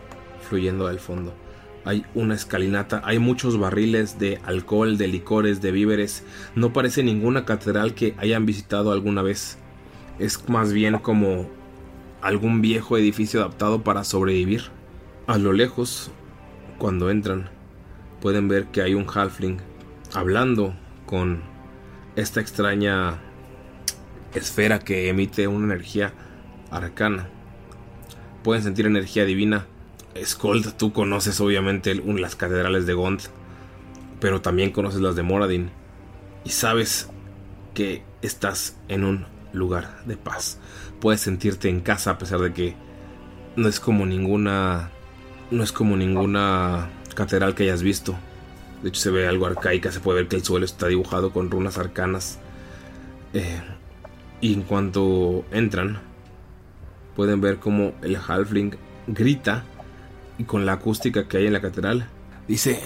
fluyendo del fondo. Hay una escalinata, hay muchos barriles de alcohol, de licores, de víveres. No parece ninguna catedral que hayan visitado alguna vez. Es más bien como algún viejo edificio adaptado para sobrevivir. A lo lejos, cuando entran, pueden ver que hay un halfling hablando con esta extraña esfera que emite una energía arcana. Pueden sentir energía divina. Skold, tú conoces obviamente las catedrales de Gond, pero también conoces las de Moradin. Y sabes que estás en un lugar de paz. Puedes sentirte en casa a pesar de que no es como ninguna. No es como ninguna catedral que hayas visto. De hecho, se ve algo arcaica. Se puede ver que el suelo está dibujado con runas arcanas. Eh, y en cuanto entran, pueden ver como el halfling grita y con la acústica que hay en la catedral dice: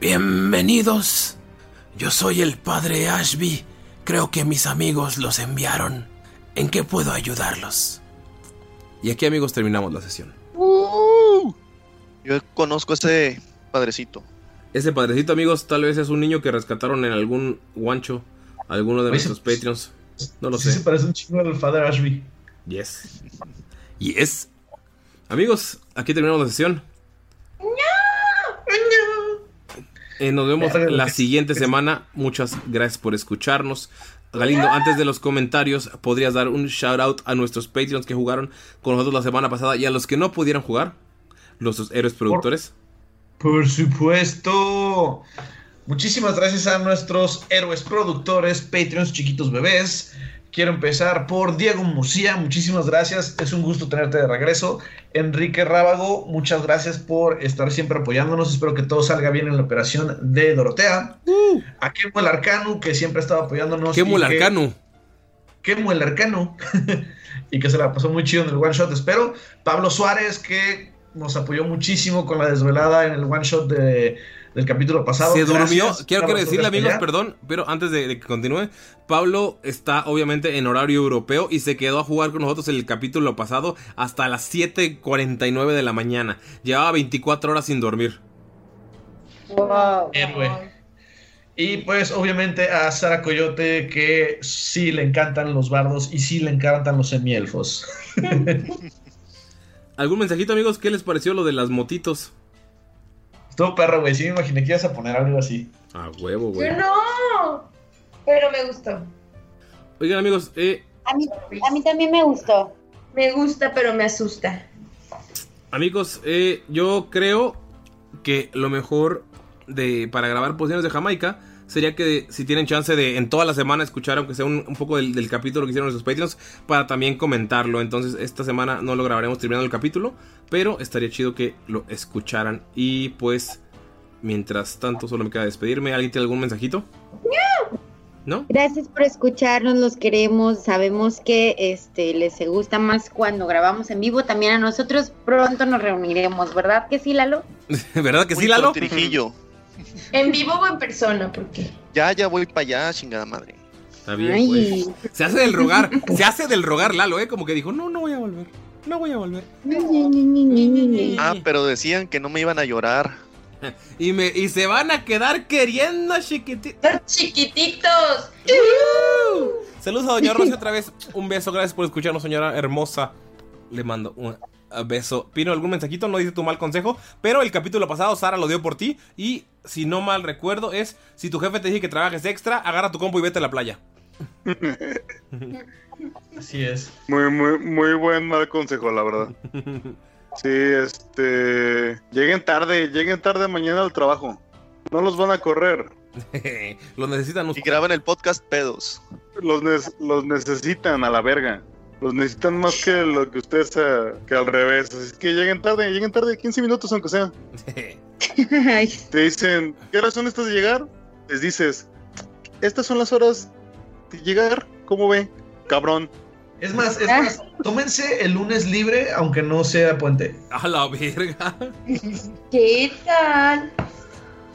Bienvenidos. Yo soy el padre Ashby. Creo que mis amigos los enviaron. ¿En qué puedo ayudarlos? Y aquí, amigos, terminamos la sesión. Yo conozco a ese padrecito. Ese padrecito, amigos, tal vez es un niño que rescataron en algún guancho, alguno de Oye, nuestros Patreons. No lo Sí se sé. parece un chingo al Father Ashby. Yes. Yes. Amigos, aquí terminamos la sesión. Eh, nos vemos la siguiente semana. Muchas gracias por escucharnos. Galindo, antes de los comentarios, ¿podrías dar un shout out a nuestros Patreons que jugaron con nosotros la semana pasada y a los que no pudieron jugar? Nuestros héroes productores. Por supuesto. Muchísimas gracias a nuestros héroes productores, Patreons, chiquitos bebés. Quiero empezar por Diego Musía, muchísimas gracias, es un gusto tenerte de regreso. Enrique Rábago, muchas gracias por estar siempre apoyándonos, espero que todo salga bien en la operación de Dorotea. A Kemo el Arcano, que siempre ha estado apoyándonos. (laughs) Quemo el y que- arcano. Kemo el Arcano, y que se la pasó muy chido en el one shot, espero. Pablo Suárez, que nos apoyó muchísimo con la desvelada en el one shot de- del capítulo pasado. Se durmió. Gracias. Quiero, decirle, amigos, allá. perdón, pero antes de, de que continúe, Pablo está obviamente en horario europeo y se quedó a jugar con nosotros el capítulo pasado hasta las 7:49 de la mañana. Llevaba 24 horas sin dormir. Héroe. Y pues obviamente a Sara Coyote que sí le encantan los bardos y sí le encantan los semielfos. (laughs) ¿Algún mensajito, amigos? ¿Qué les pareció lo de las motitos? Estuvo perro, güey. Sí me imaginé que ibas a poner algo así. A huevo, güey. Yo no. Pero me gustó. Oigan, amigos, eh, A mí, a mí también me gustó. Me gusta, pero me asusta. amigos, eh, yo creo que lo mejor de para grabar posiciones de Jamaica sería que si tienen chance de en toda la semana escuchar aunque sea un, un poco del, del capítulo que hicieron nuestros Patreons para también comentarlo. Entonces esta semana no lo grabaremos terminando el capítulo, pero estaría chido que lo escucharan. Y pues, mientras tanto solo me queda despedirme. ¿Alguien tiene algún mensajito? ¿No? Gracias por escucharnos, los queremos. Sabemos que este les gusta más cuando grabamos en vivo. También a nosotros pronto nos reuniremos, ¿verdad que sí, Lalo? (laughs) ¿Verdad que sí, Muy Lalo? ¿En vivo o en persona? Porque. Ya, ya voy para allá, chingada madre. Está bien, pues. Se hace del rogar. Se hace del rogar Lalo, ¿eh? Como que dijo, no, no voy a volver. No voy a volver. Ah, pero decían que no me iban a llorar. (laughs) Y, me, y se van a quedar queriendo, chiquititos. Chiquititos. Saludos a Doña Rosy otra vez. Un beso, gracias por escucharnos, señora hermosa. Le mando un beso. Pino, algún mensajito, no dice tu mal consejo. Pero el capítulo pasado, Sara lo dio por ti. Y si no mal recuerdo, es: si tu jefe te dice que trabajes extra, agarra tu compu y vete a la playa. (laughs) Así es. Muy, muy, muy buen mal consejo, la verdad. Sí, este. Lleguen tarde, lleguen tarde mañana al trabajo. No los van a correr. (laughs) Lo necesitan Y graban el podcast pedos. Los, ne- los necesitan a la verga. Los necesitan más que lo que ustedes eh, que al revés. Así que lleguen tarde, lleguen tarde 15 minutos aunque sea. Te dicen, ¿qué razón estás de llegar? Les dices, estas son las horas de llegar. ¿Cómo ve? Cabrón. Es más, es más, tómense el lunes libre, aunque no sea puente. A la verga. ¿Qué tal?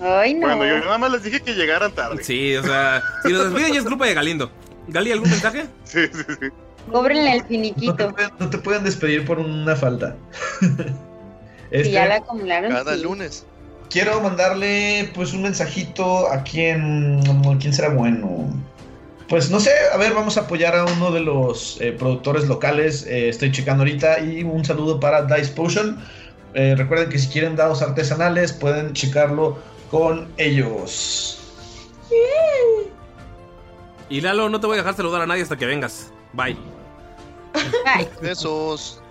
Ay, no. Bueno, yo nada más les dije que llegaran tarde. Sí, o sea, si nos despiden ya es culpa de Galindo. Gali, ¿algún mensaje? (laughs) Sí, sí, sí. Cóbrenle el No te, finiquito. pueden, no te pueden despedir por una falta. (laughs) Si Este, ya la acumularon. Cada sí. lunes. Quiero mandarle pues un mensajito a quien. ¿Quién será bueno? Pues no sé, a ver, vamos a apoyar a uno de los eh, productores locales. eh, estoy checando ahorita. Y un saludo para Dice Potion. Eh, recuerden que si quieren dados artesanales, pueden checarlo con ellos. Y Lalo, no te voy a dejar saludar a nadie hasta que vengas. Bye. Bye. (laughs) Besos.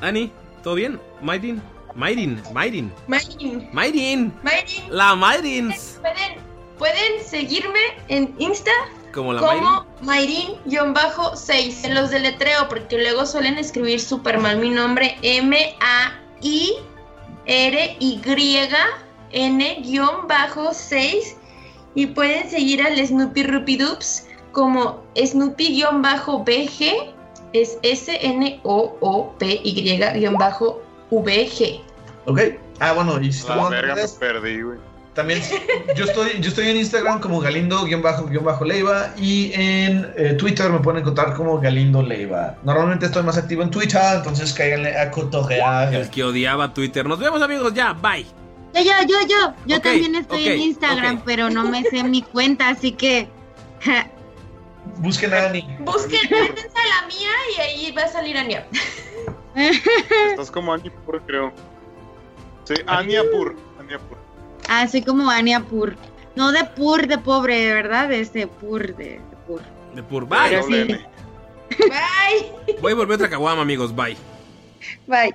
Ani, ¿todo bien? Mayrin, Mayrin, Mayrin, Mayrin. Mayrin. Mayrin. La Mayrin. Pueden, pueden seguirme en Insta Como la como Mayrin-6. Se los deletreo porque luego suelen escribir súper mal mi nombre. M-A-I-R-Y-N-6. Y pueden seguir al Snoopy Rupidups como Snoopy-BG. Es S-N-O-O-P-Y-VG. ¿Ok? Ah, bueno, y si La verga me perdí, güey. También yo estoy, yo estoy en Instagram como Galindo-Leiva y en eh, Twitter me pueden encontrar como Galindo Leiva. Normalmente estoy más activo en Twitter, entonces cáiganle a cotorrear. El que odiaba Twitter. Nos vemos, amigos, ya. Bye. Yo, yo, yo, yo. Yo también estoy en Instagram, pero no me sé mi cuenta, así que. (laughs) Busquen a Ani. Busquen, métanse a la mía y ahí va a salir Ania. (laughs) Estás como Ania Pur, creo. Sí, Ania Pur. Ania Pur. ah, soy como Ania Pur. No de Pur, de pobre, ¿verdad? Es de Pur, de, de Pur. De pur. Bye. Pero sí. Bye. Voy a volver otra caguama, amigos. Bye. Bye.